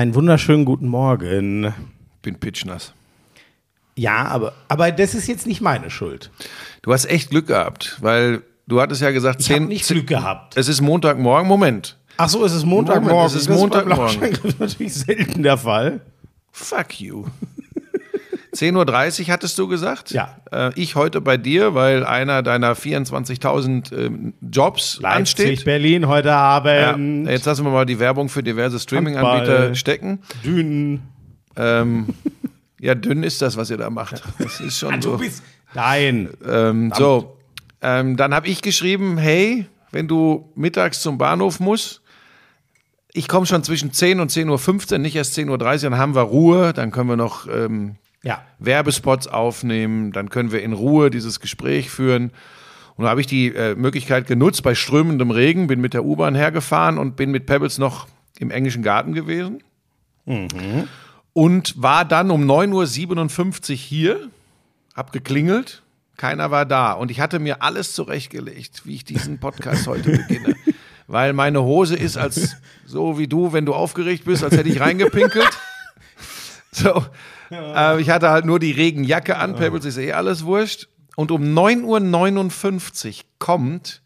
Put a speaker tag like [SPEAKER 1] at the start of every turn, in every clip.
[SPEAKER 1] Einen wunderschönen guten Morgen.
[SPEAKER 2] Bin pitchnass.
[SPEAKER 1] Ja, aber, aber das ist jetzt nicht meine Schuld.
[SPEAKER 2] Du hast echt Glück gehabt, weil du hattest ja gesagt,
[SPEAKER 1] Ich
[SPEAKER 2] zehn.
[SPEAKER 1] nicht
[SPEAKER 2] zehn-
[SPEAKER 1] Glück gehabt.
[SPEAKER 2] Es ist Montagmorgen. Moment.
[SPEAKER 1] Ach so, es ist Montagmorgen.
[SPEAKER 2] Moment, es ist
[SPEAKER 1] Das
[SPEAKER 2] Montagmorgen.
[SPEAKER 1] beim Lauschangriff natürlich selten der Fall.
[SPEAKER 2] Fuck you. 10.30 Uhr hattest du gesagt?
[SPEAKER 1] Ja.
[SPEAKER 2] Äh, ich heute bei dir, weil einer deiner 24.000 ähm, Jobs
[SPEAKER 1] Leipzig,
[SPEAKER 2] ansteht.
[SPEAKER 1] Berlin heute
[SPEAKER 2] Ja,
[SPEAKER 1] Abend.
[SPEAKER 2] jetzt lassen wir mal die Werbung für diverse Streaming-Anbieter stecken.
[SPEAKER 1] Dünen.
[SPEAKER 2] Ähm, ja, dünn ist das, was ihr da macht. Das ist schon so.
[SPEAKER 1] Du bist. Nein.
[SPEAKER 2] Ähm, so, ähm, dann habe ich geschrieben, hey, wenn du mittags zum Bahnhof musst, ich komme schon zwischen 10 und 10.15 Uhr, nicht erst 10.30 Uhr, dann haben wir Ruhe, dann können wir noch ähm,
[SPEAKER 1] Ja.
[SPEAKER 2] Werbespots aufnehmen, dann können wir in Ruhe dieses Gespräch führen. Und da habe ich die äh, Möglichkeit genutzt, bei strömendem Regen, bin mit der U-Bahn hergefahren und bin mit Pebbles noch im englischen Garten gewesen. Und war dann um 9.57 Uhr hier, hab geklingelt, keiner war da. Und ich hatte mir alles zurechtgelegt, wie ich diesen Podcast heute beginne. Weil meine Hose ist als so wie du, wenn du aufgeregt bist, als hätte ich reingepinkelt. So. Äh, ich hatte halt nur die Regenjacke an, Pebbles ist eh alles wurscht. Und um 9.59 Uhr kommt,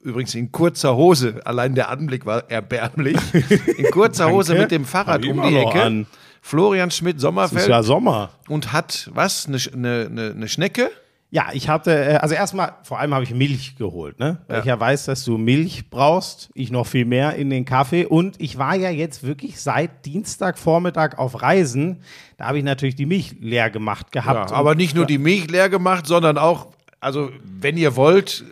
[SPEAKER 2] übrigens in kurzer Hose, allein der Anblick war erbärmlich, in kurzer Hose mit dem Fahrrad um die Ecke,
[SPEAKER 1] an.
[SPEAKER 2] Florian Schmidt-Sommerfeld
[SPEAKER 1] Es ist ja Sommer.
[SPEAKER 2] und hat was? Eine, eine, eine, eine Schnecke?
[SPEAKER 1] Ja, ich hatte, äh, also erstmal, vor allem habe ich Milch geholt, ne? Weil ich ja weiß, dass du Milch brauchst, ich noch viel mehr in den Kaffee und ich war ja jetzt wirklich seit Dienstagvormittag auf Reisen, da habe ich natürlich die Milch leer gemacht gehabt.
[SPEAKER 2] Ja, aber nicht nur die Milch leer gemacht, sondern auch, also wenn ihr wollt,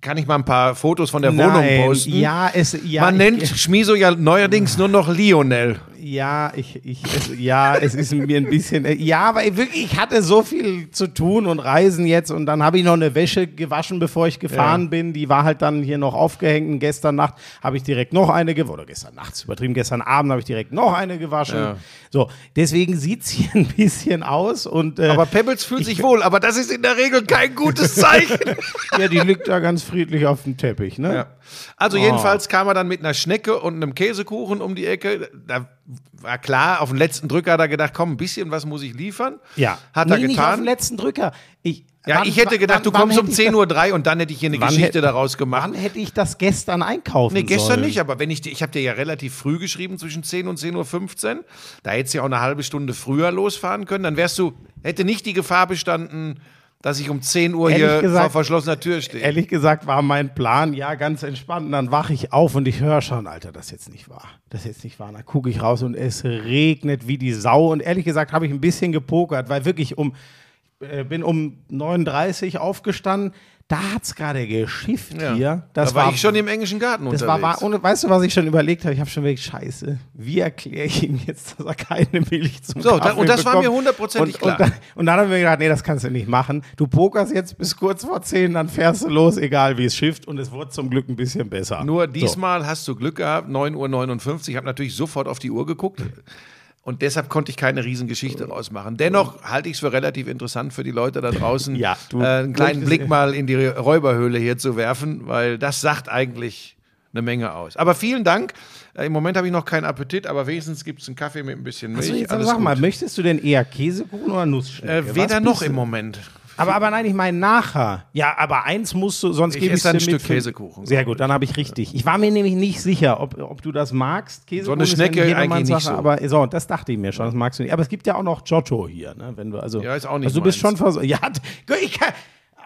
[SPEAKER 2] kann ich mal ein paar Fotos von der Wohnung
[SPEAKER 1] Nein,
[SPEAKER 2] posten.
[SPEAKER 1] Ja, es, ja,
[SPEAKER 2] Man nennt Schmiso ja neuerdings nur noch Lionel.
[SPEAKER 1] Ja, ich, ich, es, ja, es ist mir ein bisschen, ja, aber wirklich, ich hatte so viel zu tun und Reisen jetzt und dann habe ich noch eine Wäsche gewaschen, bevor ich gefahren
[SPEAKER 2] Ja.
[SPEAKER 1] bin. Die war halt dann hier noch aufgehängt und gestern Nacht habe ich direkt noch eine gewaschen, oder gestern nachts übertrieben, gestern Abend habe ich direkt noch eine gewaschen.
[SPEAKER 2] Ja.
[SPEAKER 1] So, deswegen sieht's hier ein bisschen aus und äh,
[SPEAKER 2] Aber Pebbles fühlt sich wohl, aber das ist in der Regel kein gutes Zeichen.
[SPEAKER 1] ja, die liegt da ganz friedlich auf dem Teppich, ne?
[SPEAKER 2] Ja. Also jedenfalls kam er dann mit einer Schnecke und einem Käsekuchen um die Ecke. Da war klar, auf den letzten Drücker hat er gedacht, komm, ein bisschen was muss ich liefern.
[SPEAKER 1] Ja.
[SPEAKER 2] Hat
[SPEAKER 1] nee,
[SPEAKER 2] er
[SPEAKER 1] Nicht auf den
[SPEAKER 2] getan.
[SPEAKER 1] letzten Drücker. Ich,
[SPEAKER 2] Ja,
[SPEAKER 1] wann-
[SPEAKER 2] ich hätte gedacht,
[SPEAKER 1] wann-
[SPEAKER 2] du kommst um
[SPEAKER 1] hätte ich
[SPEAKER 2] 10.03 Uhr und dann hätte ich hier eine Geschichte
[SPEAKER 1] hätte-
[SPEAKER 2] daraus gemacht.
[SPEAKER 1] Wann hätte ich das gestern einkaufen
[SPEAKER 2] Nee, gestern
[SPEAKER 1] sollen?
[SPEAKER 2] nicht, aber wenn ich, ich habe dir ja relativ früh geschrieben, zwischen 10 und 10.15 Uhr, da hättest du ja auch eine halbe Stunde früher losfahren können, dann wärst du, hätte nicht die Gefahr bestanden, dass ich um 10 Uhr
[SPEAKER 1] Ehrlich
[SPEAKER 2] hier
[SPEAKER 1] gesagt-
[SPEAKER 2] vor verschlossener Tür stehe.
[SPEAKER 1] Ehrlich gesagt war mein Plan, ja, ganz entspannt. Und dann wache ich auf und ich höre schon, Alter, das ist jetzt nicht wahr. Das ist jetzt nicht wahr. Dann gucke ich raus und es regnet wie die Sau. Und ehrlich gesagt habe ich ein bisschen gepokert, weil wirklich um, äh, bin um 39 aufgestanden. Da hat es gerade geschifft
[SPEAKER 2] Ja.
[SPEAKER 1] hier. Das
[SPEAKER 2] da war, ich schon im englischen Garten
[SPEAKER 1] Das war,
[SPEAKER 2] unterwegs.
[SPEAKER 1] war, ohne, weißt du, was ich schon überlegt habe? Ich habe schon wirklich Scheiße. Wie erkläre ich ihm jetzt, dass er keine Milch zum
[SPEAKER 2] So, da-
[SPEAKER 1] Kaffee
[SPEAKER 2] und das war
[SPEAKER 1] bekommt?
[SPEAKER 2] mir hundertprozentig
[SPEAKER 1] Und-
[SPEAKER 2] klar.
[SPEAKER 1] Und dann, und dann haben wir gedacht, nee, das kannst du nicht machen. Du pokerst jetzt bis kurz vor 10, dann fährst du los, egal wie es schifft. Und es wurde zum Glück ein bisschen besser.
[SPEAKER 2] Nur diesmal hast du Glück gehabt, 9.59 Uhr. Ich habe natürlich sofort auf die Uhr geguckt. Und deshalb konnte ich keine Riesengeschichte rausmachen. Dennoch halte ich es für relativ interessant für die Leute da draußen,
[SPEAKER 1] Ja,
[SPEAKER 2] äh, einen kleinen Blick mal in die Räuberhöhle hier zu werfen, weil das sagt eigentlich eine Menge aus. Aber vielen Dank. Äh, Im Moment habe ich noch keinen Appetit, aber wenigstens gibt es einen Kaffee mit ein bisschen Milch.
[SPEAKER 1] So, jetzt sag mal,
[SPEAKER 2] gut.
[SPEAKER 1] möchtest du denn eher Käsekuchen oder Nussschnecke?
[SPEAKER 2] äh, weder noch im Moment.
[SPEAKER 1] Aber, aber nein, ich meine nachher. Ja, aber eins musst du, sonst gebe ich
[SPEAKER 2] esse ein
[SPEAKER 1] dir
[SPEAKER 2] Stück
[SPEAKER 1] für-
[SPEAKER 2] Käsekuchen.
[SPEAKER 1] Sehr gut, dann habe ich richtig. Ich war mir nämlich nicht sicher, ob, ob du das magst. Käsekuchen
[SPEAKER 2] So eine
[SPEAKER 1] ist
[SPEAKER 2] Schnecke
[SPEAKER 1] jedermanns
[SPEAKER 2] eigentlich nicht so.
[SPEAKER 1] Aber so, das dachte ich mir schon, das magst du nicht. Aber es gibt ja auch noch Giotto hier, ne? Wenn du, also,
[SPEAKER 2] Ja, ist auch nicht
[SPEAKER 1] Also du bist schon
[SPEAKER 2] meins.
[SPEAKER 1] vers Ja, ich kann.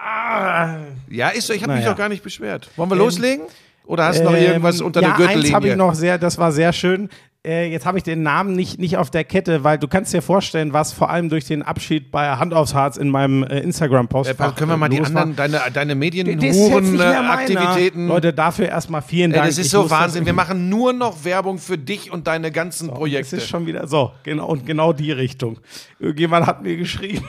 [SPEAKER 1] Ah,
[SPEAKER 2] Ja, ist so. Ich habe mich
[SPEAKER 1] Naja.
[SPEAKER 2] doch gar nicht beschwert. Wollen wir loslegen? Oder hast du noch irgendwas
[SPEAKER 1] Ähm,
[SPEAKER 2] unter
[SPEAKER 1] ja,
[SPEAKER 2] der Gürtellinie?
[SPEAKER 1] eins habe ich noch sehr, das war sehr schön. Äh, jetzt habe ich den Namen nicht, nicht auf der Kette, weil du kannst dir vorstellen, was vor allem durch den Abschied bei Hand aufs Harz in meinem äh, Instagram-Post
[SPEAKER 2] Äh, können wir mal die
[SPEAKER 1] war.
[SPEAKER 2] anderen, deine, deine
[SPEAKER 1] Das meiner.
[SPEAKER 2] Medienhuren-Aktivitäten.
[SPEAKER 1] Leute, dafür erstmal vielen
[SPEAKER 2] Ey,
[SPEAKER 1] Dank.
[SPEAKER 2] das ist
[SPEAKER 1] Ich
[SPEAKER 2] so
[SPEAKER 1] das
[SPEAKER 2] Wahnsinn. Wir machen nur noch Werbung für dich und deine ganzen
[SPEAKER 1] Das
[SPEAKER 2] Projekte.
[SPEAKER 1] ist schon wieder so, genau, und genau die Richtung. Irgendjemand hat mir geschrieben,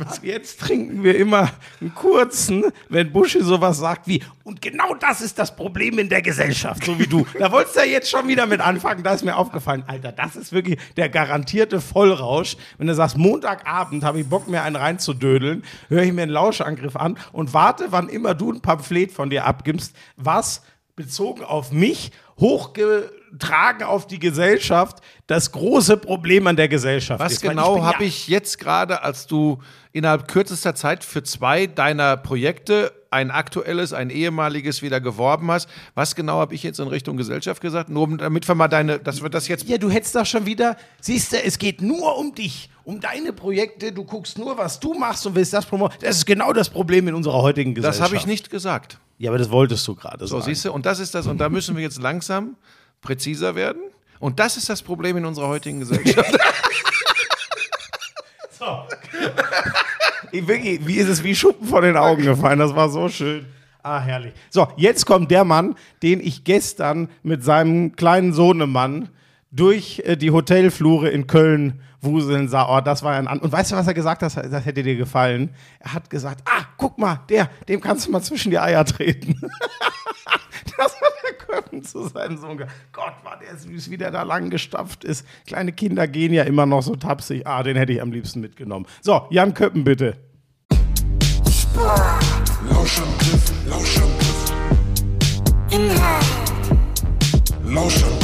[SPEAKER 1] ab jetzt trinken wir immer einen kurzen, wenn Buschi sowas sagt wie, und genau das ist das Problem in der Gesellschaft, so wie du. Da wolltest du ja jetzt schon wieder mit anfangen, da ist mir aufgefallen, Alter, das ist wirklich der garantierte Vollrausch. Wenn du sagst, Montagabend habe ich Bock, mir einen reinzudödeln, höre ich mir einen Lauschangriff an und warte, wann immer du ein Pamphlet von dir abgibst, was bezogen auf mich hochgetragen auf die Gesellschaft das große Problem an der Gesellschaft
[SPEAKER 2] Was
[SPEAKER 1] ist. Weil
[SPEAKER 2] genau
[SPEAKER 1] bin ja-
[SPEAKER 2] habe ich jetzt gerade, als du innerhalb kürzester Zeit für zwei deiner Projekte, ein aktuelles, ein ehemaliges wieder geworben hast, was genau habe ich jetzt in Richtung Gesellschaft gesagt? Nur damit wir mal deine, dass wir das jetzt
[SPEAKER 1] Ja, du hättest doch schon wieder, siehst du, es geht nur um dich, um deine Projekte, du guckst nur, was du machst und willst das promoten. Das ist genau das Problem in unserer heutigen
[SPEAKER 2] Das
[SPEAKER 1] Gesellschaft.
[SPEAKER 2] habe ich nicht gesagt.
[SPEAKER 1] Ja, aber das wolltest du gerade
[SPEAKER 2] So,
[SPEAKER 1] sagen.
[SPEAKER 2] siehst du, und das ist das, und da müssen wir jetzt langsam präziser werden. Und das ist das Problem in unserer heutigen Gesellschaft.
[SPEAKER 1] Ich, wirklich, wie ist es wie Schuppen vor den Augen gefallen? Das war so schön. Ah, herrlich. So, jetzt kommt der Mann, den ich gestern mit seinem kleinen Sohnemann durch äh, die Hotelflure in Köln wuseln sah. Oh, das war ein An Und weißt du, was er gesagt hat? Das hätte dir gefallen. Er hat gesagt: Ah, guck mal, der, dem kannst du mal zwischen die Eier treten. das Köppen zu seinem Sohn. Gott, war der süß, wie der da lang gestapft ist. Kleine Kinder gehen ja immer noch so tapsig. Ah, den hätte ich am liebsten mitgenommen. So, Jan Köppen, bitte.
[SPEAKER 3] Lauschangriff, Lauschangriff.
[SPEAKER 4] Inhalt,
[SPEAKER 3] Lauschangriff,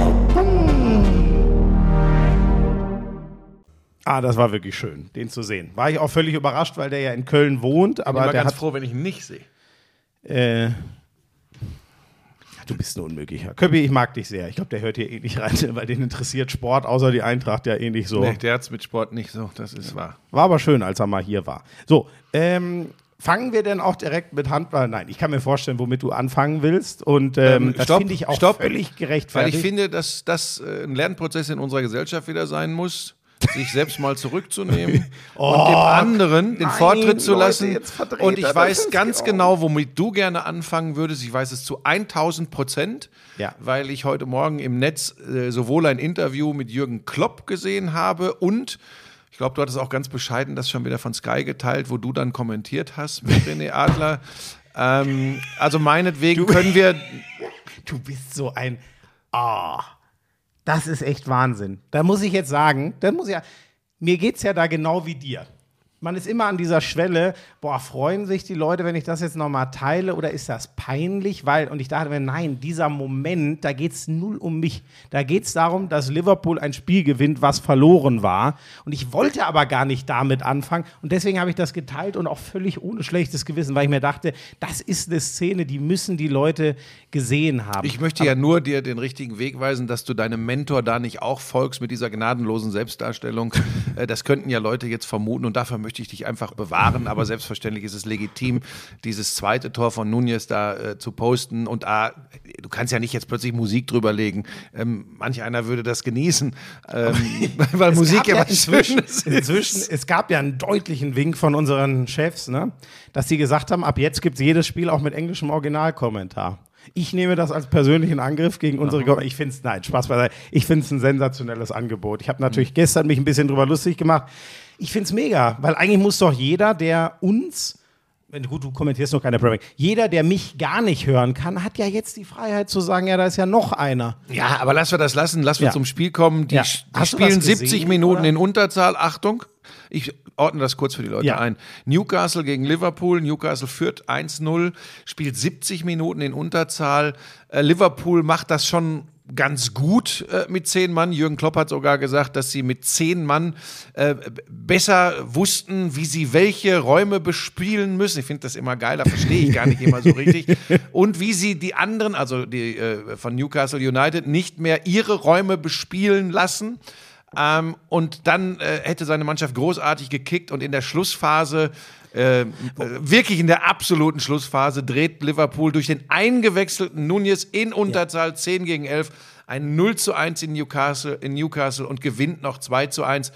[SPEAKER 1] Ah, das war wirklich schön, den zu sehen. War ich auch völlig überrascht, weil der ja in Köln wohnt, aber
[SPEAKER 2] Ich bin
[SPEAKER 1] der
[SPEAKER 2] ganz
[SPEAKER 1] hat.
[SPEAKER 2] froh, wenn ich ihn nicht sehe.
[SPEAKER 1] Äh, du bist ein Unmöglicher. Köppi, ich mag dich sehr. Ich glaube, der hört hier eh nicht rein, weil den interessiert Sport, außer die Eintracht ja eh nicht so.
[SPEAKER 2] Nee, der hat's mit Sport nicht so, das ist wahr.
[SPEAKER 1] War aber schön, als er mal hier war. So, ähm, fangen wir denn auch direkt mit Handball? Nein, ich kann mir vorstellen, womit du anfangen willst. Und ähm,
[SPEAKER 2] Ähm,
[SPEAKER 1] das finde ich auch
[SPEAKER 2] stopp.
[SPEAKER 1] völlig
[SPEAKER 2] Weil
[SPEAKER 1] gerechtfertigt.
[SPEAKER 2] ich finde, dass das äh, ein Lernprozess in unserer Gesellschaft wieder sein muss. Sich selbst mal zurückzunehmen und dem anderen den
[SPEAKER 1] nein,
[SPEAKER 2] Vortritt zu
[SPEAKER 1] Leute,
[SPEAKER 2] lassen.
[SPEAKER 1] verdreht
[SPEAKER 2] Und ich weiß ganz genau, womit du gerne anfangen würdest. Ich weiß es zu 1000 Prozent,
[SPEAKER 1] Ja.
[SPEAKER 2] weil ich heute Morgen im Netz äh, sowohl ein Interview mit Jürgen Klopp gesehen habe und ich glaube, du hattest auch ganz bescheiden das schon wieder von Sky geteilt, wo du dann kommentiert hast mit René Adler. Ähm, also meinetwegen können wir
[SPEAKER 1] Du bist so ein. Ah, das ist echt Wahnsinn. Da muss ich jetzt sagen, da muss ich. Mir geht's ja da genau wie dir. Man ist immer an dieser Schwelle, boah, freuen sich die Leute, wenn ich das jetzt nochmal teile oder ist das peinlich? Weil, und ich dachte mir, nein, dieser Moment, da geht's null um mich. Da geht's darum, dass Liverpool ein Spiel gewinnt, was verloren war. Und ich wollte aber gar nicht damit anfangen. Und deswegen habe ich das geteilt und auch völlig ohne schlechtes Gewissen, weil ich mir dachte, das ist eine Szene, die müssen die Leute gesehen haben.
[SPEAKER 2] Ich möchte ja nur dir den richtigen Weg weisen, dass du deinem Mentor da nicht auch folgst mit dieser gnadenlosen Selbstdarstellung. Äh, Das könnten ja Leute jetzt vermuten und dafür möchte ich dich einfach bewahren. Aber selbstverständlich ist es legitim, dieses zweite Tor von Nunez da äh, zu posten. Und ah, du kannst ja nicht jetzt plötzlich Musik drüber legen. Ähm, manch einer würde das genießen, ähm, weil Musik
[SPEAKER 1] gab
[SPEAKER 2] ja was
[SPEAKER 1] inzwischen,
[SPEAKER 2] ist.
[SPEAKER 1] inzwischen, es gab ja einen deutlichen Wink von unseren Chefs, ne, dass sie gesagt haben, ab jetzt gibt es jedes Spiel auch mit englischem Originalkommentar. Ich nehme das als persönlichen Angriff gegen unsere Kom Ich finde es, nein, Spaß beiseite. Ich finde es ein sensationelles Angebot. Ich habe natürlich gestern mich ein bisschen drüber lustig gemacht. Ich finde es mega, weil eigentlich muss doch jeder, der uns wenn gut, du kommentierst noch keine Premier. Jeder, der mich gar nicht hören kann, hat ja jetzt die Freiheit zu sagen, ja, da ist ja noch einer.
[SPEAKER 2] Ja, aber lass wir das lassen. Lass wir
[SPEAKER 1] Ja.
[SPEAKER 2] zum Spiel kommen. Die,
[SPEAKER 1] Ja.
[SPEAKER 2] die spielen
[SPEAKER 1] was gesehen,
[SPEAKER 2] 70 Minuten
[SPEAKER 1] oder?
[SPEAKER 2] in Unterzahl. Achtung, ich ordne das kurz für die Leute
[SPEAKER 1] Ja.
[SPEAKER 2] ein. Newcastle gegen Liverpool. Newcastle führt 1-0, spielt 70 Minuten in Unterzahl. Äh, Liverpool macht das schon ganz gut äh, mit zehn Mann. Jürgen Klopp hat sogar gesagt, dass sie mit zehn Mann äh, besser wussten, wie sie welche Räume bespielen müssen. Ich finde das immer geil, da verstehe ich gar nicht immer so richtig. Und wie sie die anderen, also die äh, von Newcastle United, nicht mehr ihre Räume bespielen lassen. Ähm, und dann äh, hätte seine Mannschaft großartig gekickt und in der Schlussphase, äh, wirklich in der absoluten Schlussphase, dreht Liverpool durch den eingewechselten Nunez in Unterzahl 10 gegen 11 ein 0 zu 1 in Newcastle, in Newcastle und gewinnt noch 2 zu 1.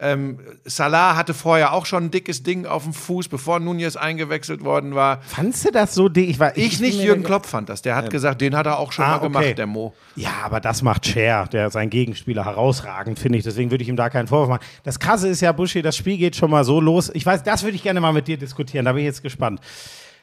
[SPEAKER 2] Ähm, Salah hatte vorher auch schon ein dickes Ding auf dem Fuß, bevor Nunez eingewechselt worden war.
[SPEAKER 1] Fandst du das so? dick? Ich, war,
[SPEAKER 2] Ich
[SPEAKER 1] bin
[SPEAKER 2] nicht, Jürgen Klopp fand das. Der hat gesagt, den hat er auch schon
[SPEAKER 1] Ah,
[SPEAKER 2] mal
[SPEAKER 1] okay.
[SPEAKER 2] gemacht, der Mo.
[SPEAKER 1] Ja, aber das macht Cher, der sein Gegenspieler herausragend, finde ich. Deswegen würde ich ihm da keinen Vorwurf machen. Das Krasse ist ja, Buschi, das Spiel geht schon mal so los. Ich weiß, das würde ich gerne mal mit dir diskutieren. Da bin ich jetzt gespannt.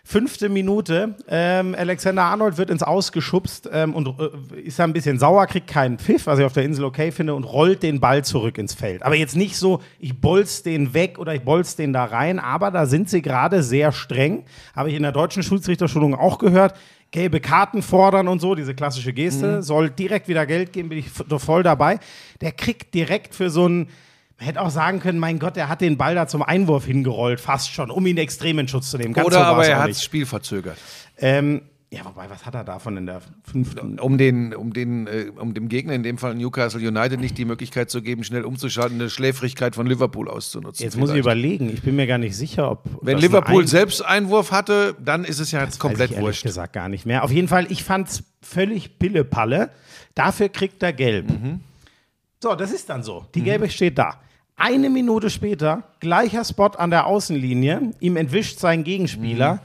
[SPEAKER 1] Fünfte Minute, ähm, Alexander Arnold wird ins Aus geschubst ähm, und äh, ist da ein bisschen sauer, kriegt keinen Pfiff, was ich auf der Insel okay finde, und rollt den Ball zurück ins Feld. Aber jetzt nicht so, ich bolz den weg oder ich bolz den da rein, aber da sind sie gerade sehr streng. Habe ich in der deutschen Schiedsrichterschulung auch gehört. Gelbe Karten fordern und so, diese klassische Geste, soll direkt wieder Geld geben, bin ich voll dabei. Der kriegt direkt für so einen man hätte auch sagen können, mein Gott, er hat den Ball da zum Einwurf hingerollt, fast schon, um ihn extrem in Schutz zu nehmen. Ganz so
[SPEAKER 2] Oder
[SPEAKER 1] war's
[SPEAKER 2] aber er hat das Spiel verzögert.
[SPEAKER 1] Ähm, ja, wobei, was hat er davon in der fünften?
[SPEAKER 2] um den, um den, äh, um dem Gegner, in dem Fall Newcastle United, nicht die Möglichkeit zu geben, schnell umzuschalten, eine Schläfrigkeit von Liverpool auszunutzen.
[SPEAKER 1] Jetzt muss ich überlegen, ich bin mir gar nicht sicher, ob.
[SPEAKER 2] Wenn Liverpool
[SPEAKER 1] ein-
[SPEAKER 2] selbst Einwurf hatte, dann ist es ja jetzt
[SPEAKER 1] Weiß
[SPEAKER 2] komplett
[SPEAKER 1] ich ehrlich
[SPEAKER 2] wurscht.
[SPEAKER 1] gesagt gar nicht mehr. Auf jeden Fall, ich fand's völlig Pillepalle. Dafür kriegt er gelb.
[SPEAKER 2] Mhm.
[SPEAKER 1] So, das ist dann so. Die gelbe steht da. Eine Minute später, gleicher Spot an der Außenlinie, ihm entwischt sein
[SPEAKER 2] Mhm.
[SPEAKER 1] Gegenspieler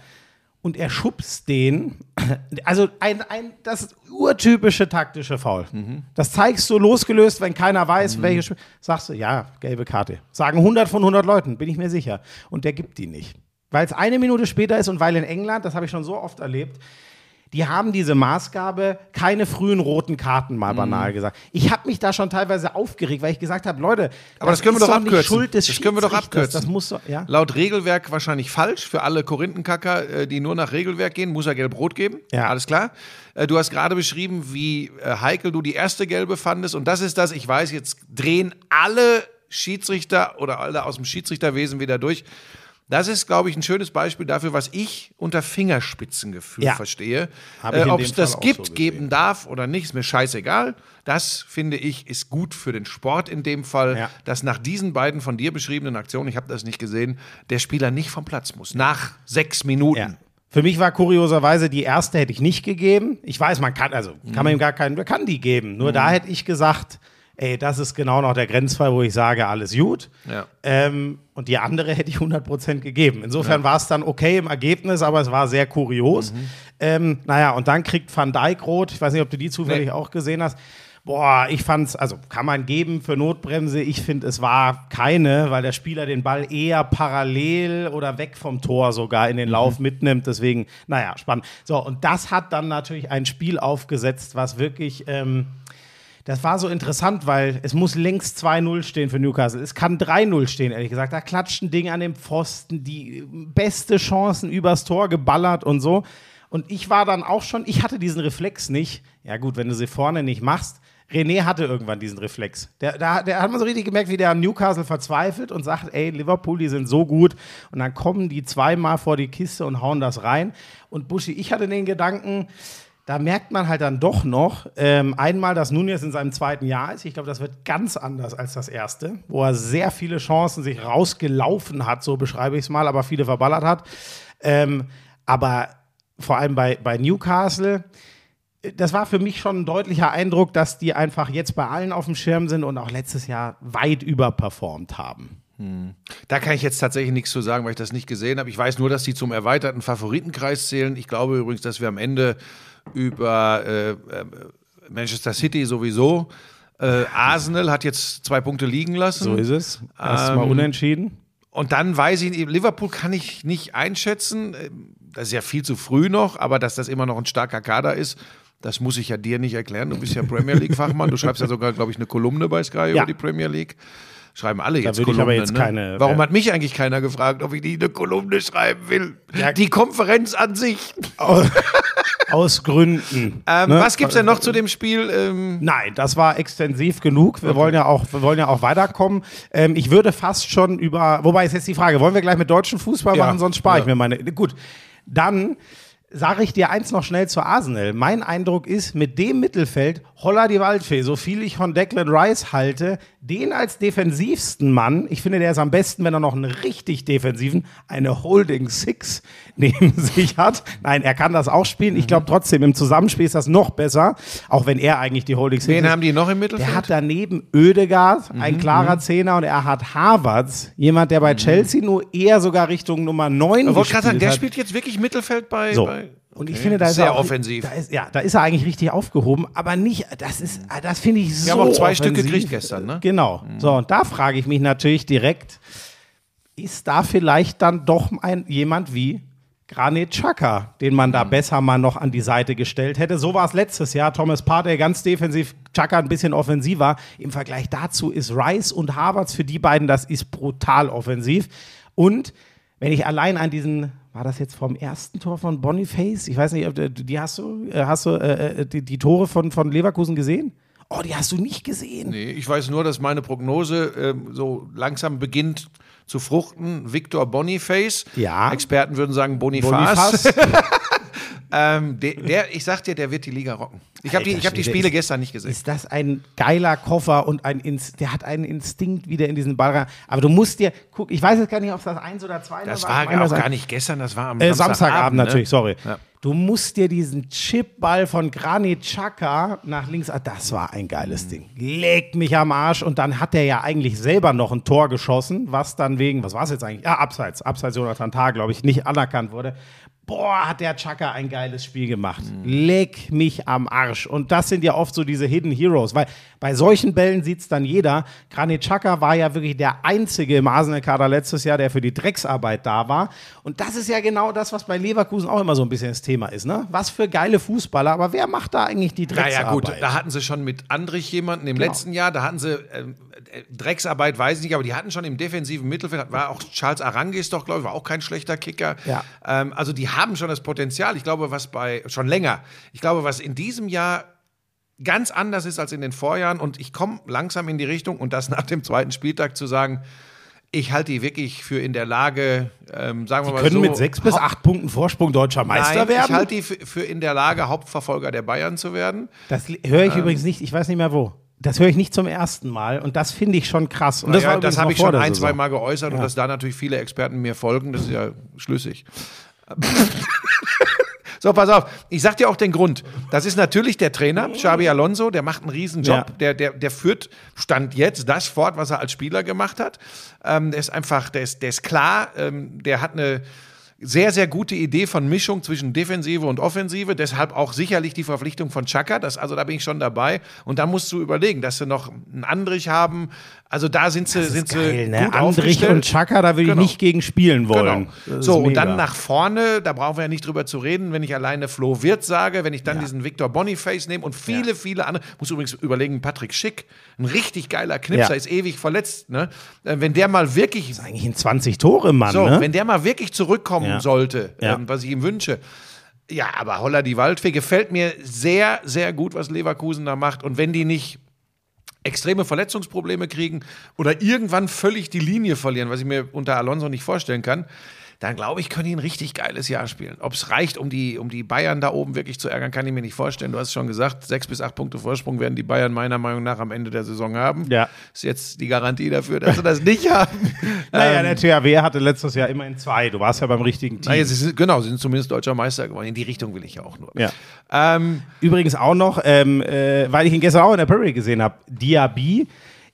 [SPEAKER 1] und er schubst den. Also ein, ein, das urtypische taktische Foul.
[SPEAKER 2] Mhm.
[SPEAKER 1] Das zeigst du losgelöst, wenn keiner weiß, welche Spiel. Sagst du, ja, gelbe Karte. Sagen 100 von 100 Leuten, bin ich mir sicher. Und der gibt die nicht. Weil es eine Minute später ist und weil in England, das habe ich schon so oft erlebt, die haben diese Maßgabe, keine frühen roten Karten, mal banal gesagt. Ich habe mich da schon teilweise aufgeregt, weil ich gesagt habe, Leute,
[SPEAKER 2] Aber das können wir
[SPEAKER 1] ist
[SPEAKER 2] doch
[SPEAKER 1] nicht
[SPEAKER 2] abkürzen.
[SPEAKER 1] Schuld des
[SPEAKER 2] Das können wir doch abkürzen.
[SPEAKER 1] Das muss so, ja.
[SPEAKER 2] Laut Regelwerk wahrscheinlich falsch. Für alle Korinthenkacker, äh, die nur nach Regelwerk gehen, muss er gelb-rot geben.
[SPEAKER 1] Ja.
[SPEAKER 2] Alles klar. Äh, Du hast gerade beschrieben, wie äh, heikel du die erste gelbe fandest. Und das ist das, ich weiß, jetzt drehen alle Schiedsrichter oder alle aus dem Schiedsrichterwesen wieder durch. Das ist, glaube ich, ein schönes Beispiel dafür, was ich unter Fingerspitzengefühl
[SPEAKER 1] Ja.
[SPEAKER 2] verstehe. Äh, Ob es das gibt,
[SPEAKER 1] so
[SPEAKER 2] geben darf oder nicht, ist mir scheißegal. Das, finde ich, ist gut für den Sport in dem Fall,
[SPEAKER 1] Ja.
[SPEAKER 2] dass nach diesen beiden von dir beschriebenen Aktionen, ich habe das nicht gesehen, der Spieler nicht vom Platz muss. Nach sechs Minuten.
[SPEAKER 1] Ja. Für mich war kurioserweise die erste hätte ich nicht gegeben. Ich weiß, man kann, also kann man ihm gar keinen, man kann die geben. Nur da hätte ich gesagt, ey, das ist genau noch der Grenzfall, wo ich sage, alles gut.
[SPEAKER 2] Ja.
[SPEAKER 1] Ähm, und die andere hätte ich 100% gegeben. Insofern war es dann okay im Ergebnis, aber es war sehr kurios. Ähm, naja, und dann kriegt Van Dijk rot. Ich weiß nicht, ob du die zufällig
[SPEAKER 2] Nee.
[SPEAKER 1] auch gesehen hast. Boah, ich fand's, also kann man geben für Notbremse. Ich finde, es war keine, weil der Spieler den Ball eher parallel oder weg vom Tor sogar in den Lauf mitnimmt. Deswegen, naja, spannend. So, und das hat dann natürlich ein Spiel aufgesetzt, was wirklich. Ähm, das war so interessant, weil es muss längst 2-0 stehen für Newcastle. Es kann 3-0 stehen, ehrlich gesagt. Da klatscht ein Ding an dem Pfosten, die beste Chancen übers Tor geballert und so. Und ich war dann auch schon, ich hatte diesen Reflex nicht. Ja, gut, wenn du sie vorne nicht machst. René hatte irgendwann diesen Reflex. Der, der, der hat man so richtig gemerkt, wie der an Newcastle verzweifelt und sagt, ey, Liverpool, die sind so gut. Und dann kommen die zweimal vor die Kiste und hauen das rein. Und Buschi, ich hatte den Gedanken, da merkt man halt dann doch noch ähm, einmal, dass Nunez in seinem zweiten Jahr ist. Ich glaube, das wird ganz anders als das erste, wo er sehr viele Chancen sich rausgelaufen hat, so beschreibe ich es mal, aber viele verballert hat. Ähm, aber vor allem bei, bei Newcastle, äh, das war für mich schon ein deutlicher Eindruck, dass die einfach jetzt bei allen auf dem Schirm sind und auch letztes Jahr weit überperformt haben.
[SPEAKER 2] Da kann ich jetzt tatsächlich nichts zu sagen, weil ich das nicht gesehen habe. Ich weiß nur, dass die zum erweiterten Favoritenkreis zählen. Ich glaube übrigens, dass wir am Ende über äh, äh, Manchester City sowieso. Äh, Arsenal hat jetzt zwei Punkte liegen lassen.
[SPEAKER 1] So ist es. Erstmal
[SPEAKER 2] Ähm,
[SPEAKER 1] unentschieden.
[SPEAKER 2] Und dann weiß ich, Liverpool kann ich nicht einschätzen. Ähm, Das ist ja viel zu früh noch, aber dass das immer noch ein starker Kader ist, das muss ich ja dir nicht erklären. Du bist ja Premier League-Fachmann. Du schreibst ja sogar, glaube ich, eine Kolumne bei Sky
[SPEAKER 1] Ja.
[SPEAKER 2] über die Premier League. Schreiben alle jetzt
[SPEAKER 1] ich
[SPEAKER 2] Kolumnen.
[SPEAKER 1] aber jetzt
[SPEAKER 2] ne?
[SPEAKER 1] keine-
[SPEAKER 2] Warum
[SPEAKER 1] äh,
[SPEAKER 2] hat mich eigentlich keiner gefragt, ob ich nie eine Kolumne schreiben will?
[SPEAKER 1] Ja.
[SPEAKER 2] Die Konferenz an sich.
[SPEAKER 1] Aus Gründen.
[SPEAKER 2] Ähm,
[SPEAKER 1] Ne?
[SPEAKER 2] Was gibt's denn noch zu dem Spiel? Ähm,
[SPEAKER 1] Nein, das war extensiv genug. Wir wollen ja auch, wir wollen ja auch weiterkommen. Ähm, ich würde fast schon über, wobei ist jetzt die Frage, wollen wir gleich mit deutschem Fußball
[SPEAKER 2] Ja.
[SPEAKER 1] machen, sonst spare ich
[SPEAKER 2] Ja.
[SPEAKER 1] mir meine. Gut, dann sage ich dir eins noch schnell zu Arsenal. Mein Eindruck ist, mit dem Mittelfeld, Holla die Waldfee, so viel ich von Declan Rice halte, den als defensivsten Mann, ich finde, der ist am besten, wenn er noch einen richtig defensiven, eine Holding Six neben sich hat. Nein, er kann das auch spielen. Ich glaube trotzdem, im Zusammenspiel ist das noch besser, auch wenn er eigentlich die Holding Six
[SPEAKER 2] wen
[SPEAKER 1] ist.
[SPEAKER 2] haben die noch im Mittelfeld?
[SPEAKER 1] Der hat daneben Ödegaard, ein
[SPEAKER 2] Mhm,
[SPEAKER 1] klarer Zehner, und er hat Havertz, jemand, der bei Chelsea nur eher sogar Richtung Nummer 9
[SPEAKER 2] ich wollte gerade sagen, der
[SPEAKER 1] hat.
[SPEAKER 2] spielt jetzt wirklich Mittelfeld bei.
[SPEAKER 1] So.
[SPEAKER 2] bei
[SPEAKER 1] Und ich
[SPEAKER 2] Okay.
[SPEAKER 1] finde, da ist
[SPEAKER 2] Sehr
[SPEAKER 1] er auch,
[SPEAKER 2] offensiv.
[SPEAKER 1] Da ist, ja, da ist er eigentlich richtig aufgehoben, aber nicht, das ist, das finde ich so
[SPEAKER 2] haben auch zwei Stück
[SPEAKER 1] offensiv.
[SPEAKER 2] gekriegt gestern, ne?
[SPEAKER 1] Genau. So, und da frage ich mich natürlich direkt, ist da vielleicht dann doch ein, jemand wie Granit Xhaka, den man
[SPEAKER 2] Mhm.
[SPEAKER 1] da besser mal noch an die Seite gestellt hätte. So war es letztes Jahr. Thomas Partey ganz defensiv, Xhaka ein bisschen offensiver. Im Vergleich dazu ist Rice und Havertz für die beiden, das ist brutal offensiv. Und wenn ich allein an diesen, war das jetzt vom ersten Tor von Boniface? Ich weiß nicht, ob du- die hast du, äh, hast du äh, äh, die, die Tore von, von Leverkusen gesehen? Oh, die hast du nicht gesehen.
[SPEAKER 2] Nee, ich weiß nur, dass meine Prognose ähm, so langsam beginnt zu fruchten. Victor Boniface.
[SPEAKER 1] Ja.
[SPEAKER 2] Experten würden sagen Boniface.
[SPEAKER 1] Boniface.
[SPEAKER 2] ähm, der, der, ich sag dir, der wird die Liga rocken. Ich habe die, ich hab die Spiele
[SPEAKER 1] ist-
[SPEAKER 2] gestern nicht gesehen.
[SPEAKER 1] Ist das ein geiler Koffer und ein Inst der hat einen Instinkt wieder in diesen Ball rein. Aber du musst dir, guck, ich weiß jetzt gar nicht, ob das eins oder zwei
[SPEAKER 2] Das
[SPEAKER 1] war.
[SPEAKER 2] war
[SPEAKER 1] Ich meine,
[SPEAKER 2] auch
[SPEAKER 1] das
[SPEAKER 2] gar nicht gestern, das war am
[SPEAKER 1] Äh,
[SPEAKER 2] Samstagabend,
[SPEAKER 1] Samstagabend
[SPEAKER 2] ne?
[SPEAKER 1] natürlich, sorry.
[SPEAKER 2] Ja.
[SPEAKER 1] Du musst dir diesen Chipball von Granit Xhaka nach links, ah, das war ein geiles. Ding. Leg mich am Arsch und dann hat er ja eigentlich selber noch ein Tor geschossen, was dann wegen, was war es jetzt eigentlich? Ja, Abseits, Abseits Jonathan Tah, glaube ich, nicht anerkannt wurde. Boah, hat der Chaka ein geiles Spiel gemacht.
[SPEAKER 2] Mhm.
[SPEAKER 1] Leck mich am Arsch. Und das sind ja oft so diese Hidden Heroes, weil bei solchen Bällen sieht es dann jeder. Granit Xhaka war ja wirklich der Einzige im Arsenal-Kader letztes Jahr, der für die Drecksarbeit da war. Und das ist ja genau das, was bei Leverkusen auch immer so ein bisschen das Thema ist. Ne? Was für geile Fußballer, aber wer macht da eigentlich die Drecksarbeit?
[SPEAKER 2] Naja, gut, da hatten sie schon mit Andrich jemanden im
[SPEAKER 1] Genau.
[SPEAKER 2] letzten Jahr, da hatten sie ähm, äh, Drecksarbeit, weiß ich nicht, aber die hatten schon im defensiven Mittelfeld, war auch Charles Arangis doch, glaube ich, war auch kein schlechter Kicker.
[SPEAKER 1] Ja.
[SPEAKER 2] Ähm, also die haben schon das Potenzial. Ich glaube, was bei, schon länger, ich glaube, was in diesem Jahr ganz anders ist als in den Vorjahren und ich komme langsam in die Richtung und das nach dem zweiten Spieltag zu sagen, ich halte die wirklich für in der Lage, ähm, sagen wir mal
[SPEAKER 1] können
[SPEAKER 2] so,
[SPEAKER 1] mit sechs bis acht Punkten Vorsprung deutscher Meister
[SPEAKER 2] Nein,
[SPEAKER 1] werden.
[SPEAKER 2] ich halte die für, für in der Lage, Hauptverfolger der Bayern zu werden.
[SPEAKER 1] das höre
[SPEAKER 2] Ähm.
[SPEAKER 1] ich übrigens nicht, ich weiß nicht mehr wo. Das höre ich nicht zum ersten Mal und das finde ich schon krass. Und das,
[SPEAKER 2] Naja, das habe ich schon ein, zwei Mal geäußert und dass da natürlich viele Experten mir folgen, das ist ja schlüssig. so, pass auf. Ich sag dir auch den Grund. Das ist natürlich der Trainer, Xabi Alonso, der macht einen Riesenjob.
[SPEAKER 1] Ja.
[SPEAKER 2] Der, der, der führt Stand jetzt das fort, was er als Spieler gemacht hat. Ähm, der ist einfach, der ist, der ist klar, ähm, der hat eine sehr, sehr gute Idee von Mischung zwischen Defensive und Offensive. Deshalb auch sicherlich die Verpflichtung von Chaka. Das, also da bin ich schon dabei. Und da musst du überlegen, dass sie noch einen Andrich haben. Also da sind sie, sind
[SPEAKER 1] Geil,
[SPEAKER 2] sie
[SPEAKER 1] ne?
[SPEAKER 2] gut
[SPEAKER 1] Andrich und Chaka, da will
[SPEAKER 2] Genau.
[SPEAKER 1] ich nicht gegen spielen wollen.
[SPEAKER 2] Genau.
[SPEAKER 1] Das
[SPEAKER 2] So,
[SPEAKER 1] ist
[SPEAKER 2] und dann nach vorne, da brauchen wir ja nicht drüber zu reden, wenn ich alleine Flo Wirth sage, wenn ich dann diesen Victor Boniface nehme und viele, viele andere, muss übrigens überlegen, Patrick Schick, ein richtig geiler Knipser,
[SPEAKER 1] Ja.
[SPEAKER 2] ist ewig verletzt, ne? Äh, Wenn der mal wirklich
[SPEAKER 1] Eigentlich ein 20 Tore Mann,
[SPEAKER 2] so,
[SPEAKER 1] ne?
[SPEAKER 2] wenn der mal wirklich zurückkommen
[SPEAKER 1] Ja.
[SPEAKER 2] sollte,
[SPEAKER 1] Ja.
[SPEAKER 2] ähm, was ich ihm wünsche. Ja, aber Holla die Waldfee gefällt mir sehr, sehr gut, was Leverkusen da macht. Und wenn die nicht extreme Verletzungsprobleme kriegen oder irgendwann völlig die Linie verlieren, was ich mir unter Alonso nicht vorstellen kann, dann glaube ich, können die ein richtig geiles Jahr spielen. Ob es reicht, um die, um die Bayern da oben wirklich zu ärgern, kann ich mir nicht vorstellen. Du hast schon gesagt, sechs bis acht Punkte Vorsprung werden die Bayern meiner Meinung nach am Ende der Saison haben.
[SPEAKER 1] Ja.
[SPEAKER 2] Ist jetzt die Garantie dafür, dass sie das nicht haben.
[SPEAKER 1] naja,
[SPEAKER 2] Ähm,
[SPEAKER 1] der THW hatte letztes Jahr immerhin zwei. Du warst ja beim richtigen Team.
[SPEAKER 2] naja, sie sind, genau, sie sind zumindest deutscher Meister geworden. In die Richtung will ich ja auch nur.
[SPEAKER 1] ja.
[SPEAKER 2] Ähm,
[SPEAKER 1] Übrigens auch noch, ähm, äh, weil ich ihn gestern auch in der Premier gesehen habe, Diaby.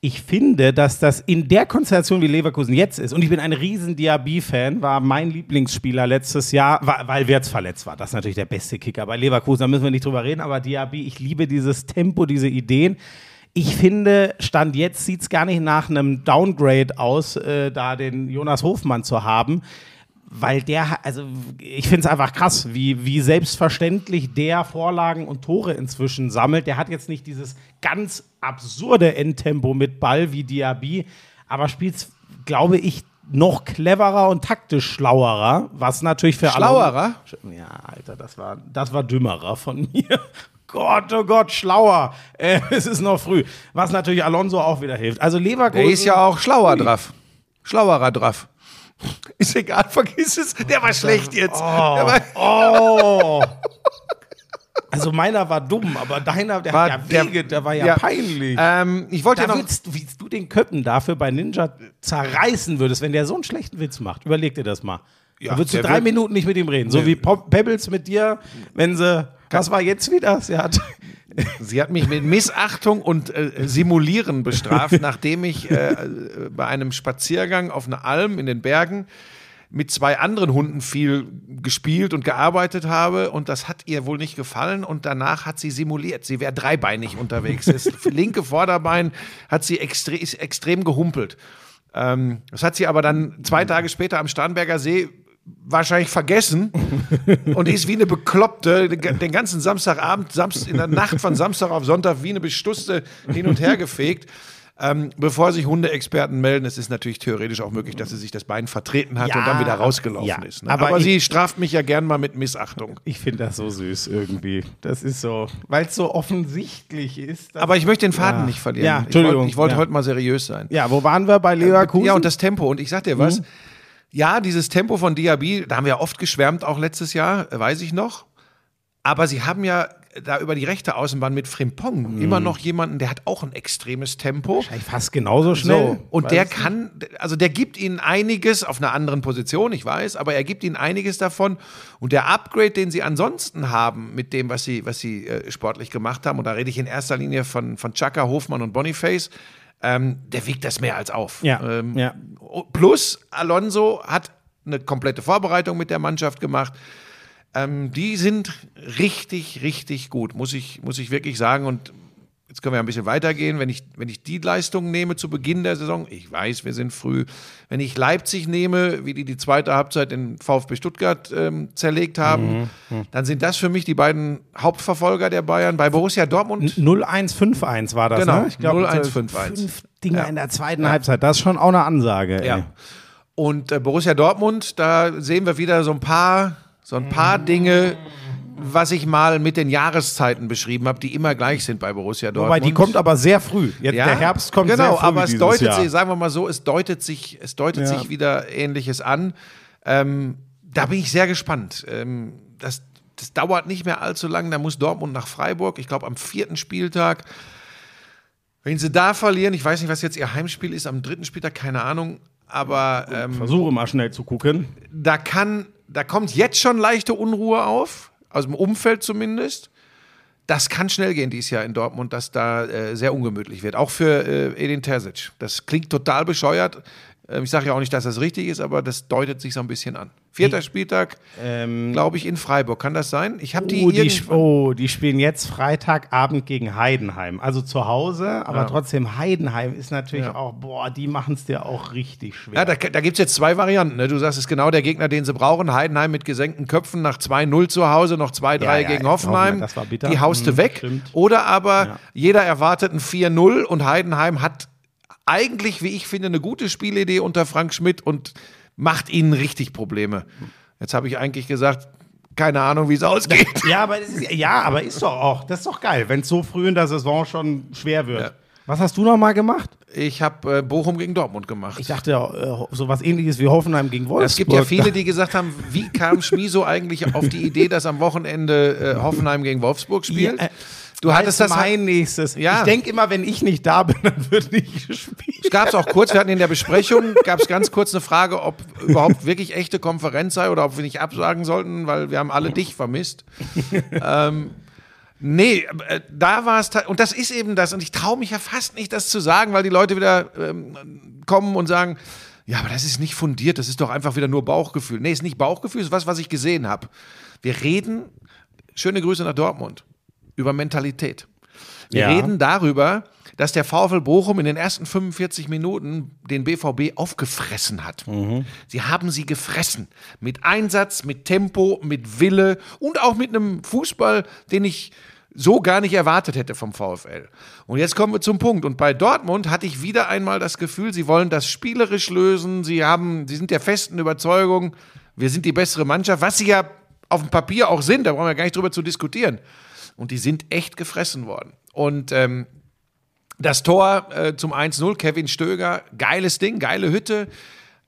[SPEAKER 1] Ich finde, dass das in der Konstellation, wie Leverkusen jetzt ist, und ich bin ein riesen Diaby-Fan, war mein Lieblingsspieler letztes Jahr, weil Wirtz verletzt war. Das ist natürlich der beste Kicker bei Leverkusen, da müssen wir nicht drüber reden, aber Diaby, ich liebe dieses Tempo, diese Ideen. Ich finde, Stand jetzt sieht es gar nicht nach einem Downgrade aus, äh, da den Jonas Hofmann zu haben weil der, also ich finde es einfach krass, wie, wie selbstverständlich der Vorlagen und Tore inzwischen sammelt. Der hat jetzt nicht dieses ganz absurde Endtempo mit Ball wie Diaby, aber spielt glaube ich, noch cleverer und taktisch schlauerer, was natürlich für alle-
[SPEAKER 2] Schlauerer?
[SPEAKER 1] Ja, Alter, das war, das war dümmerer von mir. Gott, oh Gott, schlauer. Äh, es ist noch früh. Was natürlich Alonso auch wieder hilft. Also Leverkusen.
[SPEAKER 2] der ist ja auch schlauer drauf. Schlauerer drauf. Ist egal, vergiss es. Der war schlecht jetzt. Der war,
[SPEAKER 1] Oh. Also meiner war dumm, aber deiner, der
[SPEAKER 2] War
[SPEAKER 1] hat ja
[SPEAKER 2] der-
[SPEAKER 1] Wege, der war ja,
[SPEAKER 2] ja.
[SPEAKER 1] peinlich.
[SPEAKER 2] ähm, ich wollte ja noch.
[SPEAKER 1] willst, wie du den Köppen dafür bei Ninja zerreißen würdest, wenn der so einen schlechten Witz macht. Überleg dir das mal.
[SPEAKER 2] Ja,
[SPEAKER 1] da würdest du
[SPEAKER 2] der
[SPEAKER 1] drei
[SPEAKER 2] wird-
[SPEAKER 1] Minuten nicht mit ihm reden. So
[SPEAKER 2] Nee.
[SPEAKER 1] wie Pebbles mit dir, wenn sie. Was war jetzt wieder? Sie hat.
[SPEAKER 2] Sie hat mich mit Missachtung und äh, Simulieren bestraft, nachdem ich äh, bei einem Spaziergang auf einer Alm in den Bergen mit zwei anderen Hunden viel gespielt und gearbeitet habe und das hat ihr wohl nicht gefallen und danach hat sie simuliert. Sie wäre dreibeinig unterwegs. Das linke Vorderbein hat sie extre extrem gehumpelt. Ähm, das hat sie aber dann zwei Tage später am Starnberger See wahrscheinlich vergessen und ist wie eine Bekloppte den ganzen Samstagabend, Samst, in der Nacht von Samstag auf Sonntag wie eine Bestusste hin und her gefegt. Ähm, bevor sich Hundeexperten melden, es ist natürlich theoretisch auch möglich, dass sie sich das Bein vertreten hat
[SPEAKER 1] Ja,
[SPEAKER 2] und dann wieder rausgelaufen
[SPEAKER 1] ja,
[SPEAKER 2] ist. Ne?
[SPEAKER 1] aber
[SPEAKER 2] Aber,
[SPEAKER 1] ich-
[SPEAKER 2] sie straft mich ja gern mal mit Missachtung.
[SPEAKER 1] Ich finde das so süß irgendwie. Das ist so, weil es so offensichtlich ist.
[SPEAKER 2] Aber ich möchte den Faden
[SPEAKER 1] Ja.
[SPEAKER 2] nicht verlieren.
[SPEAKER 1] Ja, Entschuldigung.
[SPEAKER 2] ich wollte
[SPEAKER 1] Ja.
[SPEAKER 2] heute mal seriös sein.
[SPEAKER 1] ja, wo waren wir bei Leverkusen?
[SPEAKER 2] Ja, und das Tempo. Und ich sag dir
[SPEAKER 1] Mhm.
[SPEAKER 2] Ja, dieses Tempo von Diaby, da haben wir ja oft geschwärmt, auch letztes Jahr, äh, weiß ich noch. Aber sie haben ja da über die rechte Außenbahn mit Frimpong
[SPEAKER 1] Mhm.
[SPEAKER 2] immer noch jemanden, der hat auch ein extremes Tempo.
[SPEAKER 1] Wahrscheinlich fast genauso schnell.
[SPEAKER 2] So, und der kann, also der gibt ihnen einiges auf einer anderen Position, ich weiß, aber er gibt ihnen einiges davon. Und der Upgrade, den sie ansonsten haben mit dem, was sie, was sie äh, sportlich gemacht haben, und da rede ich in erster Linie von, von Chaka, Hofmann und Boniface, ähm, der wiegt das mehr als auf.
[SPEAKER 1] Ja,
[SPEAKER 2] Ähm,
[SPEAKER 1] ja.
[SPEAKER 2] Plus, Alonso hat eine komplette Vorbereitung mit der Mannschaft gemacht. Ähm, die sind richtig, richtig gut, muss ich, muss ich wirklich sagen. Und jetzt können wir ein bisschen weitergehen. Wenn ich, wenn ich die Leistungen nehme zu Beginn der Saison, ich weiß, wir sind früh. Wenn ich Leipzig nehme, wie die die zweite Halbzeit in VfB Stuttgart ähm, zerlegt haben, dann sind das für mich die beiden Hauptverfolger der Bayern. Bei Borussia Dortmund
[SPEAKER 1] 0151 war das,
[SPEAKER 2] Genau,
[SPEAKER 1] ne? Ich glaube,
[SPEAKER 2] 0151.
[SPEAKER 1] fünf Dinger
[SPEAKER 2] Ja.
[SPEAKER 1] in der zweiten Halbzeit. Das ist schon auch eine Ansage. ey.
[SPEAKER 2] Ja. Und äh, Borussia Dortmund, da sehen wir wieder so ein paar, so ein paar Dinge, was ich mal mit den Jahreszeiten beschrieben habe, die immer gleich sind bei Borussia Dortmund.
[SPEAKER 1] Wobei, die kommt aber sehr früh. Jetzt, Der Herbst kommt
[SPEAKER 2] genau,
[SPEAKER 1] sehr früh
[SPEAKER 2] aber es deutet
[SPEAKER 1] Jahr.
[SPEAKER 2] sich, sagen wir mal so, es deutet sich, es deutet
[SPEAKER 1] Ja.
[SPEAKER 2] sich wieder Ähnliches an. Ähm, da bin ich sehr gespannt. Ähm, das, das dauert nicht mehr allzu lang. Da muss Dortmund nach Freiburg. Ich glaube am vierten Spieltag. Wenn sie da verlieren, ich weiß nicht, was jetzt ihr Heimspiel ist, am dritten Spieltag, keine Ahnung. Aber ähm,
[SPEAKER 1] Versuche mal schnell zu gucken.
[SPEAKER 2] da kann, da kommt jetzt schon leichte Unruhe auf, aus dem Umfeld zumindest. das kann schnell gehen dieses Jahr in Dortmund, dass da äh, sehr ungemütlich wird. Auch für äh, Edin Terzic. Das klingt total bescheuert. Ähm, ich sage ja auch nicht, dass das richtig ist, aber das deutet sich so ein bisschen an. Vierter Spieltag, glaube ich, in Freiburg. Kann das sein? Ich habe die,
[SPEAKER 1] Oh die, oh, die spielen jetzt Freitagabend gegen Heidenheim. Also zu Hause, aber
[SPEAKER 2] Ja.
[SPEAKER 1] trotzdem Heidenheim ist natürlich
[SPEAKER 2] Ja.
[SPEAKER 1] auch, boah, die machen es dir auch richtig schwer.
[SPEAKER 2] Ja, da, da gibt es jetzt zwei Varianten. Ne? Du sagst, es ist genau der Gegner, den sie brauchen. Heidenheim mit gesenkten Köpfen nach 2-0 zu Hause, noch 2-3
[SPEAKER 1] Ja,
[SPEAKER 2] gegen Hoffenheim.
[SPEAKER 1] Das war bitter.
[SPEAKER 2] Die haust du
[SPEAKER 1] Mhm,
[SPEAKER 2] weg.
[SPEAKER 1] stimmt.
[SPEAKER 2] Oder aber jeder erwartet ein 4-0 und Heidenheim hat eigentlich, wie ich finde, eine gute Spielidee unter Frank Schmidt und macht ihnen richtig Probleme. Jetzt habe ich eigentlich gesagt, keine Ahnung, wie es ausgeht.
[SPEAKER 1] ja, aber ist, ja, aber ist doch auch, das ist doch geil, wenn es so früh in der Saison schon schwer wird.
[SPEAKER 2] Ja.
[SPEAKER 1] Was hast du noch mal gemacht?
[SPEAKER 2] Ich habe äh, Bochum gegen Dortmund gemacht.
[SPEAKER 1] Ich dachte, äh, sowas ähnliches wie Hoffenheim gegen Wolfsburg.
[SPEAKER 2] Es gibt ja viele, die gesagt haben, wie kam Schmieso eigentlich auf die Idee, dass am Wochenende äh, Hoffenheim gegen Wolfsburg spielt?
[SPEAKER 1] Ja, äh,
[SPEAKER 2] du hattest das
[SPEAKER 1] mein nächstes.
[SPEAKER 2] Ja.
[SPEAKER 1] Ich denke immer, wenn ich nicht da bin, dann wird nicht gespielt.
[SPEAKER 2] Es gab es auch kurz, wir hatten in der Besprechung, gab es ganz kurz eine Frage, ob überhaupt wirklich echte Konferenz sei oder ob wir nicht absagen sollten, weil wir haben alle dich vermisst. ähm, nee, äh, da war es, und das ist eben das, und ich traue mich ja fast nicht, das zu sagen, weil die Leute wieder ähm, kommen und sagen, ja, aber das ist nicht fundiert, das ist doch einfach wieder nur Bauchgefühl. Nee, ist nicht Bauchgefühl, ist was, was ich gesehen habe. Wir reden, schöne Grüße nach Dortmund, über Mentalität. Wir
[SPEAKER 1] Ja.
[SPEAKER 2] reden darüber, dass der VfL Bochum in den ersten 45 Minuten den BVB aufgefressen hat. Sie haben sie gefressen. Mit Einsatz, mit Tempo, mit Wille und auch mit einem Fußball, den ich so gar nicht erwartet hätte vom VfL. Und jetzt kommen wir zum Punkt. Und bei Dortmund hatte ich wieder einmal das Gefühl, sie wollen das spielerisch lösen. Sie haben, sie sind der festen Überzeugung, wir sind die bessere Mannschaft, was sie ja auf dem Papier auch sind. Da brauchen wir gar nicht drüber zu diskutieren. Und die sind echt gefressen worden. Und ähm, das Tor äh, zum 1-0, Kevin Stöger, geiles Ding, geile Hütte.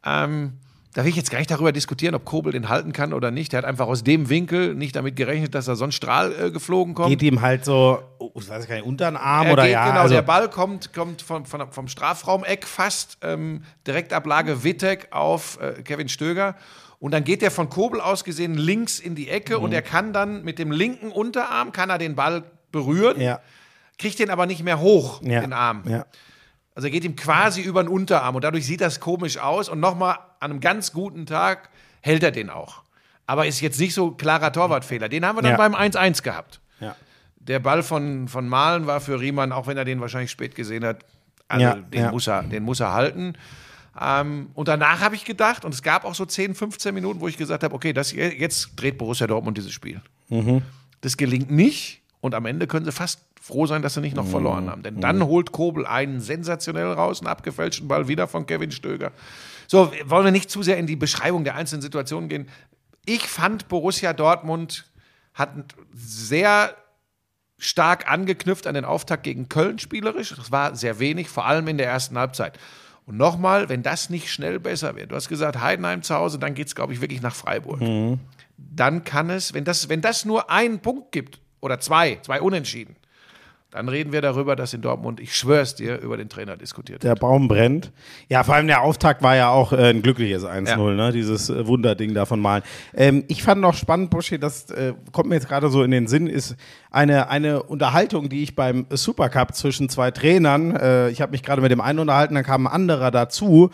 [SPEAKER 2] Ähm, da will ich jetzt gar nicht darüber diskutieren, ob Kobel den halten kann oder nicht. Der hat einfach aus dem Winkel nicht damit gerechnet, dass da so ein Strahl äh, geflogen kommt.
[SPEAKER 1] Geht ihm halt so, oh, ich weiß gar nicht, unter den Arm
[SPEAKER 2] Er
[SPEAKER 1] oder
[SPEAKER 2] geht,
[SPEAKER 1] ja.
[SPEAKER 2] genau,
[SPEAKER 1] also,
[SPEAKER 2] der Ball kommt, kommt vom, vom, vom Strafraumeck fast, ähm, Direktablage Wittek auf äh, Kevin Stöger. Und dann geht er von Kobel aus gesehen links in die Ecke
[SPEAKER 1] Mhm.
[SPEAKER 2] und er kann dann mit dem linken Unterarm, kann er den Ball berühren,
[SPEAKER 1] ja,
[SPEAKER 2] kriegt den aber nicht mehr hoch,
[SPEAKER 1] ja,
[SPEAKER 2] den Arm.
[SPEAKER 1] Ja.
[SPEAKER 2] Also er geht ihm quasi über den Unterarm und dadurch sieht das komisch aus und nochmal an einem ganz guten Tag hält er den auch. Aber ist jetzt nicht so klarer Torwartfehler. Den haben wir dann beim 1-1 gehabt. Der Ball von, von Malen war für Riemann, auch wenn er den wahrscheinlich spät gesehen hat, also den. Muss er, den muss er halten. Ähm, und danach habe ich gedacht, und es gab auch so 10, 15 Minuten, wo ich gesagt habe, okay, das, jetzt dreht Borussia Dortmund dieses Spiel.
[SPEAKER 1] Mhm.
[SPEAKER 2] Das gelingt nicht und am Ende können sie fast froh sein, dass sie nicht noch
[SPEAKER 1] Mhm.
[SPEAKER 2] verloren haben. Denn dann holt Kobel einen sensationell raus, einen abgefälschten Ball wieder von Kevin Stöger. So, wollen wir nicht zu sehr in die Beschreibung der einzelnen Situationen gehen. Ich fand, Borussia Dortmund hat sehr stark angeknüpft an den Auftakt gegen Köln spielerisch. Das war sehr wenig, vor allem in der ersten Halbzeit. Und nochmal, wenn das nicht schnell besser wird, du hast gesagt, Heidenheim zu Hause, dann geht es, glaube ich, wirklich nach Freiburg. Dann kann es, wenn das, wenn das nur einen Punkt gibt oder zwei, zwei Unentschieden, dann reden wir darüber, dass in Dortmund, ich schwör's dir, über den Trainer diskutiert
[SPEAKER 1] Der
[SPEAKER 2] wird.
[SPEAKER 1] Baum brennt. Ja, vor allem der Auftakt war ja auch äh, ein glückliches 1-0,
[SPEAKER 2] Ja.
[SPEAKER 1] ne? dieses äh, Wunderding da von Malen. Ähm, ich fand noch spannend, Buschi, das äh, kommt mir jetzt gerade so in den Sinn, ist eine, eine Unterhaltung, die ich beim Supercup zwischen zwei Trainern, äh, ich habe mich gerade mit dem einen unterhalten, dann kam ein anderer dazu.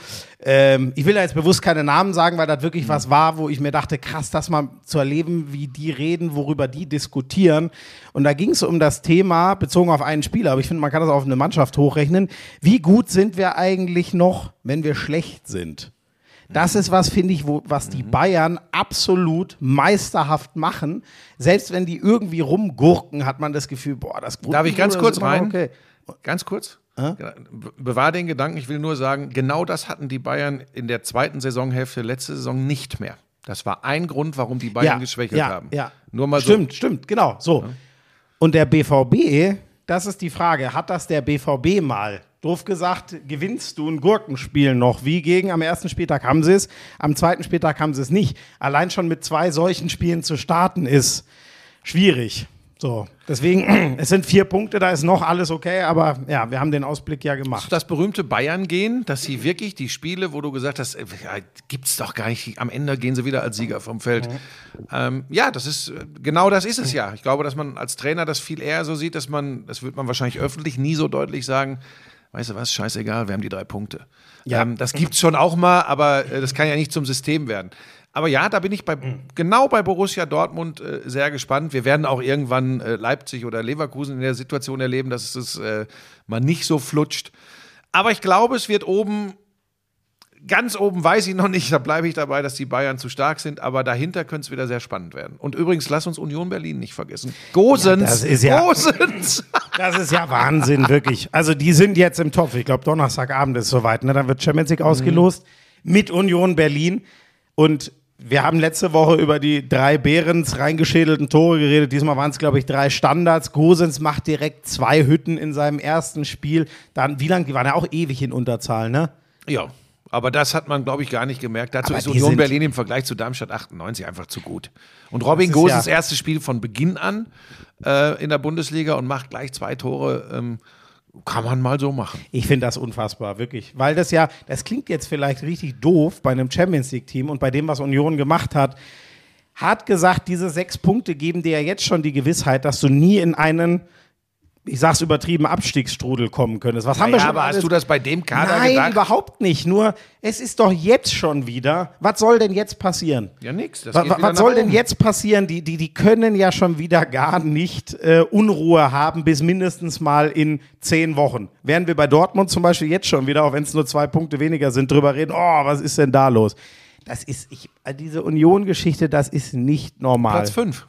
[SPEAKER 1] Ähm, ich will da jetzt bewusst keine Namen sagen, weil das wirklich was war, wo ich mir dachte, krass, das mal zu erleben, wie die reden, worüber die diskutieren. Und da ging es um das Thema, bezogen auf einen Spieler, aber ich finde, man kann das auf eine Mannschaft hochrechnen. Wie gut sind wir eigentlich noch, wenn wir schlecht sind? Das ist was, finde ich, wo, was
[SPEAKER 2] Mhm.
[SPEAKER 1] die Bayern absolut meisterhaft machen. Selbst wenn die irgendwie rumgurken, hat man das Gefühl, boah, das
[SPEAKER 2] Darf ich ganz kurz rein?
[SPEAKER 1] Okay.
[SPEAKER 2] Ganz kurz. Be- Bewahr den Gedanken, ich will nur sagen, genau das hatten die Bayern in der zweiten Saisonhälfte letzte Saison nicht mehr. Das war ein Grund, warum die Bayern geschwächelt
[SPEAKER 1] ja,
[SPEAKER 2] haben.
[SPEAKER 1] Ja.
[SPEAKER 2] Nur mal
[SPEAKER 1] stimmt, stimmt, genau. So. Und der BVB, das ist die Frage, hat das der BVB mal? Doof gesagt, gewinnst du ein Gurkenspiel noch? Wie gegen am ersten Spieltag haben sie es, am zweiten Spieltag haben sie es nicht. Allein schon mit zwei solchen Spielen zu starten ist schwierig. So, deswegen, es sind vier Punkte, da ist noch alles okay, aber ja, wir haben den Ausblick ja gemacht.
[SPEAKER 2] Das berühmte Bayern gehen, dass sie wirklich die Spiele, wo du gesagt hast, äh, gibt's doch gar nicht, am Ende gehen sie wieder als Sieger vom Feld. Ähm, ja, das ist, äh, genau das ist es ja. Ich glaube, dass man als Trainer das viel eher so sieht, dass man, das wird man wahrscheinlich öffentlich nie so deutlich sagen, weißt du was, scheißegal, wir haben die drei Punkte.
[SPEAKER 1] Ja.
[SPEAKER 2] Ähm, das gibt's schon auch mal, aber äh, das kann ja nicht zum System werden. Aber ja, da bin ich bei, genau bei Borussia Dortmund äh, sehr gespannt. Wir werden auch irgendwann äh, Leipzig oder Leverkusen in der Situation erleben, dass es äh, mal nicht so flutscht. Aber ich glaube, es wird oben, ganz oben weiß ich noch nicht, da bleibe ich dabei, dass die Bayern zu stark sind, aber dahinter könnte es wieder sehr spannend werden. Und übrigens, lass uns Union Berlin nicht vergessen. Gosens,
[SPEAKER 1] Ja, das ist ja-
[SPEAKER 2] Gosens.
[SPEAKER 1] Das ist ja Wahnsinn, wirklich. Also die sind jetzt im Topf. Ich glaube, Donnerstagabend ist soweit. Ne? Dann wird Champions League ausgelost mit Union Berlin. Und wir haben letzte Woche über die drei Behrens reingeschädelten Tore geredet. Diesmal waren es, glaube ich, drei Standards. Gosens macht direkt zwei Hütten in seinem ersten Spiel. Dann, wie lange? Die waren ja auch ewig in Unterzahl, ne?
[SPEAKER 2] Ja, aber das hat man, glaube ich, gar nicht gemerkt. Dazu
[SPEAKER 1] Aber
[SPEAKER 2] ist Union Berlin im Vergleich zu Darmstadt 98 einfach zu gut. Und Robin Gosens
[SPEAKER 1] ja-
[SPEAKER 2] erstes Spiel von Beginn an äh, in der Bundesliga und macht gleich zwei Tore. Ähm, kann man mal so machen.
[SPEAKER 1] Ich finde das unfassbar, wirklich. Weil das ja, das klingt jetzt vielleicht richtig doof bei einem Champions League-Team und bei dem, was Union gemacht hat. Hart gesagt, diese sechs Punkte geben dir ja jetzt schon die Gewissheit, dass du nie in einen, ich sag's übertrieben, Abstiegsstrudel kommen könntest. Was haben wir
[SPEAKER 2] ja,
[SPEAKER 1] schon
[SPEAKER 2] aber
[SPEAKER 1] alles-
[SPEAKER 2] hast du das bei dem Kader
[SPEAKER 1] Nein,
[SPEAKER 2] gedacht?
[SPEAKER 1] überhaupt nicht. Nur, es ist doch jetzt schon wieder. Was soll denn jetzt passieren?
[SPEAKER 2] Ja, nix. Das
[SPEAKER 1] Wa-
[SPEAKER 2] geht
[SPEAKER 1] wa-
[SPEAKER 2] wieder
[SPEAKER 1] Was soll
[SPEAKER 2] nach
[SPEAKER 1] denn
[SPEAKER 2] oben.
[SPEAKER 1] jetzt passieren? Die, die, die können ja schon wieder gar nicht äh, Unruhe haben bis mindestens mal in zehn Wochen. Während wir bei Dortmund zum Beispiel jetzt schon wieder, auch wenn es nur zwei Punkte weniger sind, drüber reden, oh, was ist denn da los? Das ist, ich, diese Union-Geschichte, das ist nicht normal.
[SPEAKER 2] Platz 5.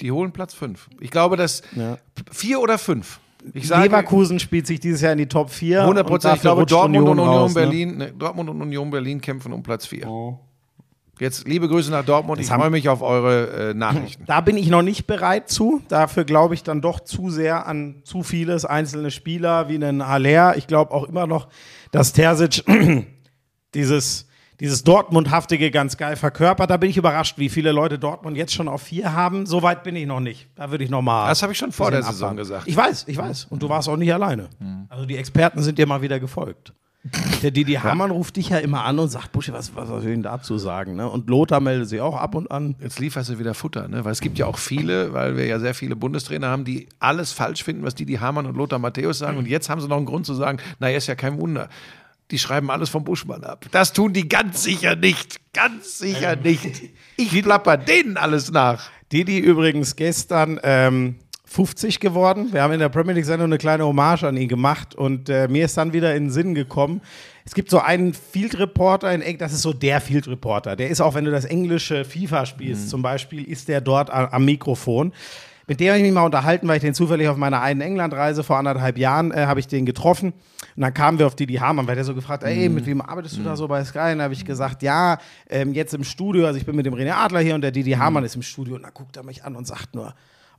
[SPEAKER 2] Die holen Platz 5. Ich glaube, dass
[SPEAKER 1] Ja.
[SPEAKER 2] vier oder fünf. Ich sage
[SPEAKER 1] Leverkusen spielt sich dieses Jahr in die Top 4.
[SPEAKER 2] 100 Prozent. Ich glaube, Dortmund und Union
[SPEAKER 1] raus, ne?
[SPEAKER 2] Berlin, ne, Dortmund und Union Berlin kämpfen um Platz 4. Jetzt liebe Grüße nach Dortmund. Ich
[SPEAKER 1] haben-
[SPEAKER 2] freue mich auf eure äh, Nachrichten.
[SPEAKER 1] Da bin ich noch nicht bereit zu. Dafür glaube ich dann doch zu sehr an zu vieles einzelne Spieler wie einen Haller. Ich glaube auch immer noch, dass Terzic dieses, dieses Dortmundhaftige ganz geil verkörpert. Da bin ich überrascht, wie viele Leute Dortmund jetzt schon auf vier haben. So weit bin ich noch nicht. Da würde ich noch mal.
[SPEAKER 2] Das habe ich schon vor der Saison
[SPEAKER 1] abwarten.
[SPEAKER 2] gesagt.
[SPEAKER 1] Ich weiß, ich weiß. Und du warst auch nicht alleine. Also die Experten sind dir mal wieder gefolgt. Der Didi Hamann ruft dich ja immer an und sagt, Busche, was, was soll ich denn dazu sagen? Ne? Und Lothar meldet sich auch ab und an.
[SPEAKER 2] Jetzt lieferst du wieder Futter, ne? Weil es gibt ja auch viele, weil wir ja sehr viele Bundestrainer haben, die alles falsch finden, was Didi Hamann und Lothar Matthäus sagen. Und jetzt haben sie noch einen Grund zu sagen, naja, ist ja kein Wunder. Die schreiben alles vom Buschmann ab. Das tun die ganz sicher nicht. Ganz sicher nicht. Ich plapper denen alles nach.
[SPEAKER 1] Didi übrigens gestern ähm, 50 geworden. Wir haben in der Premier League-Sendung eine kleine Hommage an ihn gemacht und äh, mir ist dann wieder in den Sinn gekommen. Es gibt so einen Field Reporter in Eng, das ist so der Field Reporter. Der ist auch, wenn du das englische FIFA spielst, zum Beispiel, ist der dort a- am Mikrofon. Mit dem habe ich mich mal unterhalten, weil ich den zufällig auf meiner einen England-Reise vor anderthalb Jahren äh, habe ich den getroffen. Und dann kamen wir auf Didi Hamann, weil der so gefragt, ey, mit wem arbeitest du da so bei Sky? Und dann habe ich gesagt, ja, ähm, jetzt im Studio, also ich bin mit dem René Adler hier und der Didi Hamann ist im Studio. Und dann guckt er mich an und sagt nur,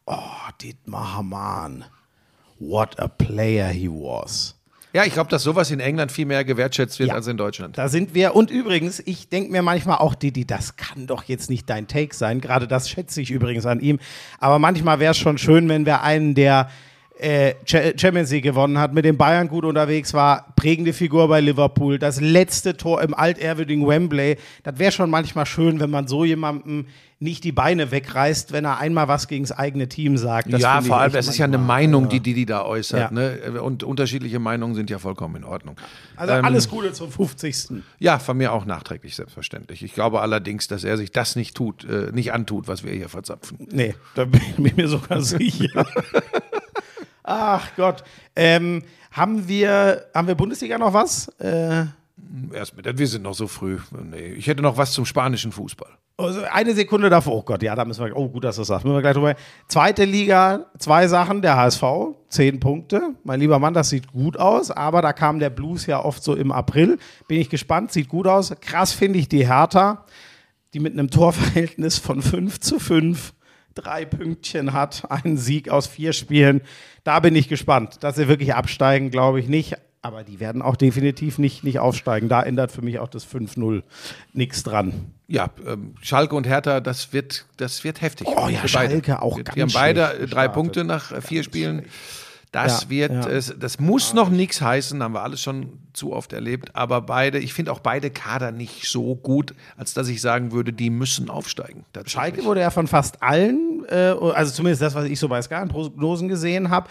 [SPEAKER 1] oh, Dietmar Hamann, what a player he was.
[SPEAKER 2] Ja, ich glaube, dass sowas in England viel mehr gewertschätzt wird
[SPEAKER 1] Ja.
[SPEAKER 2] als in Deutschland.
[SPEAKER 1] Da sind wir. Und übrigens, ich denke mir manchmal auch, Didi, das kann doch jetzt nicht dein Take sein. Gerade das schätze ich übrigens an ihm. Aber manchmal wäre es schon schön, wenn wir einen, der äh, Cha- Champions League gewonnen hat, mit den Bayern gut unterwegs war, prägende Figur bei Liverpool, das letzte Tor im altehrwürdigen Wembley. Das wäre schon manchmal schön, wenn man so jemandem nicht die Beine wegreißt, wenn er einmal was gegen das eigene Team sagt. Das
[SPEAKER 2] ja, vor allem, das ist ja eine Meinung, die Didi da äußert.
[SPEAKER 1] Ja.
[SPEAKER 2] Ne? Und unterschiedliche Meinungen sind ja vollkommen in Ordnung.
[SPEAKER 1] Also
[SPEAKER 2] Ähm,
[SPEAKER 1] alles Gute zum 50.
[SPEAKER 2] Ja, von mir auch nachträglich, selbstverständlich. Ich glaube allerdings, dass er sich das nicht tut, äh, nicht antut, was wir hier verzapfen.
[SPEAKER 1] Nee, da bin ich mir sogar sicher. Ach Gott. Ähm, haben, wir, haben wir Bundesliga noch was? Äh,
[SPEAKER 2] Erst mit, wir sind noch so früh. Nee, ich hätte noch was zum spanischen Fußball.
[SPEAKER 1] also eine Sekunde davor. Oh Gott, ja, da müssen wir. Oh, gut, dass du das sagst. Müssen wir gleich drüber. Zweite Liga, zwei Sachen. Der HSV, zehn Punkte. Mein lieber Mann, das sieht gut aus. Aber da kam der Blues ja oft so im April. Bin ich gespannt, sieht gut aus. Krass finde ich die Hertha, die mit einem Torverhältnis von 5 zu 5 drei Pünktchen hat, einen Sieg aus vier Spielen. Da bin ich gespannt. Dass sie wirklich absteigen, glaube ich nicht. Aber die werden auch definitiv nicht, nicht aufsteigen. Da ändert für mich auch das 5-0 nichts dran.
[SPEAKER 2] Ja, ähm, Schalke und Hertha, das wird, das wird heftig.
[SPEAKER 1] Oh ja. Schalke auch
[SPEAKER 2] Wir-
[SPEAKER 1] ganz
[SPEAKER 2] Die haben beide
[SPEAKER 1] schlecht
[SPEAKER 2] drei
[SPEAKER 1] gestartet.
[SPEAKER 2] Punkte nach äh, vier Spielen. Das
[SPEAKER 1] Ja,
[SPEAKER 2] wird,
[SPEAKER 1] ja.
[SPEAKER 2] Es, das muss noch nichts heißen, haben wir alles schon zu oft erlebt. Aber beide, ich finde auch beide Kader nicht so gut, als dass ich sagen würde, die müssen aufsteigen.
[SPEAKER 1] Schalke wurde ja von fast allen, äh, also zumindest das, was ich so bei Prognosen gesehen habe,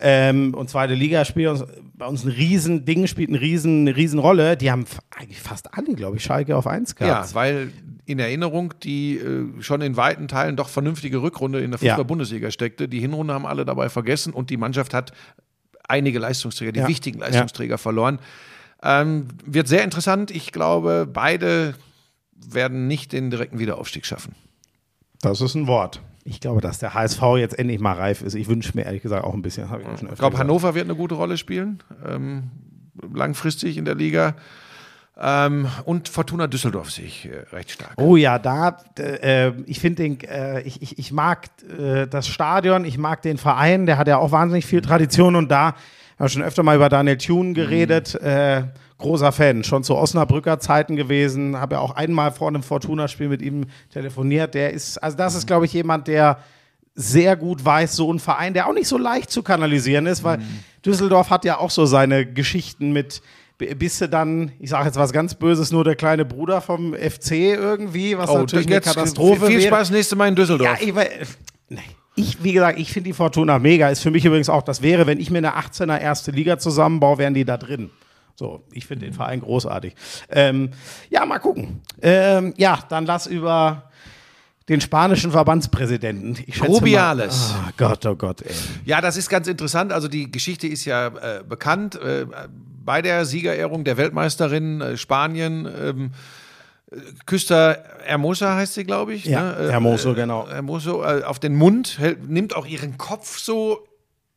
[SPEAKER 1] ähm, und zweite Liga spielt bei uns ein riesen Ding, spielt eine riesen, eine riesen Rolle. Die haben eigentlich fast alle, glaube ich, Schalke auf 1
[SPEAKER 2] Ja,
[SPEAKER 1] gehabt.
[SPEAKER 2] weil in Erinnerung die äh, schon in weiten Teilen doch vernünftige Rückrunde in der
[SPEAKER 1] Ja.
[SPEAKER 2] Fußball-Bundesliga steckte. Die Hinrunde haben alle dabei vergessen und die Mannschaft hat einige Leistungsträger, die
[SPEAKER 1] Ja.
[SPEAKER 2] wichtigen Leistungsträger verloren. Ähm, wird sehr interessant. Ich glaube, beide werden nicht den direkten Wiederaufstieg schaffen.
[SPEAKER 1] Das ist ein Wort. Ich glaube, dass der HSV jetzt endlich mal reif ist. Ich wünsche mir ehrlich gesagt auch ein bisschen. Ich
[SPEAKER 2] Ich glaube. Hannover wird eine gute Rolle spielen, ähm, langfristig in der Liga. Ähm, und Fortuna Düsseldorf sehe ich äh, recht stark.
[SPEAKER 1] Oh ja, da, äh, äh, ich finde den, äh, ich, ich, ich mag äh, das Stadion, ich mag den Verein, der hat ja auch wahnsinnig viel Tradition und da haben wir schon öfter mal über Daniel Thune geredet. Äh, großer Fan, schon zu Osnabrücker Zeiten gewesen, habe ja auch einmal vor einem Fortuna-Spiel mit ihm telefoniert. Der ist, also das ist, glaube ich, jemand, der sehr gut weiß, so ein Verein, der auch nicht so leicht zu kanalisieren ist, weil Düsseldorf hat ja auch so seine Geschichten mit, bist du dann, ich sage jetzt was ganz Böses, nur der kleine Bruder vom FC irgendwie, was natürlich eine Katastrophe
[SPEAKER 2] Viel
[SPEAKER 1] wäre.
[SPEAKER 2] Spaß nächste Mal in Düsseldorf.
[SPEAKER 1] Ja, ich, nee. ich, wie gesagt, ich finde die Fortuna mega. Ist für mich übrigens auch, das wäre, wenn ich mir eine 18er erste Liga zusammenbaue, wären die da drin. So, ich finde den Verein großartig. Ähm, ja, mal gucken. Ähm, ja, dann lass über den spanischen Verbandspräsidenten.
[SPEAKER 2] Rubiales.
[SPEAKER 1] Mal, oh Gott, oh Gott, ey.
[SPEAKER 2] Ja, das ist ganz interessant. Also die Geschichte ist ja äh, bekannt. Äh, bei der Siegerehrung der Weltmeisterin äh, Spanien, ähm, äh, Küster Hermosa heißt sie, glaube ich.
[SPEAKER 1] Ja,
[SPEAKER 2] ne? Äh,
[SPEAKER 1] Hermoso, genau.
[SPEAKER 2] Hermoso äh, auf den Mund, hält, nimmt auch ihren Kopf so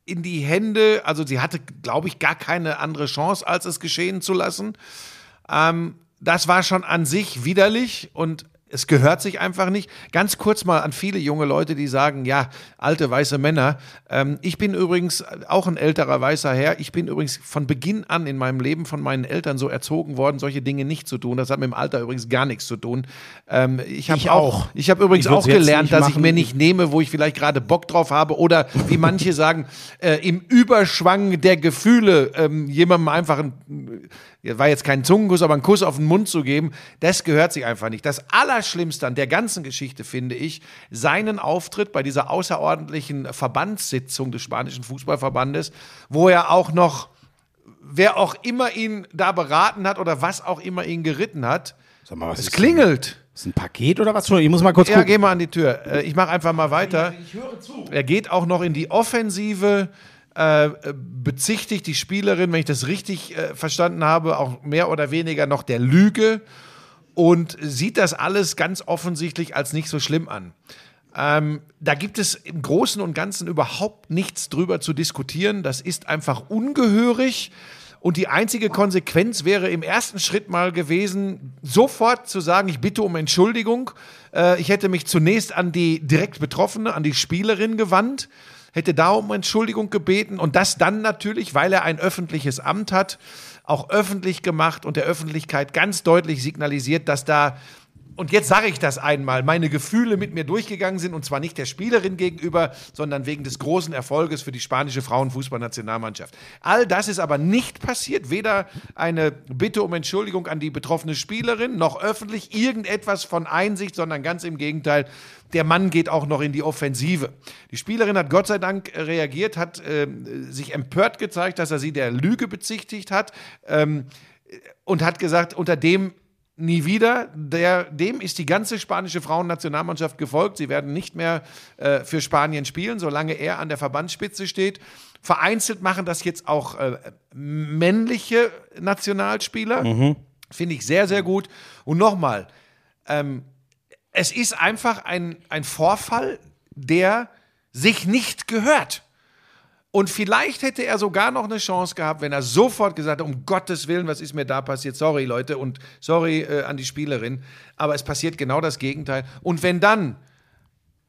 [SPEAKER 2] in die Hände. Also sie hatte, glaube ich, gar keine andere Chance, als es geschehen zu lassen. Ähm, das war schon an sich widerlich und es gehört sich einfach nicht. Ganz kurz mal an viele junge Leute, die sagen, ja, alte weiße Männer. Ähm, ich bin übrigens auch ein älterer weißer Herr. Ich bin übrigens von Beginn an in meinem Leben von meinen Eltern so erzogen worden, solche Dinge nicht zu tun. Das hat mit dem Alter übrigens gar nichts zu tun. Ähm, ich habe auch,
[SPEAKER 1] auch.
[SPEAKER 2] ich habe übrigens
[SPEAKER 1] Ich
[SPEAKER 2] auch gelernt, dass ich mir nicht nehme, wo ich vielleicht gerade Bock drauf habe oder wie manche sagen, äh, im Überschwang der Gefühle ähm, jemandem einfach ein, ja, war jetzt kein Zungenkuss, aber einen Kuss auf den Mund zu geben, das gehört sich einfach nicht. Das Allerschlimmste an der ganzen Geschichte finde ich, seinen Auftritt bei dieser außerordentlichen Verbandssitzung des spanischen Fußballverbandes, wo er auch noch, wer auch immer ihn da beraten hat oder was auch immer ihn geritten hat,
[SPEAKER 1] Sag mal, was
[SPEAKER 2] es
[SPEAKER 1] ist
[SPEAKER 2] klingelt.
[SPEAKER 1] Ist ein Paket oder was? Ich muss mal kurz
[SPEAKER 2] Ja,
[SPEAKER 1] gucken.
[SPEAKER 2] geh mal an die Tür. Äh, Ich mache einfach mal weiter. Er geht auch noch in die Offensive, äh, bezichtigt die Spielerin, wenn ich das richtig äh, verstanden habe, auch mehr oder weniger noch der Lüge und sieht das alles ganz offensichtlich als nicht so schlimm an. Ähm, da gibt es im Großen und Ganzen überhaupt nichts drüber zu diskutieren. Das ist einfach ungehörig. Und die einzige Konsequenz wäre im ersten Schritt mal gewesen, sofort zu sagen, ich bitte um Entschuldigung. Äh, ich hätte mich zunächst an die direkt Betroffene, an die Spielerin gewandt, hätte da um Entschuldigung gebeten und das dann natürlich, weil er ein öffentliches Amt hat, auch öffentlich gemacht und der Öffentlichkeit ganz deutlich signalisiert, dass da und jetzt sage ich das einmal, meine Gefühle mit mir durchgegangen sind und zwar nicht der Spielerin gegenüber, sondern wegen des großen Erfolges für die spanische Frauenfußballnationalmannschaft. All das ist aber nicht passiert, weder eine Bitte um Entschuldigung an die betroffene Spielerin, noch öffentlich irgendetwas von Einsicht, sondern ganz im Gegenteil, der Mann geht auch noch in die Offensive. Die Spielerin hat Gott sei Dank äh, reagiert, hat ähm, sich empört gezeigt, dass er sie der Lüge bezichtigt hat ähm, und hat gesagt, unter dem nie wieder. Der, dem ist die ganze spanische Frauennationalmannschaft gefolgt. Sie werden nicht mehr äh, für Spanien spielen, solange er an der Verbandsspitze steht. Vereinzelt machen das jetzt auch äh, männliche Nationalspieler. Finde ich sehr, sehr gut. Und nochmal, ähm, es ist einfach ein, ein Vorfall, der sich nicht gehört. Und vielleicht hätte er sogar noch eine Chance gehabt, wenn er sofort gesagt hat, um Gottes Willen, was ist mir da passiert? Sorry, Leute, und sorry äh, an die Spielerin. Aber es passiert genau das Gegenteil. Und wenn dann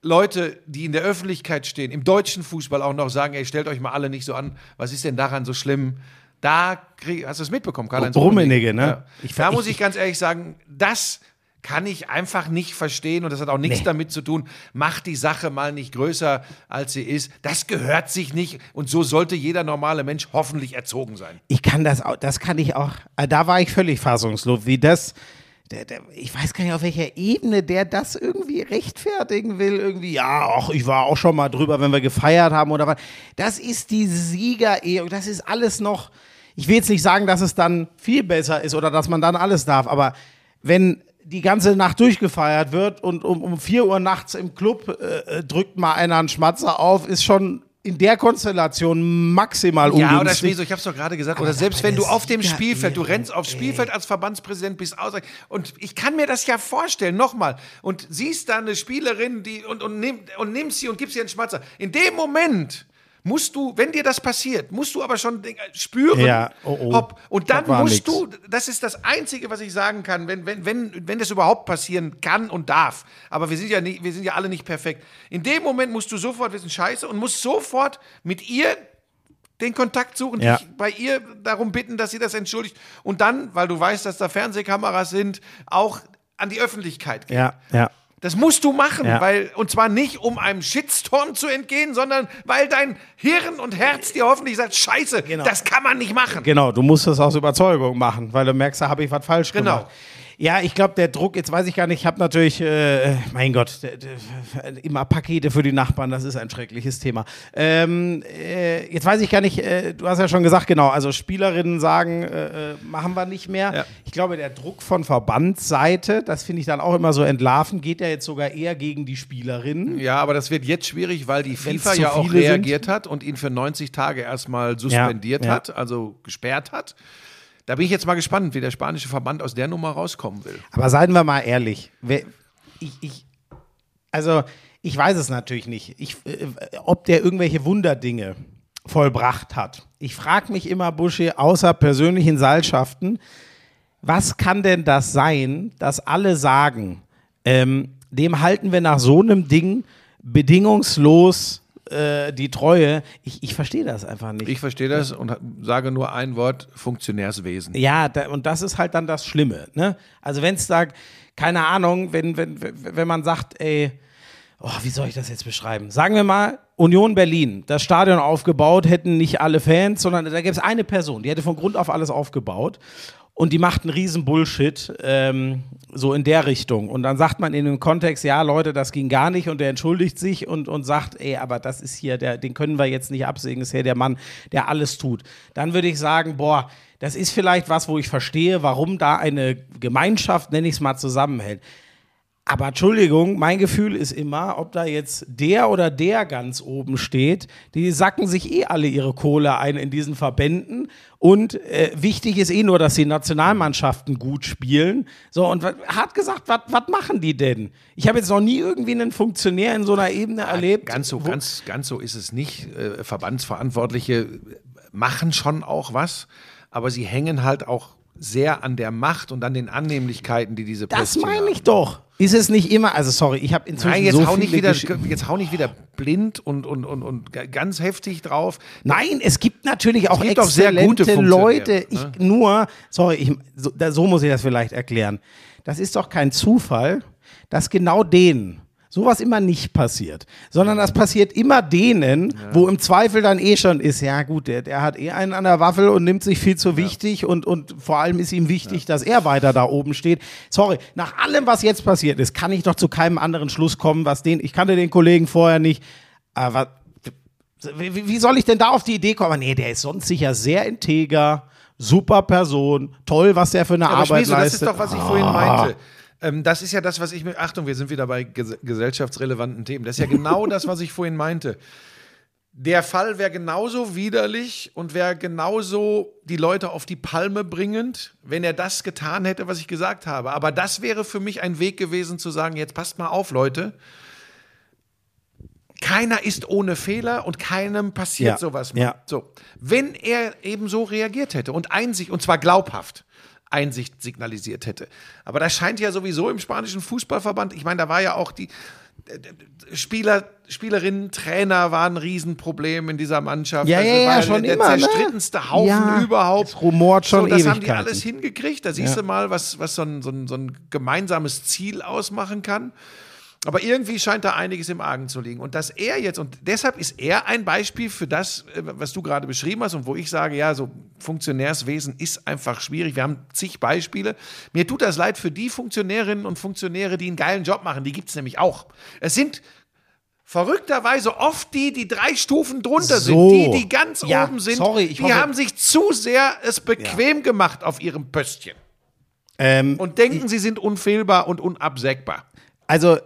[SPEAKER 2] Leute, die in der Öffentlichkeit stehen, im deutschen Fußball auch noch sagen, ey, stellt euch mal alle nicht so an, was ist denn daran so schlimm? Da krieg, hast du es mitbekommen, Karl-Heinz
[SPEAKER 1] Rummenigge, ne?
[SPEAKER 2] Ja.
[SPEAKER 1] Ich-
[SPEAKER 2] da
[SPEAKER 1] ich-
[SPEAKER 2] muss ich ganz ehrlich sagen, das kann ich einfach nicht verstehen und das hat auch nichts
[SPEAKER 1] Nee.
[SPEAKER 2] damit zu tun, macht die Sache mal nicht größer, als sie ist. Das gehört sich nicht und so sollte jeder normale Mensch hoffentlich erzogen sein.
[SPEAKER 1] Ich kann das auch, das kann ich auch, äh, da war ich völlig fassungslos, wie das, der, der, ich weiß gar nicht, auf welcher Ebene der das irgendwie rechtfertigen will. Irgendwie, ja, ach, ich war auch schon mal drüber, wenn wir gefeiert haben oder was. Das ist die Siegerehe, das ist alles noch, ich will jetzt nicht sagen, dass es dann viel besser ist oder dass man dann alles darf, aber wenn die ganze Nacht durchgefeiert wird und um, um 4 Uhr nachts im Club äh, äh, drückt mal einer einen Schmatzer auf, ist schon in der Konstellation maximal
[SPEAKER 2] Ja, oder
[SPEAKER 1] ungünstig.
[SPEAKER 2] Schneeso, ich hab's doch gerade gesagt. Oder
[SPEAKER 1] Aber
[SPEAKER 2] selbst
[SPEAKER 1] bei
[SPEAKER 2] wenn du auf dem Spielfeld, du rennst aufs Spielfeld als Verbandspräsident, bist aus. Und ich kann mir das ja vorstellen, nochmal. Und siehst da eine Spielerin, die und, und, nimm, und nimmst sie und gibst ihr einen Schmatzer. In dem Moment musst du, wenn dir das passiert, musst du aber schon spüren,
[SPEAKER 1] Ja, oh, oh.
[SPEAKER 2] hopp. Und dann musst
[SPEAKER 1] nix.
[SPEAKER 2] du, das ist das Einzige, was ich sagen kann, wenn, wenn, wenn, wenn das überhaupt passieren kann und darf. Aber wir sind ja nicht, wir sind ja alle nicht perfekt. In dem Moment musst du sofort wissen, scheiße, und musst sofort mit ihr den Kontakt suchen,
[SPEAKER 1] Ja.
[SPEAKER 2] dich bei ihr darum bitten, dass sie das entschuldigt. Und dann, weil du weißt, dass da Fernsehkameras sind, auch an die Öffentlichkeit gehen.
[SPEAKER 1] Ja, ja.
[SPEAKER 2] Das musst du machen,
[SPEAKER 1] Ja.
[SPEAKER 2] weil, und zwar nicht, um einem Shitstorm zu entgehen, sondern weil dein Hirn und Herz dir hoffentlich sagt, scheiße,
[SPEAKER 1] Genau.
[SPEAKER 2] das kann man nicht machen.
[SPEAKER 1] Genau, du musst es aus Überzeugung machen, weil du merkst, da habe ich was falsch
[SPEAKER 2] Genau.
[SPEAKER 1] gemacht. Ja, ich glaube, der Druck, jetzt weiß ich gar nicht, ich habe natürlich, äh, mein Gott, immer Pakete für die Nachbarn, das ist ein schreckliches Thema. Ähm, äh, jetzt weiß ich gar nicht, äh, du hast ja schon gesagt, genau, also Spielerinnen sagen, äh, äh, machen wir nicht mehr.
[SPEAKER 2] Ja.
[SPEAKER 1] Ich glaube, der Druck von Verbandsseite, das finde ich dann auch immer so entlarven, geht ja jetzt sogar eher gegen die Spielerinnen.
[SPEAKER 2] Ja, aber das wird jetzt schwierig, weil die
[SPEAKER 1] Wenn's
[SPEAKER 2] FIFA ja auch
[SPEAKER 1] viele sind.
[SPEAKER 2] reagiert hat und ihn für 90 Tage erstmal suspendiert
[SPEAKER 1] Ja, ja.
[SPEAKER 2] hat, also gesperrt hat. Da bin ich jetzt mal gespannt, wie der spanische Verband aus der Nummer rauskommen will.
[SPEAKER 1] Aber seien wir mal ehrlich, ich, ich, also ich weiß es natürlich nicht, ich, äh, ob der irgendwelche Wunderdinge vollbracht hat. Ich frage mich immer, Buschi, außer persönlichen Seilschaften, was kann denn das sein, dass alle sagen, ähm, dem halten wir nach so einem Ding bedingungslos äh, die Treue? Ich, ich verstehe das einfach nicht.
[SPEAKER 2] Ich verstehe das und sage nur ein Wort: Funktionärswesen.
[SPEAKER 1] Ja, da, und das ist halt dann das Schlimme. Ne? Also wenn es da, keine Ahnung, wenn, wenn, wenn man sagt, ey, oh, wie soll ich das jetzt beschreiben? Sagen wir mal, Union Berlin, das Stadion aufgebaut, hätten nicht alle Fans, sondern da gäbe es eine Person, die hätte von Grund auf alles aufgebaut. Und die macht einen riesen Bullshit, ähm, so in der Richtung. Und dann sagt man in dem Kontext, ja, Leute, das ging gar nicht. Und der entschuldigt sich und, und sagt, ey, aber das ist hier, der, den können wir jetzt nicht absägen, ist hier der Mann, der alles tut. Dann würde ich sagen, boah, das ist vielleicht was, wo ich verstehe, warum da eine Gemeinschaft, nenne ich es mal, zusammenhält. Aber Entschuldigung, mein Gefühl ist immer, ob da jetzt der oder der ganz oben steht, die sacken sich eh alle ihre Kohle ein in diesen Verbänden. Und äh, wichtig ist eh nur, dass die Nationalmannschaften gut spielen. So, und hart gesagt, was machen die denn? Ich habe jetzt noch nie irgendwie einen Funktionär in so einer Ebene erlebt.
[SPEAKER 2] Ganz so, ganz, ganz so ist es nicht. Äh, Verbandsverantwortliche machen schon auch was, aber sie hängen halt auch sehr an der Macht und an den Annehmlichkeiten, die diese
[SPEAKER 1] Das
[SPEAKER 2] Plätzchen
[SPEAKER 1] meine
[SPEAKER 2] haben.
[SPEAKER 1] ich doch. Ist es nicht immer, also sorry, ich habe inzwischen
[SPEAKER 2] Nein, jetzt,
[SPEAKER 1] so
[SPEAKER 2] hau nicht wieder,
[SPEAKER 1] Gesch-
[SPEAKER 2] jetzt hau nicht wieder blind und, und, und, und ga- ganz heftig drauf.
[SPEAKER 1] Nein, es gibt natürlich auch
[SPEAKER 2] gibt auch sehr
[SPEAKER 1] exzellente
[SPEAKER 2] gute
[SPEAKER 1] Leute.
[SPEAKER 2] Funktionäre,
[SPEAKER 1] Ich nur, sorry, ich, so, da, so muss ich das vielleicht erklären. Das ist doch kein Zufall, dass genau denen sowas immer nicht passiert, sondern das passiert immer denen, wo im Zweifel dann eh schon ist, ja gut, der, der hat eh einen an der Waffel und nimmt sich viel zu wichtig und, und vor allem ist ihm wichtig, dass er weiter da oben steht. Sorry, nach allem, was jetzt passiert ist, kann ich doch zu keinem anderen Schluss kommen, was den, ich kannte den Kollegen vorher nicht, aber wie, wie soll ich denn da auf die Idee kommen? Nee, der ist sonst sicher sehr integer, super Person, toll, was der für eine
[SPEAKER 2] Aber
[SPEAKER 1] Arbeit
[SPEAKER 2] Schmieso, das
[SPEAKER 1] leistet.
[SPEAKER 2] ist doch, was ich vorhin meinte. Ähm, das ist ja das, was ich mir. Achtung, wir sind wieder bei ges gesellschaftsrelevanten Themen. Das ist ja genau das, was ich vorhin meinte. Der Fall wäre genauso widerlich und wäre genauso die Leute auf die Palme bringend, wenn er das getan hätte, was ich gesagt habe. Aber das wäre für mich ein Weg gewesen zu sagen, jetzt passt mal auf, Leute. Keiner ist ohne Fehler und keinem passiert
[SPEAKER 1] Ja,
[SPEAKER 2] sowas mal.
[SPEAKER 1] ja.
[SPEAKER 2] So, wenn er eben so reagiert hätte und Einsicht, und zwar glaubhaft, Einsicht signalisiert hätte. Aber das scheint ja sowieso im spanischen Fußballverband, ich meine, da war ja auch die, Spieler, Spielerinnen, Trainer waren ein Riesenproblem in dieser Mannschaft.
[SPEAKER 1] Ja, ja, ja,
[SPEAKER 2] war
[SPEAKER 1] schon
[SPEAKER 2] der
[SPEAKER 1] immer, ne?
[SPEAKER 2] zerstrittenste Haufen
[SPEAKER 1] Ja,
[SPEAKER 2] überhaupt.
[SPEAKER 1] es rumort schon
[SPEAKER 2] so, Das haben die
[SPEAKER 1] Ewigkeiten.
[SPEAKER 2] alles hingekriegt. Da siehst
[SPEAKER 1] Ja.
[SPEAKER 2] du mal, was, was so, ein, so, ein, so ein gemeinsames Ziel ausmachen kann. Aber irgendwie scheint da einiges im Argen zu liegen. Und dass er jetzt, und deshalb ist er ein Beispiel für das, äh, was du gerade beschrieben hast und wo ich sage, ja, so Funktionärswesen ist einfach schwierig. Wir haben zig Beispiele. Mir tut das leid für die Funktionärinnen und Funktionäre, die einen geilen Job machen. Die gibt es nämlich auch. Es sind verrückterweise oft die, die drei Stufen drunter
[SPEAKER 1] So.
[SPEAKER 2] sind, die, die ganz
[SPEAKER 1] Ja,
[SPEAKER 2] oben sind.
[SPEAKER 1] sorry, ich
[SPEAKER 2] die
[SPEAKER 1] hoffe-
[SPEAKER 2] haben sich zu sehr es bequem gemacht auf ihrem Pöstchen
[SPEAKER 1] Ähm,
[SPEAKER 2] und denken, sie sind unfehlbar und unabsägbar.
[SPEAKER 1] Also,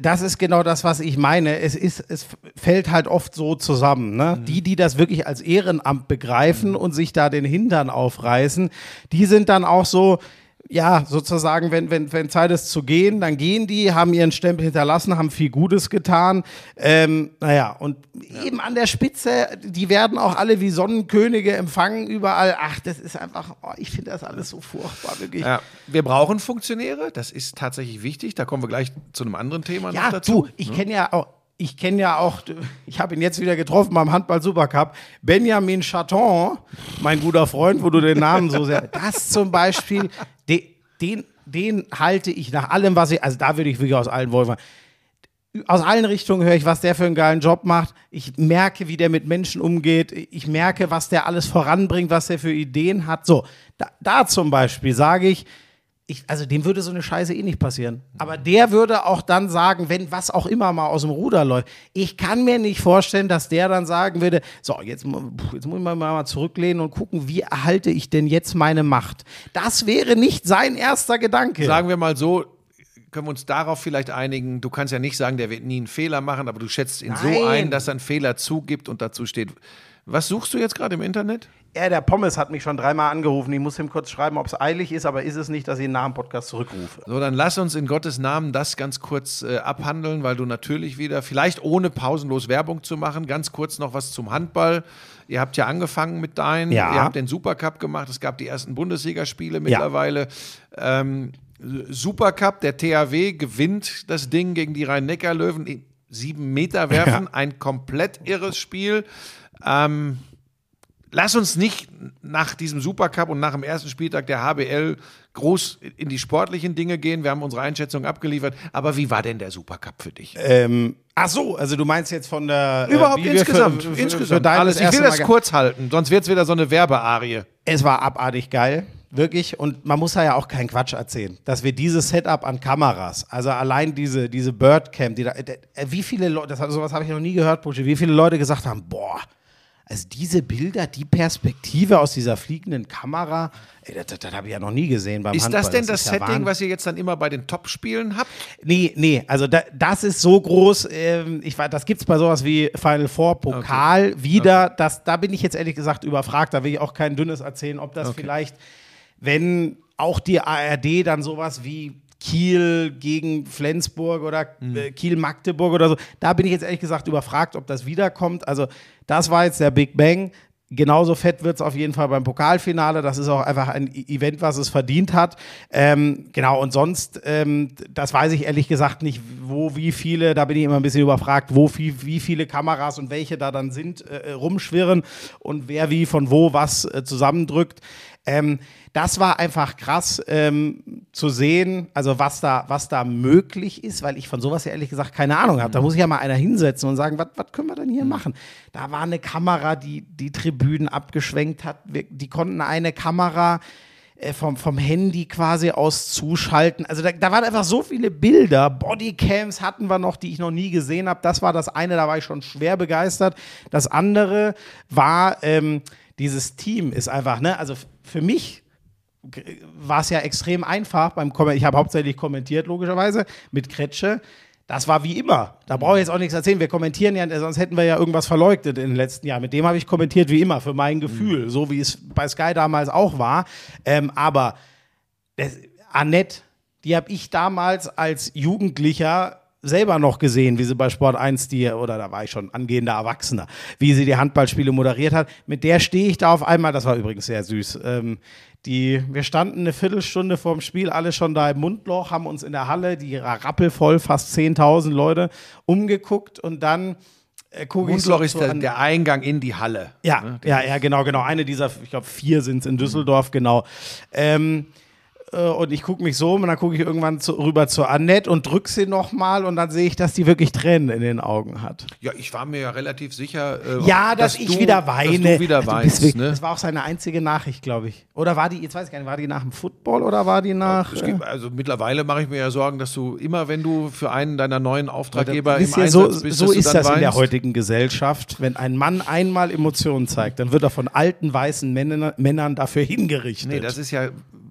[SPEAKER 1] das ist genau das, was ich meine. Es, ist, es fällt halt oft so zusammen. Ne?
[SPEAKER 2] Mhm.
[SPEAKER 1] Die, die das wirklich als Ehrenamt begreifen und sich da den Hintern aufreißen, die sind dann auch so. Ja, sozusagen, wenn, wenn, wenn Zeit ist zu gehen, dann gehen die, haben ihren Stempel hinterlassen, haben viel Gutes getan. Ähm, naja, und eben an der Spitze, die werden auch alle wie Sonnenkönige empfangen überall. Ach, das ist einfach, oh, ich finde das alles so furchtbar, wirklich.
[SPEAKER 2] Ja, wir brauchen Funktionäre, das ist tatsächlich wichtig. Da kommen wir gleich zu einem anderen Thema
[SPEAKER 1] Ja,
[SPEAKER 2] noch dazu.
[SPEAKER 1] du, ich kenne ja auch, ich kenne ja auch, ich habe ihn jetzt wieder getroffen beim Handball Supercup, Benjamin Chaton, mein guter Freund, wo du den Namen so sehr, das zum Beispiel, de, den, den halte ich nach allem, was ich, also da würde ich wirklich aus allen Wolfen, aus allen Richtungen höre ich, was der für einen geilen Job macht. Ich merke, wie der mit Menschen umgeht. Ich merke, was der alles voranbringt, was der für Ideen hat. So, da, da zum Beispiel sage ich, ich, also dem würde so eine Scheiße eh nicht passieren. Aber der würde auch dann sagen, wenn was auch immer mal aus dem Ruder läuft. Ich kann mir nicht vorstellen, dass der dann sagen würde, so, jetzt, jetzt muss ich mal, mal zurücklehnen und gucken, wie erhalte ich denn jetzt meine Macht? Das wäre nicht sein erster Gedanke.
[SPEAKER 2] Sagen wir mal so, können wir uns darauf vielleicht einigen, du kannst ja nicht sagen, der wird nie einen Fehler machen, aber du schätzt ihn so
[SPEAKER 1] Nein.
[SPEAKER 2] ein, dass er einen Fehler zugibt und dazu steht. Was suchst du jetzt gerade im Internet?
[SPEAKER 1] Er, der Pommes, hat mich schon dreimal angerufen. Ich muss ihm kurz schreiben, ob es eilig ist, aber ist es nicht, dass ich ihn nach dem Podcast zurückrufe.
[SPEAKER 2] So, dann lass uns in Gottes Namen das ganz kurz äh, abhandeln, weil du natürlich wieder, vielleicht ohne pausenlos Werbung zu machen, ganz kurz noch was zum Handball. Ihr habt ja angefangen mit deinen,
[SPEAKER 1] Ja.
[SPEAKER 2] ihr habt den Supercup gemacht, es gab die ersten Bundesligaspiele mittlerweile. Ähm, Supercup, der THW gewinnt das Ding gegen die Rhein-Neckar-Löwen. in Sieben Meter werfen, ein komplett irres Spiel. Ähm, lass uns nicht nach diesem Supercup und nach dem ersten Spieltag der HBL groß in die sportlichen Dinge gehen. Wir haben unsere Einschätzung abgeliefert. Aber wie war denn der Supercup für dich?
[SPEAKER 1] Ähm, ach so, also du meinst jetzt von der. äh,
[SPEAKER 2] Überhaupt
[SPEAKER 1] wir
[SPEAKER 2] insgesamt.
[SPEAKER 1] Für, für,
[SPEAKER 2] insgesamt.
[SPEAKER 1] Für
[SPEAKER 2] Alles. Ich will das kurz halten, sonst wird es wieder so eine Werbearie.
[SPEAKER 1] Es war abartig geil, wirklich. Und man muss da ja auch keinen Quatsch erzählen, dass wir dieses Setup an Kameras, also allein diese, diese Birdcam, die da, äh, wie viele Leute, das, sowas habe ich noch nie gehört, Buschi, wie viele Leute gesagt haben, boah, also diese Bilder, die Perspektive aus dieser fliegenden Kamera, ey, das, das, das habe ich ja noch nie gesehen beim
[SPEAKER 2] Ist
[SPEAKER 1] Handball.
[SPEAKER 2] das denn das,
[SPEAKER 1] ist ja
[SPEAKER 2] Setting,
[SPEAKER 1] Wahnsinn.
[SPEAKER 2] was ihr jetzt dann immer bei den Top-Spielen habt?
[SPEAKER 1] Nee, nee, also da, das ist so groß, ähm, ich weiß, das gibt's bei sowas wie Final Four Pokal wieder, das, da bin ich jetzt ehrlich gesagt überfragt, da will ich auch kein Dünnes erzählen, ob das vielleicht, wenn auch die ARD dann sowas wie Kiel gegen Flensburg oder äh, Kiel-Magdeburg oder so, da bin ich jetzt ehrlich gesagt überfragt, ob das wiederkommt. Also das war jetzt der Big Bang. Genauso fett wird es auf jeden Fall beim Pokalfinale. Das ist auch einfach ein E- Event, was es verdient hat. Ähm, genau, und sonst, ähm, das weiß ich ehrlich gesagt nicht, wo, wie viele, da bin ich immer ein bisschen überfragt, wo viel, wie viele Kameras und welche da dann sind, äh, rumschwirren und wer wie von wo was äh, zusammendrückt. Ähm, das war einfach krass ähm, zu sehen, also was da, was da möglich ist, weil ich von sowas ja ehrlich gesagt keine Ahnung habe. Da muss ich ja mal einer hinsetzen und sagen, was können wir denn hier machen? Da war eine Kamera, die die Tribünen abgeschwenkt hat. Wir, die konnten eine Kamera äh, vom, vom Handy quasi aus zuschalten. Also da, da waren einfach so viele Bilder. Bodycams hatten wir noch, die ich noch nie gesehen habe. Das war das eine, da war ich schon schwer begeistert. Das andere war, ähm, dieses Team ist einfach, ne, also für mich war es ja extrem einfach beim Kommen. Ich habe hauptsächlich kommentiert, logischerweise, mit Kretsche. Das war wie immer. Da brauche ich jetzt auch nichts erzählen. Wir kommentieren ja, sonst hätten wir ja irgendwas verleugnet in den letzten Jahren. Mit dem habe ich kommentiert wie immer, für mein Gefühl, so wie es bei Sky damals auch war. Ähm, aber das, Annette, die habe ich damals als Jugendlicher selber noch gesehen, wie sie bei Sport 1 die, oder da war ich schon angehender Erwachsener, wie sie die Handballspiele moderiert hat. Mit der stehe ich da auf einmal, das war übrigens sehr süß. Ähm, die, wir standen eine Viertelstunde vorm Spiel, alle schon da im Mundloch, haben uns in der Halle, die rappelvoll, fast 10.000 Leute, umgeguckt und dann äh, gucke ich so,
[SPEAKER 2] Mundloch ist
[SPEAKER 1] so
[SPEAKER 2] der, der Eingang in die Halle.
[SPEAKER 1] ja, ja, ja, genau, genau. Eine dieser, ich glaube, vier sind es in Düsseldorf, genau. Ähm, äh, und ich gucke mich so um und dann gucke ich irgendwann zu, rüber zu Annette und drück sie nochmal und dann sehe ich, dass die wirklich Tränen in den Augen hat.
[SPEAKER 2] Ja, ich war mir ja relativ sicher, äh,
[SPEAKER 1] Ja, dass, ich
[SPEAKER 2] du,
[SPEAKER 1] wieder weine.
[SPEAKER 2] Dass du wieder
[SPEAKER 1] Also,
[SPEAKER 2] weinst.
[SPEAKER 1] deswegen-
[SPEAKER 2] ne?
[SPEAKER 1] Das war auch seine einzige Nachricht, glaube ich. Oder war die, jetzt weiß ich gar nicht, war die nach dem Football oder war die nach.
[SPEAKER 2] Es gibt, also mittlerweile mache ich mir ja Sorgen, dass du immer, wenn du für einen deiner neuen Auftraggeber im Einsatz
[SPEAKER 1] so
[SPEAKER 2] bist,
[SPEAKER 1] so
[SPEAKER 2] dass
[SPEAKER 1] ist das in der
[SPEAKER 2] weinst.
[SPEAKER 1] heutigen Gesellschaft. Wenn ein Mann einmal Emotionen zeigt, dann wird er von alten weißen Männern, Männern dafür hingerichtet.
[SPEAKER 2] Nee, das ist ja,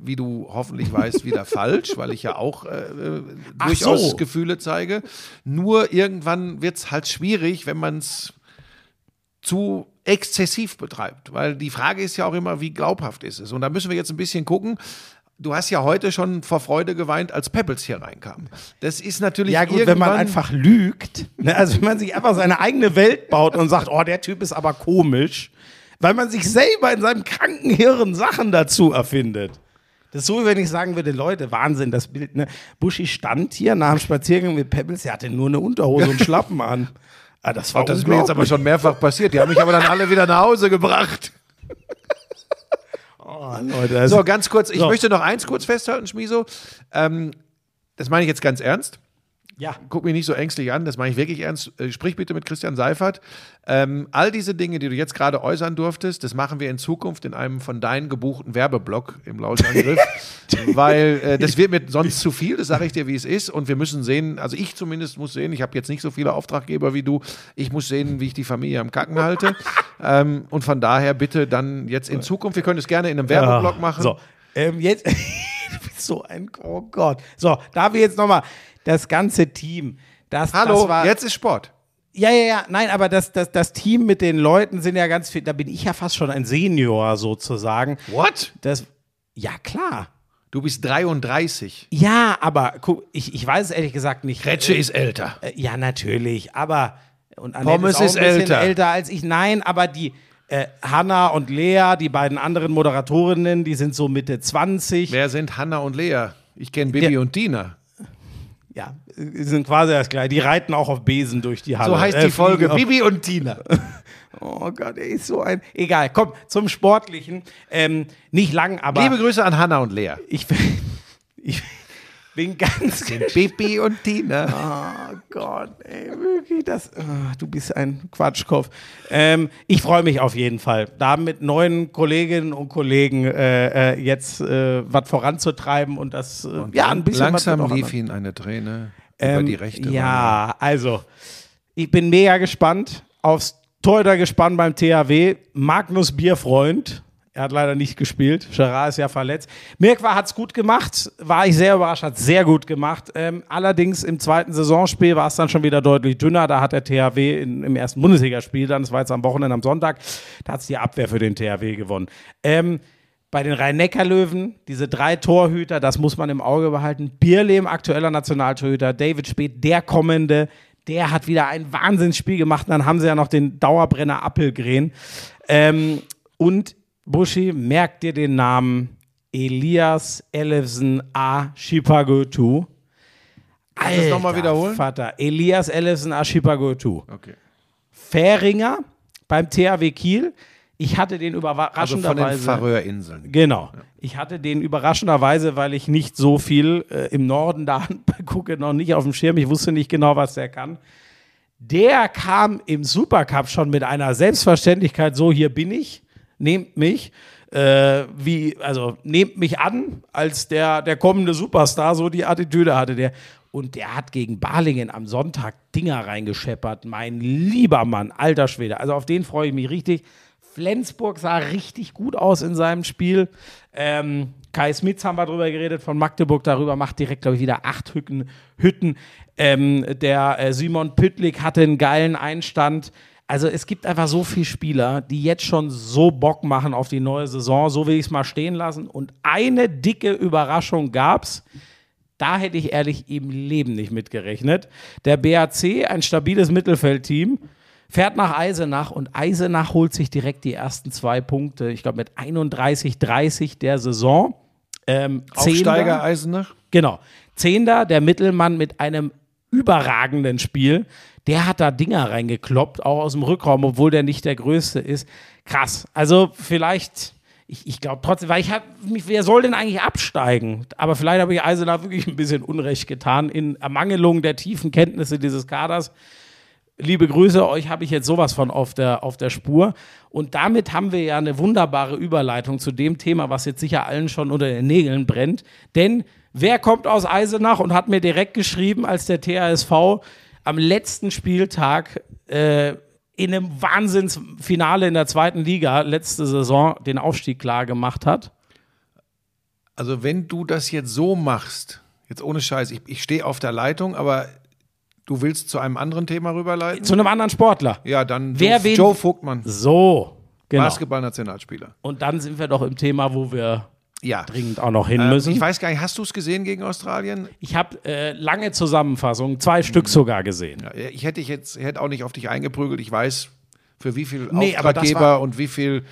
[SPEAKER 2] wie du hoffentlich weißt, wieder falsch, weil ich ja auch äh, durchaus
[SPEAKER 1] so.
[SPEAKER 2] Gefühle zeige. Nur irgendwann wird es halt schwierig, wenn man es zu exzessiv betreibt. Weil die Frage ist ja auch immer, wie glaubhaft ist es? Und da müssen wir jetzt ein bisschen gucken. Du hast ja heute schon vor Freude geweint, als Pebbles hier reinkam. Das ist natürlich
[SPEAKER 1] Ja, gut, wenn man einfach lügt, ne, also wenn man sich einfach seine eigene Welt baut und sagt, oh, der Typ ist aber komisch, weil man sich selber in seinem kranken Hirn Sachen dazu erfindet. Das ist so, wie wenn ich sagen würde, Leute, Wahnsinn, das Bild, ne? Buschi stand hier nach dem Spaziergang mit Pebbles, er hatte nur eine Unterhose und Schlappen an. Ah, das war
[SPEAKER 2] Das ist mir jetzt aber schon mehrfach passiert. Die haben mich aber dann alle wieder nach Hause gebracht.
[SPEAKER 1] Oh, Leute, also,
[SPEAKER 2] So, ganz kurz, ich
[SPEAKER 1] So.
[SPEAKER 2] möchte noch eins kurz festhalten, Schmiso. Ähm, das meine ich jetzt ganz ernst.
[SPEAKER 1] Ja.
[SPEAKER 2] Guck mich nicht so ängstlich an, das meine ich wirklich ernst. Äh, Sprich bitte mit Christian Seifert. Ähm, all diese Dinge, die du jetzt gerade äußern durftest, das machen wir in Zukunft in einem von deinen gebuchten Werbeblock im Lauschangriff, weil äh, das wird mir sonst zu viel, das sage ich dir, wie es ist. Und wir müssen sehen, also ich zumindest muss sehen, ich habe jetzt nicht so viele Auftraggeber wie du, ich muss sehen, wie ich die Familie am Kacken halte. ähm, und von daher bitte dann jetzt in Zukunft, wir können es gerne in einem Werbeblock machen.
[SPEAKER 1] So, ähm, jetzt, du bist so ein, oh Gott. So, da wir jetzt nochmal das ganze Team, das,
[SPEAKER 2] Hallo,
[SPEAKER 1] das war,
[SPEAKER 2] jetzt ist Sport.
[SPEAKER 1] Ja, ja, ja, nein, aber das, das, das Team mit den Leuten sind ja ganz viel, da bin ich ja fast schon ein Senior sozusagen.
[SPEAKER 2] What?
[SPEAKER 1] Das, ja, klar.
[SPEAKER 2] Du bist 33.
[SPEAKER 1] Ja, aber guck, ich, ich weiß es ehrlich gesagt nicht.
[SPEAKER 2] Kretsche ist älter.
[SPEAKER 1] Äh, ja, natürlich, aber und Annette
[SPEAKER 2] Pommes
[SPEAKER 1] auch ein
[SPEAKER 2] ist
[SPEAKER 1] bisschen
[SPEAKER 2] älter.
[SPEAKER 1] älter als ich. Nein, aber die äh, Hanna und Lea, die beiden anderen Moderatorinnen, die sind so Mitte 20.
[SPEAKER 2] Wer sind Hanna und Lea? Ich kenne Bibi
[SPEAKER 1] Ja.
[SPEAKER 2] und Dina.
[SPEAKER 1] Ja, die sind quasi das gleiche. Die reiten auch auf Besen durch die Halle.
[SPEAKER 2] So heißt
[SPEAKER 1] Äh,
[SPEAKER 2] die Folge. Bibi und Tina.
[SPEAKER 1] Oh Gott, er ist so ein. Egal, komm, zum Sportlichen. Ähm, nicht lang, aber
[SPEAKER 2] Liebe Grüße an Hanna und Lea.
[SPEAKER 1] ich, ich bin ganz.
[SPEAKER 2] Sind Bibi und Tina.
[SPEAKER 1] Oh Gott, ey, wirklich, das. ah, du bist ein Quatschkopf. Ähm, ich freue mich auf jeden Fall, da mit neuen Kolleginnen und Kollegen äh, äh, jetzt äh, was voranzutreiben und das. Äh, ja, ein bisschen
[SPEAKER 2] Langsam lief ihm eine Träne über
[SPEAKER 1] Ähm,
[SPEAKER 2] die rechte.
[SPEAKER 1] Ja, also, ich bin mega gespannt aufs Torhütergespann beim THW. Magnus Bierfreund, er hat leider nicht gespielt. Gerard ist ja verletzt. Mirkwa hat es gut gemacht, war ich sehr überrascht, hat sehr gut gemacht. Ähm, allerdings im zweiten Saisonspiel war es dann schon wieder deutlich dünner. Da hat der THW in, im ersten Bundesligaspiel, dann, das war jetzt am Wochenende am Sonntag, da hat es die Abwehr für den THW gewonnen. Ähm, bei den Rhein-Neckar-Löwen, diese drei Torhüter, das muss man im Auge behalten. Bierlehm, aktueller Nationaltorhüter, David Speth, der kommende, der hat wieder ein Wahnsinnsspiel gemacht. Und dann haben sie ja noch den Dauerbrenner Appelgren. Ähm, und Buschi, merkt dir den Namen Elias Ellefsen A. Shipagotu.
[SPEAKER 2] Kannst du das noch mal
[SPEAKER 1] Alter
[SPEAKER 2] wiederholen?
[SPEAKER 1] Vater, Elias Ellefsen A. Shipagotu.
[SPEAKER 2] Okay.
[SPEAKER 1] Fähringer beim THW Kiel. Ich hatte den
[SPEAKER 2] Also von
[SPEAKER 1] überraschenderweise.
[SPEAKER 2] den Färöerinseln.
[SPEAKER 1] Genau. Ich hatte den überraschenderweise, weil ich nicht so viel äh, im Norden da gucke, noch nicht auf dem Schirm. Ich wusste nicht genau, was der kann. Der kam im Supercup schon mit einer Selbstverständlichkeit so, hier bin ich, nehmt mich. Äh, wie, also nehmt mich an als der, der kommende Superstar, so die Attitüde hatte der. Und der hat gegen Balingen am Sonntag Dinger reingescheppert. Mein lieber Mann, alter Schwede. Also auf den freue ich mich richtig. Flensburg sah richtig gut aus in seinem Spiel. Ähm, Kai Smits haben wir drüber geredet, von Magdeburg darüber, macht direkt, glaube ich, wieder acht Hütten. Hütten. Ähm, der äh, Simon Püttlik hatte einen geilen Einstand. Also es gibt einfach so viele Spieler, die jetzt schon so Bock machen auf die neue Saison. So will ich es mal stehen lassen. Und eine dicke Überraschung gab's. Da hätte ich ehrlich im Leben nicht mitgerechnet. Der BAC, ein stabiles Mittelfeldteam, fährt nach Eisenach und Eisenach holt sich direkt die ersten zwei Punkte. Ich glaube mit 31-30 der Saison. Ähm, Zehnter-
[SPEAKER 2] Aufsteiger Eisenach.
[SPEAKER 1] Genau. Zehnter, der Mittelmann mit einem überragenden Spiel. Der hat da Dinger reingekloppt, auch aus dem Rückraum, obwohl der nicht der Größte ist. Krass. Also vielleicht, ich, ich glaube trotzdem, weil ich habe, wer soll denn eigentlich absteigen? Aber vielleicht habe ich Eisenach wirklich ein bisschen Unrecht getan in Ermangelung der tiefen Kenntnisse dieses Kaders. Liebe Grüße, euch habe ich jetzt sowas von auf der, auf der Spur. Und damit haben wir ja eine wunderbare Überleitung zu dem Thema, was jetzt sicher allen schon unter den Nägeln brennt. Denn wer kommt aus Eisenach und hat mir direkt geschrieben, als der THSV am letzten Spieltag äh, in einem Wahnsinnsfinale in der zweiten Liga letzte Saison den Aufstieg klar gemacht hat?
[SPEAKER 2] Also wenn du das jetzt so machst, jetzt ohne Scheiß, ich, ich stehe auf der Leitung, aber du willst zu einem anderen Thema rüberleiten?
[SPEAKER 1] Zu einem anderen Sportler.
[SPEAKER 2] ja, dann
[SPEAKER 1] Wer
[SPEAKER 2] Joe, Joe Vogtmann,
[SPEAKER 1] So, genau.
[SPEAKER 2] Basketballnationalspieler.
[SPEAKER 1] Und dann sind wir doch im Thema, wo wir
[SPEAKER 2] Ja.
[SPEAKER 1] dringend auch noch hin
[SPEAKER 2] Ähm,
[SPEAKER 1] müssen.
[SPEAKER 2] ich weiß gar nicht, hast du es gesehen gegen Australien?
[SPEAKER 1] Ich habe äh, lange Zusammenfassungen, zwei Stück sogar gesehen.
[SPEAKER 2] Ja, ich hätte dich jetzt ich hätte auch nicht auf dich eingeprügelt. Ich weiß, für wie viel
[SPEAKER 1] Nee,
[SPEAKER 2] Auftraggeber und wie viel.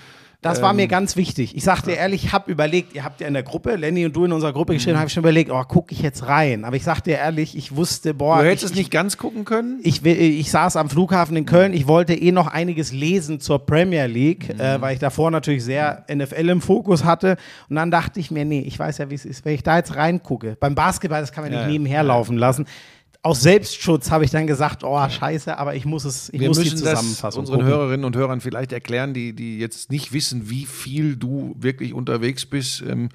[SPEAKER 1] Das war mir ganz wichtig. Ich sagte ehrlich, ich habe überlegt, ihr habt ja in der Gruppe, Lenny und du in unserer Gruppe geschrieben, habe ich schon überlegt, oh, gucke ich jetzt rein. Aber ich sagte ehrlich, ich wusste, boah,
[SPEAKER 2] Du hättest
[SPEAKER 1] ich,
[SPEAKER 2] es nicht ganz gucken können?
[SPEAKER 1] Ich, will- ich saß am Flughafen in Köln, ich wollte eh noch einiges lesen zur Premier League, äh, weil ich davor natürlich sehr NFL im Fokus hatte. Und dann dachte ich mir, nee, ich weiß ja, wie es ist. Wenn ich da jetzt reingucke, beim Basketball, das kann man nicht
[SPEAKER 2] Ja, ja.
[SPEAKER 1] nebenher laufen lassen. Aus Selbstschutz habe ich dann gesagt, oh, scheiße, aber ich muss es, ich
[SPEAKER 2] Wir
[SPEAKER 1] muss die
[SPEAKER 2] müssen das
[SPEAKER 1] Zusammenfassung
[SPEAKER 2] unseren
[SPEAKER 1] gucken.
[SPEAKER 2] Hörerinnen und Hörern vielleicht erklären, die, die jetzt nicht wissen, wie viel du wirklich unterwegs bist. Ähm,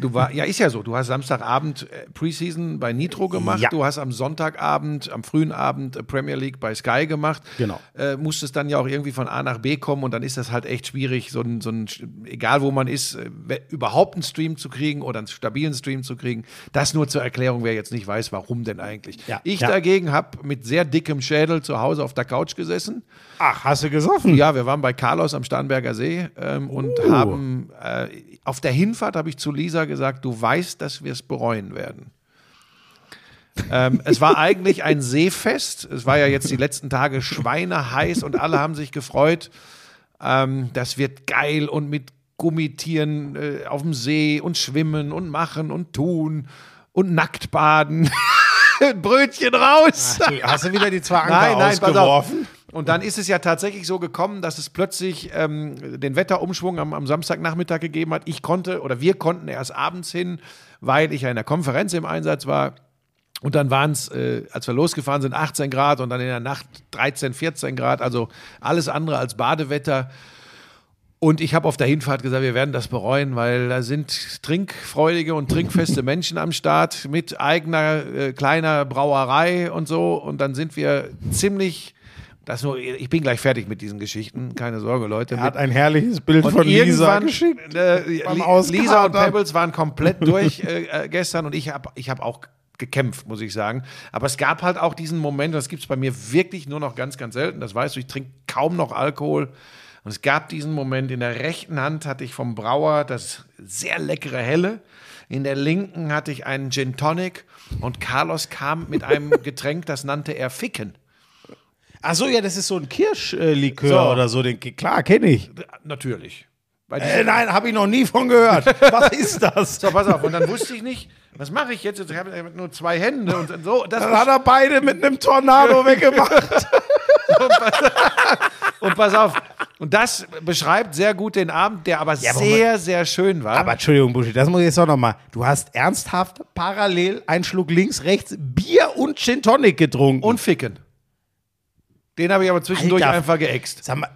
[SPEAKER 2] du war, ja, ist ja so. Du hast Samstagabend äh, Preseason bei Nitro gemacht.
[SPEAKER 1] Ja.
[SPEAKER 2] Du hast am Sonntagabend, am frühen Abend äh, Premier League bei Sky gemacht.
[SPEAKER 1] Genau.
[SPEAKER 2] Äh, musstest dann ja auch irgendwie von A nach B kommen und dann ist das halt echt schwierig, so ein, so ein egal wo man ist, äh, überhaupt einen Stream zu kriegen oder einen stabilen Stream zu kriegen. Das nur zur Erklärung, wer jetzt nicht weiß, warum denn eigentlich.
[SPEAKER 1] Ja.
[SPEAKER 2] Ich
[SPEAKER 1] Ja.
[SPEAKER 2] dagegen habe mit sehr dickem Schädel zu Hause auf der Couch gesessen.
[SPEAKER 1] Ach, hast du gesoffen?
[SPEAKER 2] Ja, wir waren bei Carlos am Starnberger See ähm, und
[SPEAKER 1] Uh.
[SPEAKER 2] haben äh, auf der Hinfahrt habe ich zu Lisa gesagt, du weißt, dass wir es bereuen werden. ähm, es war eigentlich ein Seefest. Es war ja jetzt die letzten Tage schweineheiß und alle haben sich gefreut. Ähm, das wird geil und mit Gummitieren äh, auf dem See und schwimmen und machen und tun und nackt baden. Brötchen raus.
[SPEAKER 1] Hast du wieder die zwei Anker
[SPEAKER 2] Nein, nein,
[SPEAKER 1] ausgeworfen?
[SPEAKER 2] Und dann ist es ja tatsächlich so gekommen, dass es plötzlich ähm, den Wetterumschwung am, am Samstagnachmittag gegeben hat. Ich konnte oder wir konnten erst abends hin, weil ich ja in der Konferenz im Einsatz war. Und dann waren es, äh, als wir losgefahren sind, 18 Grad und dann in der Nacht 13, 14 Grad. Also alles andere als Badewetter. Und ich habe auf der Hinfahrt gesagt, wir werden das bereuen, weil da sind trinkfreudige und trinkfeste Menschen am Start mit eigener äh, kleiner Brauerei und so. Und dann sind wir ziemlich, das nur, ich bin gleich fertig mit diesen Geschichten, keine Sorge, Leute.
[SPEAKER 1] Er hat ein herrliches Bild
[SPEAKER 2] und
[SPEAKER 1] von Lisa geschickt.
[SPEAKER 2] äh. Lisa und Pebbles waren komplett durch äh, äh, gestern und ich habe ich hab auch gekämpft, muss ich sagen. Aber es gab halt auch diesen Moment, und das gibt es bei mir wirklich nur noch ganz, ganz selten, das weißt du, ich trinke kaum noch Alkohol. Und es gab diesen Moment, in der rechten Hand hatte ich vom Brauer das sehr leckere Helle, in der linken hatte ich einen Gin Tonic und Carlos kam mit einem Getränk, das nannte er Ficken.
[SPEAKER 1] Ach so, ja, das ist so ein Kirschlikör
[SPEAKER 2] So.
[SPEAKER 1] oder so. Den, klar, kenne ich.
[SPEAKER 2] Natürlich.
[SPEAKER 1] Äh, nein, habe ich noch nie von gehört. Was ist das?
[SPEAKER 2] So, pass auf. Und dann wusste ich nicht, was mache ich jetzt? Ich habe nur zwei Hände und so. Das
[SPEAKER 1] Dann hat er beide mit einem Tornado weggemacht.
[SPEAKER 2] und pass auf. Und das beschreibt sehr gut den Abend, der aber
[SPEAKER 1] aber
[SPEAKER 2] sehr, sehr schön war.
[SPEAKER 1] Aber Entschuldigung, Buschi, das muss ich jetzt auch nochmal. Du hast ernsthaft parallel einen Schluck links, rechts Bier und Gin Tonic getrunken.
[SPEAKER 2] und Ficken. Den habe ich aber zwischendurch
[SPEAKER 1] Alter.
[SPEAKER 2] einfach geäxt.
[SPEAKER 1] sag mal,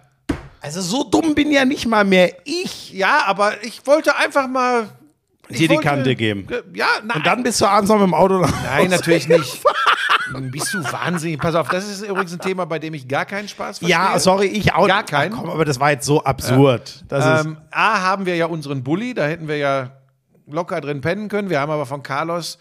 [SPEAKER 1] also so dumm bin ja nicht mal mehr ich.
[SPEAKER 2] Ja, aber ich wollte einfach mal.
[SPEAKER 1] Dir die Kante geben.
[SPEAKER 2] Ja, nein.
[SPEAKER 1] Und dann bist du abends noch mit dem Auto nach
[SPEAKER 2] Nein,
[SPEAKER 1] Hause.
[SPEAKER 2] natürlich nicht. Bist du wahnsinnig? Pass auf, das ist übrigens ein Thema, bei dem ich gar keinen Spaß verstehe.
[SPEAKER 1] Ja, sorry, ich auch.
[SPEAKER 2] Gar keinen?
[SPEAKER 1] Komm, aber das war jetzt so absurd. Das
[SPEAKER 2] Ähm, A, haben wir ja unseren Bulli, da hätten wir ja locker drin pennen können. Wir haben aber von Carlos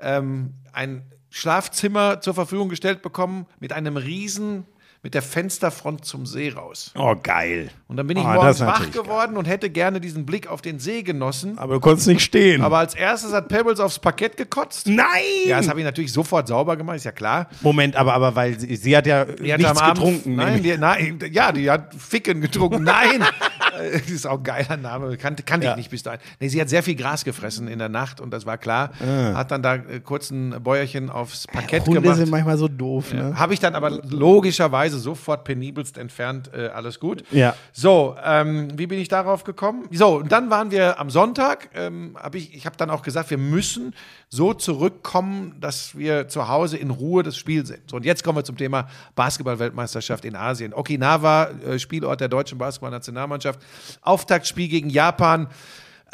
[SPEAKER 2] ähm, ein Schlafzimmer zur Verfügung gestellt bekommen mit einem riesen mit der Fensterfront zum See raus.
[SPEAKER 1] Oh, geil.
[SPEAKER 2] Und dann bin ich
[SPEAKER 1] das
[SPEAKER 2] morgens wach geworden und hätte gerne diesen Blick auf den See genossen.
[SPEAKER 1] Aber du konntest nicht stehen.
[SPEAKER 2] Aber als erstes hat Pebbles aufs Parkett gekotzt.
[SPEAKER 1] Nein!
[SPEAKER 2] Ja, das habe ich natürlich sofort sauber gemacht, ist ja klar.
[SPEAKER 1] Moment, aber, aber weil sie, sie hat ja
[SPEAKER 2] Die hat
[SPEAKER 1] nichts
[SPEAKER 2] Abend-
[SPEAKER 1] getrunken.
[SPEAKER 2] Nein, die, nein, ja, die hat Ficken getrunken. Nein, das ist auch ein geiler Name. Kannte, kannte
[SPEAKER 1] Ja.
[SPEAKER 2] ich nicht bis dahin. Nee, sie hat sehr viel Gras gefressen in der Nacht und das war klar. Hat dann da äh, kurz ein Bäuerchen aufs Parkett
[SPEAKER 1] Hunde
[SPEAKER 2] gemacht.
[SPEAKER 1] sind manchmal so doof, ne?
[SPEAKER 2] Habe ich dann aber logischerweise sofort penibelst entfernt, äh, alles gut.
[SPEAKER 1] Ja.
[SPEAKER 2] So, ähm, wie bin ich darauf gekommen? So, und dann waren wir am Sonntag, ähm, habe ich, ich habe dann auch gesagt, wir müssen so zurückkommen, dass wir zu Hause in Ruhe das Spiel sehen. So, und jetzt kommen wir zum Thema Basketball-Weltmeisterschaft in Asien. Okinawa, äh, Spielort der deutschen Basketballnationalmannschaft. Auftaktspiel gegen Japan.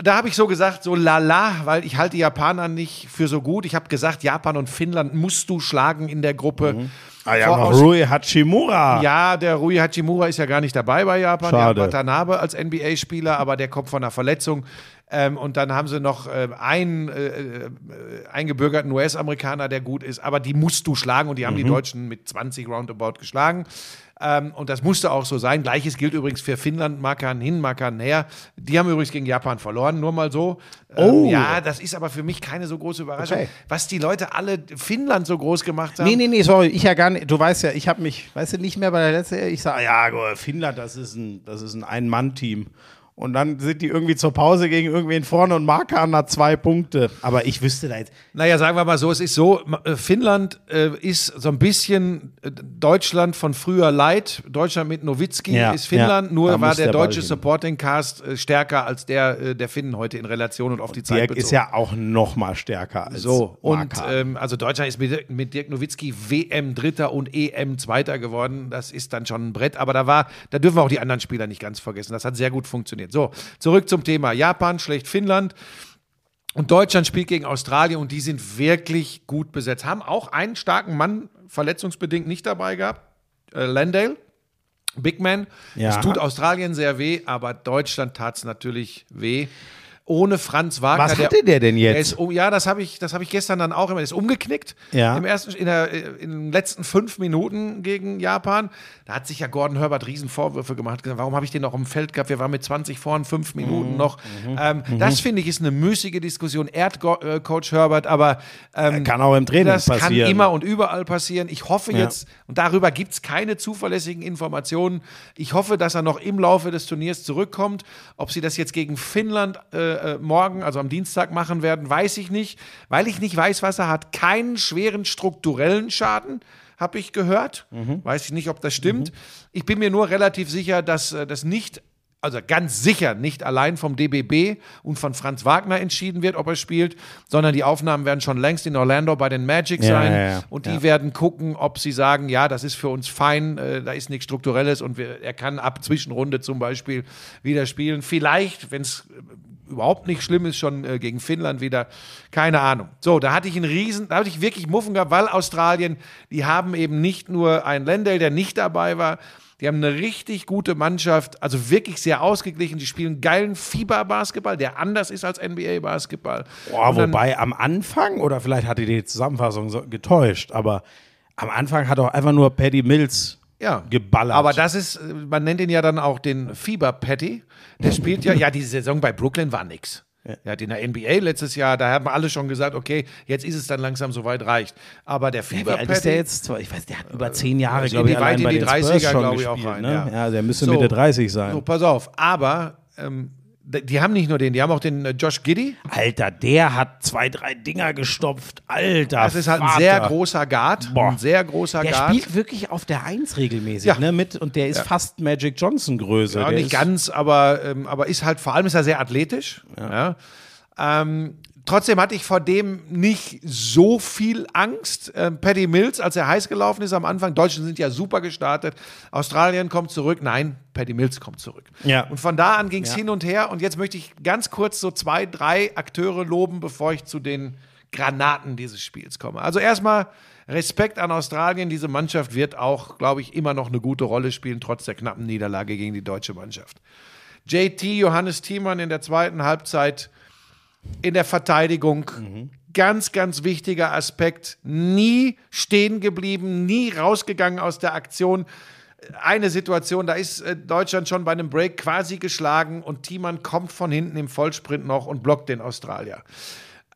[SPEAKER 2] Da habe ich so gesagt, so lala, weil ich halte Japaner nicht für so gut. Ich habe gesagt, Japan und Finnland musst du schlagen in der Gruppe.
[SPEAKER 1] Ah ja, Rui Hachimura.
[SPEAKER 2] ja, der Rui Hachimura ist ja gar nicht dabei bei Japan.
[SPEAKER 1] Schade.
[SPEAKER 2] Der hat Watanabe als NBA-Spieler, aber der kommt von einer Verletzung. Ähm, und dann haben sie noch äh, einen äh, äh, eingebürgerten US-Amerikaner, der gut ist. Aber die musst du schlagen und die haben
[SPEAKER 1] Mhm.
[SPEAKER 2] die Deutschen mit 20 Roundabout geschlagen. Ähm, und das musste auch so sein. Gleiches gilt übrigens für Finnland, Markan hin, Markan her. Die haben übrigens gegen Japan verloren, nur mal so. Ähm,
[SPEAKER 1] Oh.
[SPEAKER 2] ja, das ist aber für mich keine so große Überraschung.
[SPEAKER 1] Okay.
[SPEAKER 2] Was die Leute alle Finnland so groß gemacht haben.
[SPEAKER 1] Nee, nee, nee, sorry, ich ja gar nicht. Du weißt ja, ich habe mich, weißt du, nicht mehr bei der letzten, ich sage, ja, Finnland, das ist ein, das ist ein Ein-Mann-Team. Und dann sind die irgendwie zur Pause gegen irgendwen vorne und Markan hat zwei Punkte. Aber ich wüsste da jetzt,
[SPEAKER 2] Naja, sagen wir mal so, es ist so, äh, Finnland äh, ist so ein bisschen äh, Deutschland von früher light. Deutschland mit Nowitzki
[SPEAKER 1] Ja,
[SPEAKER 2] ist Finnland,
[SPEAKER 1] ja,
[SPEAKER 2] nur war der,
[SPEAKER 1] der
[SPEAKER 2] deutsche. Supporting Cast äh, stärker als der äh, der Finnen heute in Relation und auf die Zeit
[SPEAKER 1] Dirk
[SPEAKER 2] bezogen.
[SPEAKER 1] ist ja auch noch mal stärker als
[SPEAKER 2] so, und ähm, also Deutschland ist mit, mit Dirk Nowitzki WM Dritter und EM Zweiter geworden. Das ist dann schon ein Brett, aber da war, da dürfen wir auch die anderen Spieler nicht ganz vergessen. Das hat sehr gut funktioniert. So, zurück zum Thema Japan, schlecht Finnland. Und Deutschland spielt gegen Australien und die sind wirklich gut besetzt. Haben auch einen starken Mann verletzungsbedingt nicht dabei gehabt, äh, Landale, Big Man.
[SPEAKER 1] Ja.
[SPEAKER 2] Es tut Australien sehr weh, aber Deutschland tat es natürlich weh. Ohne Franz Wagner.
[SPEAKER 1] Was hatte der denn jetzt?
[SPEAKER 2] Er ist, ja, das habe ich, das hab ich gestern dann auch immer. Er ist umgeknickt.
[SPEAKER 1] Ja.
[SPEAKER 2] Im ersten, in, der, in den letzten fünf Minuten gegen Japan. Da hat sich ja Gordon Herbert Riesenvorwürfe gemacht. Hat gesagt, Warum habe ich den noch im Feld gehabt? Wir waren mit 20 vorn, fünf Minuten
[SPEAKER 1] Mhm.
[SPEAKER 2] noch. Ähm, Das finde ich ist eine müßige Diskussion. Go äh, Coach Herbert, aber ähm,
[SPEAKER 1] Kann auch im Training
[SPEAKER 2] das kann
[SPEAKER 1] passieren.
[SPEAKER 2] immer und überall passieren. Ich hoffe
[SPEAKER 1] Ja.
[SPEAKER 2] jetzt, und darüber gibt es keine zuverlässigen Informationen, ich hoffe, dass er noch im Laufe des Turniers zurückkommt. Ob sie das jetzt gegen Finnland äh, äh, morgen, also am Dienstag machen werden, weiß ich nicht, weil ich nicht weiß, was er hat. Keinen schweren strukturellen Schaden, habe ich gehört.
[SPEAKER 1] Mhm.
[SPEAKER 2] Weiß ich nicht, ob das stimmt. Ich bin mir nur relativ sicher, dass äh, das nicht also ganz sicher nicht allein vom DBB und von Franz Wagner entschieden wird, ob er spielt, sondern die Aufnahmen werden schon längst in Orlando bei den Magic sein
[SPEAKER 1] ja, ja.
[SPEAKER 2] und die werden gucken, ob sie sagen, ja, das ist für uns fein, äh, da ist nichts Strukturelles und wir, er kann ab Zwischenrunde zum Beispiel wieder spielen. Vielleicht, wenn es überhaupt nicht schlimm ist, schon äh, gegen Finnland wieder, keine Ahnung. So, da hatte ich einen Riesen, da hatte ich wirklich Muffen gehabt, weil Australien, die haben eben nicht nur einen Lendl, der nicht dabei war, die haben eine richtig gute Mannschaft, also wirklich sehr ausgeglichen. Die spielen geilen Fieber-Basketball, der anders ist als NBA-Basketball.
[SPEAKER 1] Boah, wobei am Anfang, oder vielleicht hatte die Zusammenfassung so getäuscht, aber am Anfang hat auch einfach nur Paddy Mills
[SPEAKER 2] ja.
[SPEAKER 1] geballert.
[SPEAKER 2] Aber das ist, äh, man nennt ihn ja dann auch den Fieber-Patty. Der spielt ja, ja, diese Saison bei Brooklyn war nix. Er hat in der NBA letztes Jahr, da haben alle schon gesagt, okay, jetzt ist es dann langsam soweit reicht. Aber der
[SPEAKER 1] Wie
[SPEAKER 2] Fieber
[SPEAKER 1] alt ist der jetzt? Ich weiß, der hat über zehn Jahre,
[SPEAKER 2] also
[SPEAKER 1] glaube ich,
[SPEAKER 2] die-
[SPEAKER 1] allein
[SPEAKER 2] in
[SPEAKER 1] bei
[SPEAKER 2] die
[SPEAKER 1] den
[SPEAKER 2] 30er,
[SPEAKER 1] Spurs schon
[SPEAKER 2] glaube ich, auch
[SPEAKER 1] gespielt,
[SPEAKER 2] rein,
[SPEAKER 1] ne?
[SPEAKER 2] ja.
[SPEAKER 1] ja. der müsste
[SPEAKER 2] So.
[SPEAKER 1] Mitte 30 sein.
[SPEAKER 2] So, pass auf. Aber ähm, die haben nicht nur den, die haben auch den äh, Josh Giddy.
[SPEAKER 1] Alter, der hat zwei, drei Dinger gestopft. Alter,
[SPEAKER 2] Das ist halt ein
[SPEAKER 1] Vater.
[SPEAKER 2] sehr großer Guard.
[SPEAKER 1] Boah.
[SPEAKER 2] Ein sehr großer
[SPEAKER 1] Der
[SPEAKER 2] Guard.
[SPEAKER 1] spielt wirklich auf der Eins regelmäßig,
[SPEAKER 2] Ja.
[SPEAKER 1] ne? Mit, und der ist fast Magic Johnson Größe.
[SPEAKER 2] Ja,
[SPEAKER 1] der
[SPEAKER 2] nicht ganz, aber, ähm, aber ist halt, vor allem ist er sehr athletisch. Ja. Ähm, trotzdem hatte ich vor dem nicht so viel Angst. Ähm, Paddy Mills, als er heiß gelaufen ist am Anfang, Deutschen sind ja super gestartet. Australien kommt zurück. Nein, Paddy Mills kommt zurück.
[SPEAKER 1] Ja.
[SPEAKER 2] Und von da an ging es
[SPEAKER 1] Ja.
[SPEAKER 2] hin und her. Und jetzt möchte ich ganz kurz so zwei, drei Akteure loben, bevor ich zu den Granaten dieses Spiels komme. Also erstmal Respekt an Australien. Diese Mannschaft wird auch, glaube ich, immer noch eine gute Rolle spielen, trotz der knappen Niederlage gegen die deutsche Mannschaft. JT, Johannes Thiemann in der zweiten Halbzeit in der Verteidigung. Ganz, ganz wichtiger Aspekt. Nie stehen geblieben, nie rausgegangen aus der Aktion. eine Situation, da ist äh, Deutschland schon bei einem Break quasi geschlagen und Thiemann kommt von hinten im Vollsprint noch und blockt den Australier.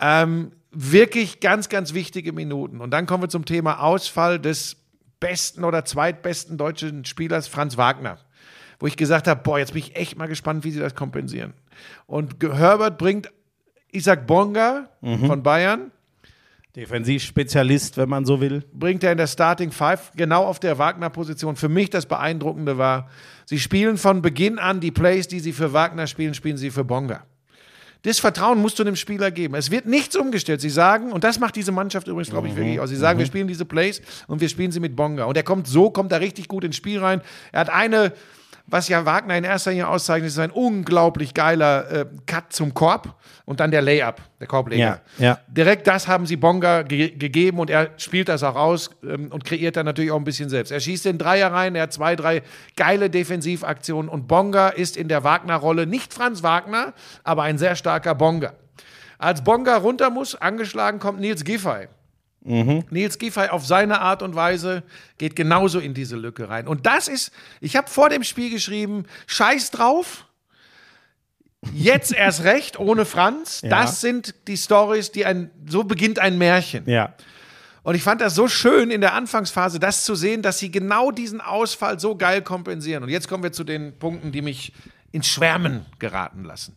[SPEAKER 2] Ähm, wirklich ganz, ganz wichtige Minuten. Und dann kommen wir zum Thema Ausfall des besten oder zweitbesten deutschen Spielers, Franz Wagner. Wo ich gesagt habe, boah, jetzt bin ich echt mal gespannt, wie sie das kompensieren. Und Herbert bringt Isaac Bonga von Bayern,
[SPEAKER 1] Defensivspezialist, wenn man so will.
[SPEAKER 2] bringt er in der Starting Five genau auf der Wagner-Position. Für mich das Beeindruckende war, sie spielen von Beginn an die Plays, die sie für Wagner spielen, spielen sie für Bonga. Das Vertrauen musst du dem Spieler geben. Es wird nichts umgestellt. Sie sagen, und das macht diese Mannschaft übrigens, glaube ich, wirklich aus. Sie sagen, wir spielen diese Plays und wir spielen sie mit Bonga. Und er kommt so, kommt er richtig gut ins Spiel rein. Er hat eine, was ja Wagner in erster Linie auszeichnet, ist ein unglaublich geiler äh, Cut zum Korb und dann der Layup, der Korbleger.
[SPEAKER 1] Ja, ja.
[SPEAKER 2] Direkt das haben sie Bonga ge gegeben und er spielt das auch aus ähm, und kreiert dann natürlich auch ein bisschen selbst. Er schießt den Dreier rein, er hat zwei, drei geile Defensivaktionen und Bonga ist in der Wagner-Rolle nicht Franz Wagner, aber ein sehr starker Bonga. Als Bonga runter muss, angeschlagen kommt Nils Giffey. Nils Giffey auf seine Art und Weise geht genauso in diese Lücke rein. Und das ist, ich habe vor dem Spiel geschrieben, scheiß drauf, jetzt erst recht, ohne Franz.
[SPEAKER 1] Ja.
[SPEAKER 2] Das sind die Stories, die ein, so beginnt ein Märchen.
[SPEAKER 1] Ja.
[SPEAKER 2] Und ich fand das so schön in der Anfangsphase, das zu sehen, dass sie genau diesen Ausfall so geil kompensieren. Und jetzt kommen wir zu den Punkten, die mich ins Schwärmen geraten lassen.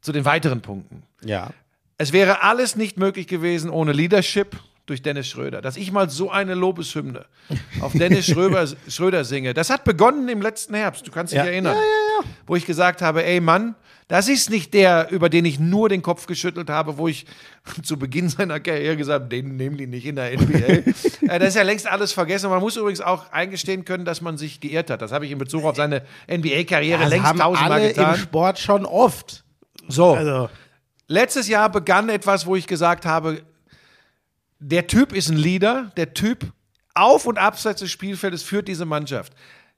[SPEAKER 2] Zu den weiteren Punkten.
[SPEAKER 1] Ja.
[SPEAKER 2] Es wäre alles nicht möglich gewesen ohne Leadership durch Dennis Schröder. Dass ich mal so eine Lobeshymne auf Dennis Schröder, Schröder singe. Das hat begonnen im letzten Herbst. Du kannst dich
[SPEAKER 1] Ja.
[SPEAKER 2] erinnern. Wo ich gesagt habe, ey Mann, das ist nicht der, über den ich nur den Kopf geschüttelt habe, wo ich zu Beginn seiner Karriere gesagt habe, den nehmen die nicht in der NBA. äh, das ist ja längst alles vergessen. Man muss übrigens auch eingestehen können, dass man sich geirrt hat. Das habe ich in Bezug auf seine NBA-Karriere
[SPEAKER 1] Das
[SPEAKER 2] längst
[SPEAKER 1] haben
[SPEAKER 2] tausendmal
[SPEAKER 1] alle
[SPEAKER 2] getan.
[SPEAKER 1] im Sport schon oft.
[SPEAKER 2] So.
[SPEAKER 1] Also,
[SPEAKER 2] Letztes Jahr begann etwas, wo ich gesagt habe, der Typ ist ein Leader, der Typ auf und abseits des Spielfeldes führt diese Mannschaft.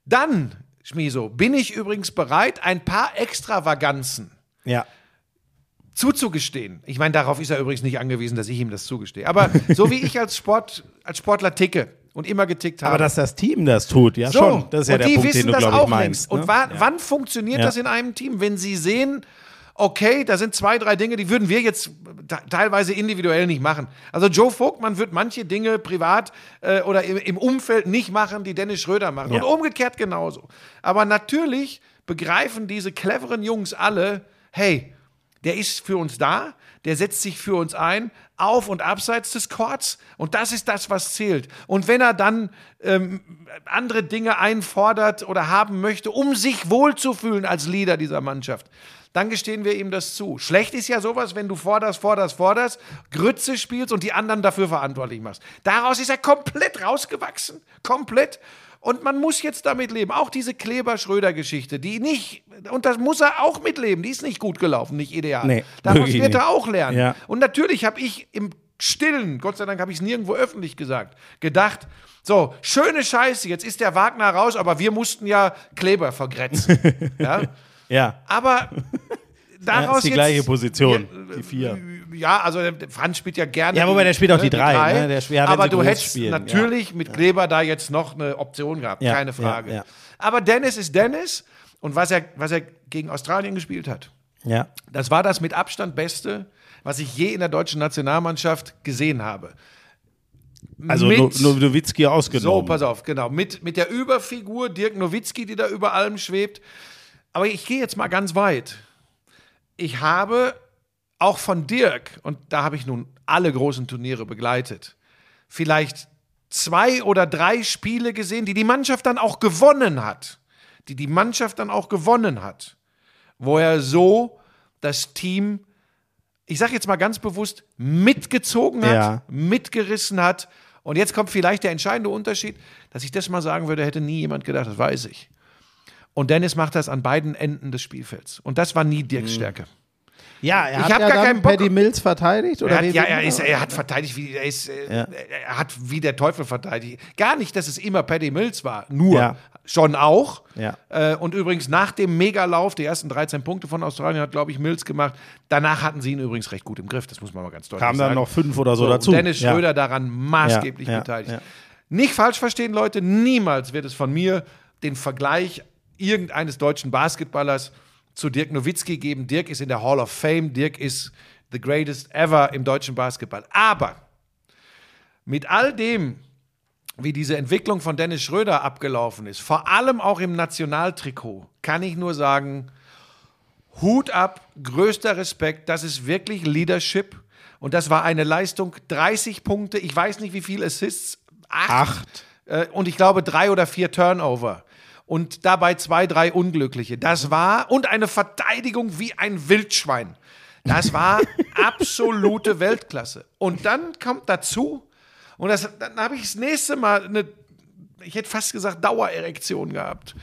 [SPEAKER 2] Dann, Schmiso, bin ich übrigens bereit, ein paar Extravaganzen
[SPEAKER 1] ja.
[SPEAKER 2] zuzugestehen. Ich meine, darauf ist er übrigens nicht angewiesen, dass ich ihm das zugestehe. Aber so wie ich als, Sport, als Sportler ticke und immer getickt habe.
[SPEAKER 1] Aber dass das Team das tut, ja
[SPEAKER 2] So,
[SPEAKER 1] schon. Das ist ja
[SPEAKER 2] und
[SPEAKER 1] der
[SPEAKER 2] die
[SPEAKER 1] Punkt,
[SPEAKER 2] wissen
[SPEAKER 1] den du,
[SPEAKER 2] das
[SPEAKER 1] glaube ich,
[SPEAKER 2] auch
[SPEAKER 1] meinst.
[SPEAKER 2] längst. Und
[SPEAKER 1] ne?
[SPEAKER 2] wa
[SPEAKER 1] ja.
[SPEAKER 2] wann funktioniert
[SPEAKER 1] Ja.
[SPEAKER 2] das in einem Team? Wenn sie sehen, okay, da sind zwei, drei Dinge, die würden wir jetzt te- teilweise individuell nicht machen. Also Joe Vogtmann wird manche Dinge privat äh, oder im, im Umfeld nicht machen, die Dennis Schröder macht.
[SPEAKER 1] Ja.
[SPEAKER 2] Und umgekehrt genauso. Aber natürlich begreifen diese cleveren Jungs alle, hey, der ist für uns da, der setzt sich für uns ein, auf und abseits des Courts. Und das ist das, was zählt. Und wenn er dann ähm, andere Dinge einfordert oder haben möchte, um sich wohlzufühlen als Leader dieser Mannschaft, dann gestehen wir ihm das zu. Schlecht ist ja sowas, wenn du forderst, forderst, forderst, Grütze spielst und die anderen dafür verantwortlich machst. Daraus ist er komplett rausgewachsen. Komplett. Und man muss jetzt damit leben. Auch diese Kleber-Schröder-Geschichte, die nicht, und das muss er auch mitleben, die ist nicht gut gelaufen, nicht ideal.
[SPEAKER 1] Nee,
[SPEAKER 2] Daraus wird er auch lernen.
[SPEAKER 1] Ja.
[SPEAKER 2] Und natürlich habe ich im Stillen, Gott sei Dank habe ich es nirgendwo öffentlich gesagt, gedacht, so, schöne Scheiße, jetzt ist der Wagner raus, aber wir mussten ja Kleber vergrätzen. ja?
[SPEAKER 1] Ja.
[SPEAKER 2] Aber daraus
[SPEAKER 1] Ja, ist die
[SPEAKER 2] jetzt,
[SPEAKER 1] gleiche Position,
[SPEAKER 2] Ja,
[SPEAKER 1] die vier.
[SPEAKER 2] Ja, also der Franz spielt ja gerne.
[SPEAKER 1] Ja, wobei der spielt auch die drei, ne? Der spielt- ja,
[SPEAKER 2] aber du hättest
[SPEAKER 1] spielen,
[SPEAKER 2] natürlich mit Kleber da jetzt noch eine Option gehabt,
[SPEAKER 1] Ja,
[SPEAKER 2] keine
[SPEAKER 1] ja,
[SPEAKER 2] Frage.
[SPEAKER 1] ja.
[SPEAKER 2] Aber Dennis ist Dennis und was er, was er gegen Australien gespielt hat,
[SPEAKER 1] Ja.
[SPEAKER 2] das war das mit Abstand Beste, was ich je in der deutschen Nationalmannschaft gesehen habe.
[SPEAKER 1] Also
[SPEAKER 2] Mit-
[SPEAKER 1] No- Nowitzki
[SPEAKER 2] So,
[SPEAKER 1] ausgenommen.
[SPEAKER 2] pass auf, genau. Mit, mit der Überfigur Dirk Nowitzki, die da über allem schwebt. Aber ich gehe jetzt mal ganz weit. Ich habe auch von Dirk, und da habe ich nun alle großen Turniere begleitet, vielleicht zwei oder drei Spiele gesehen, die die Mannschaft dann auch gewonnen hat. Die die Mannschaft dann auch gewonnen hat. Wo er so das Team, ich sage jetzt mal ganz bewusst, mitgezogen hat,
[SPEAKER 1] Ja.
[SPEAKER 2] mitgerissen hat. Und jetzt kommt vielleicht der entscheidende Unterschied, dass ich das mal sagen würde, hätte nie jemand gedacht, das weiß ich. Und Dennis macht das an beiden Enden des Spielfelds. Und das war nie Dirks Stärke.
[SPEAKER 1] ja, er
[SPEAKER 2] Ich
[SPEAKER 1] hat ja
[SPEAKER 2] gar
[SPEAKER 1] dann
[SPEAKER 2] keinen Bock-
[SPEAKER 1] Paddy Mills verteidigt. Oder
[SPEAKER 2] Er hat, ja, er, ist, er hat verteidigt, wie, er, ist, äh, er hat wie der Teufel verteidigt. Gar nicht, dass es immer Paddy Mills war, nur
[SPEAKER 1] Ja.
[SPEAKER 2] schon auch.
[SPEAKER 1] Ja.
[SPEAKER 2] Äh, und übrigens nach dem Megalauf, die ersten 13 Punkte von Australien hat, glaube ich, Mills gemacht. Danach hatten sie ihn übrigens recht gut im Griff, das muss man mal ganz deutlich
[SPEAKER 1] Kam
[SPEAKER 2] sagen.
[SPEAKER 1] dann noch fünf oder so,
[SPEAKER 2] und
[SPEAKER 1] dazu.
[SPEAKER 2] Dennis
[SPEAKER 1] Ja.
[SPEAKER 2] Schröder daran maßgeblich
[SPEAKER 1] Ja, ja,
[SPEAKER 2] beteiligt.
[SPEAKER 1] ja.
[SPEAKER 2] Nicht falsch verstehen, Leute, niemals wird es von mir den Vergleich irgendeines deutschen Basketballers zu Dirk Nowitzki geben. Dirk ist in der Hall of Fame, Dirk ist the greatest ever im deutschen Basketball. Aber mit all dem, wie diese Entwicklung von Dennis Schröder abgelaufen ist, vor allem auch im Nationaltrikot, kann ich nur sagen, Hut ab, größter Respekt, das ist wirklich Leadership. Und das war eine Leistung, 30 Punkte, ich weiß nicht wie viele Assists, acht.
[SPEAKER 1] Acht.
[SPEAKER 2] Äh, und ich glaube drei oder vier Turnover. Und dabei zwei, drei Unglückliche. Das war, und eine Verteidigung wie ein Wildschwein. Das war absolute Weltklasse. Und dann kommt dazu, und das, dann habe ich das nächste Mal eine, ich hätte fast gesagt, Dauererektion gehabt.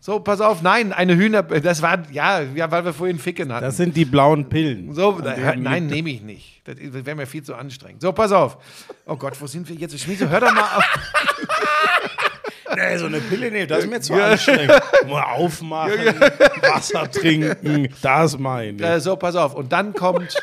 [SPEAKER 2] So, pass auf, nein, eine Hühner, das war, ja, ja weil wir vorhin Ficken hatten.
[SPEAKER 1] Das sind die blauen Pillen.
[SPEAKER 2] So, da, nein, nehme ich nicht. Das wäre mir viel zu anstrengend. So, pass auf. Oh Gott, wo sind wir jetzt? Schmiede, hör doch mal auf.
[SPEAKER 1] Nee, so eine Pille nehmen, das ist mir zu anstrengend. Mal aufmachen, Wasser trinken, das meine ich.
[SPEAKER 2] Äh, so, pass auf. Und dann kommt,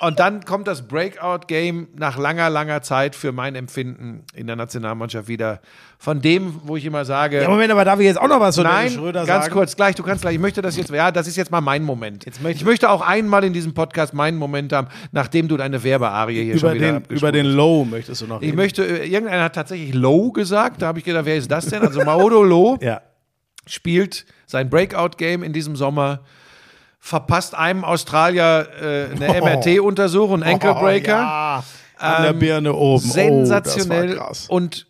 [SPEAKER 2] und dann kommt das Breakout-Game nach langer, langer Zeit für mein Empfinden in der Nationalmannschaft wieder. Von dem, wo ich immer sage,
[SPEAKER 1] Ja, Moment, aber darf ich jetzt auch noch was zu
[SPEAKER 2] Nein,
[SPEAKER 1] Schröder
[SPEAKER 2] ganz
[SPEAKER 1] sagen?
[SPEAKER 2] kurz, gleich, du kannst gleich. Ich möchte das jetzt, ja, das ist jetzt mal mein Moment.
[SPEAKER 1] Jetzt möchte-
[SPEAKER 2] ich möchte auch einmal in diesem Podcast meinen Moment haben, nachdem du deine Werbearie hier
[SPEAKER 1] Über
[SPEAKER 2] schon wieder
[SPEAKER 1] den, über den Low möchtest du noch
[SPEAKER 2] Ich
[SPEAKER 1] reden?
[SPEAKER 2] möchte, äh, irgendeiner hat tatsächlich Low gesagt, da habe ich gedacht, wer ist das denn? Also Maodo Low
[SPEAKER 1] Ja.
[SPEAKER 2] spielt sein Breakout-Game in diesem Sommer, verpasst einem Australier äh, eine
[SPEAKER 1] Oh.
[SPEAKER 2] MRT-Untersuchung, einen Ankle Breaker.
[SPEAKER 1] Oh, ja, an der Birne oben.
[SPEAKER 2] Sensationell
[SPEAKER 1] Oh, war krass.
[SPEAKER 2] und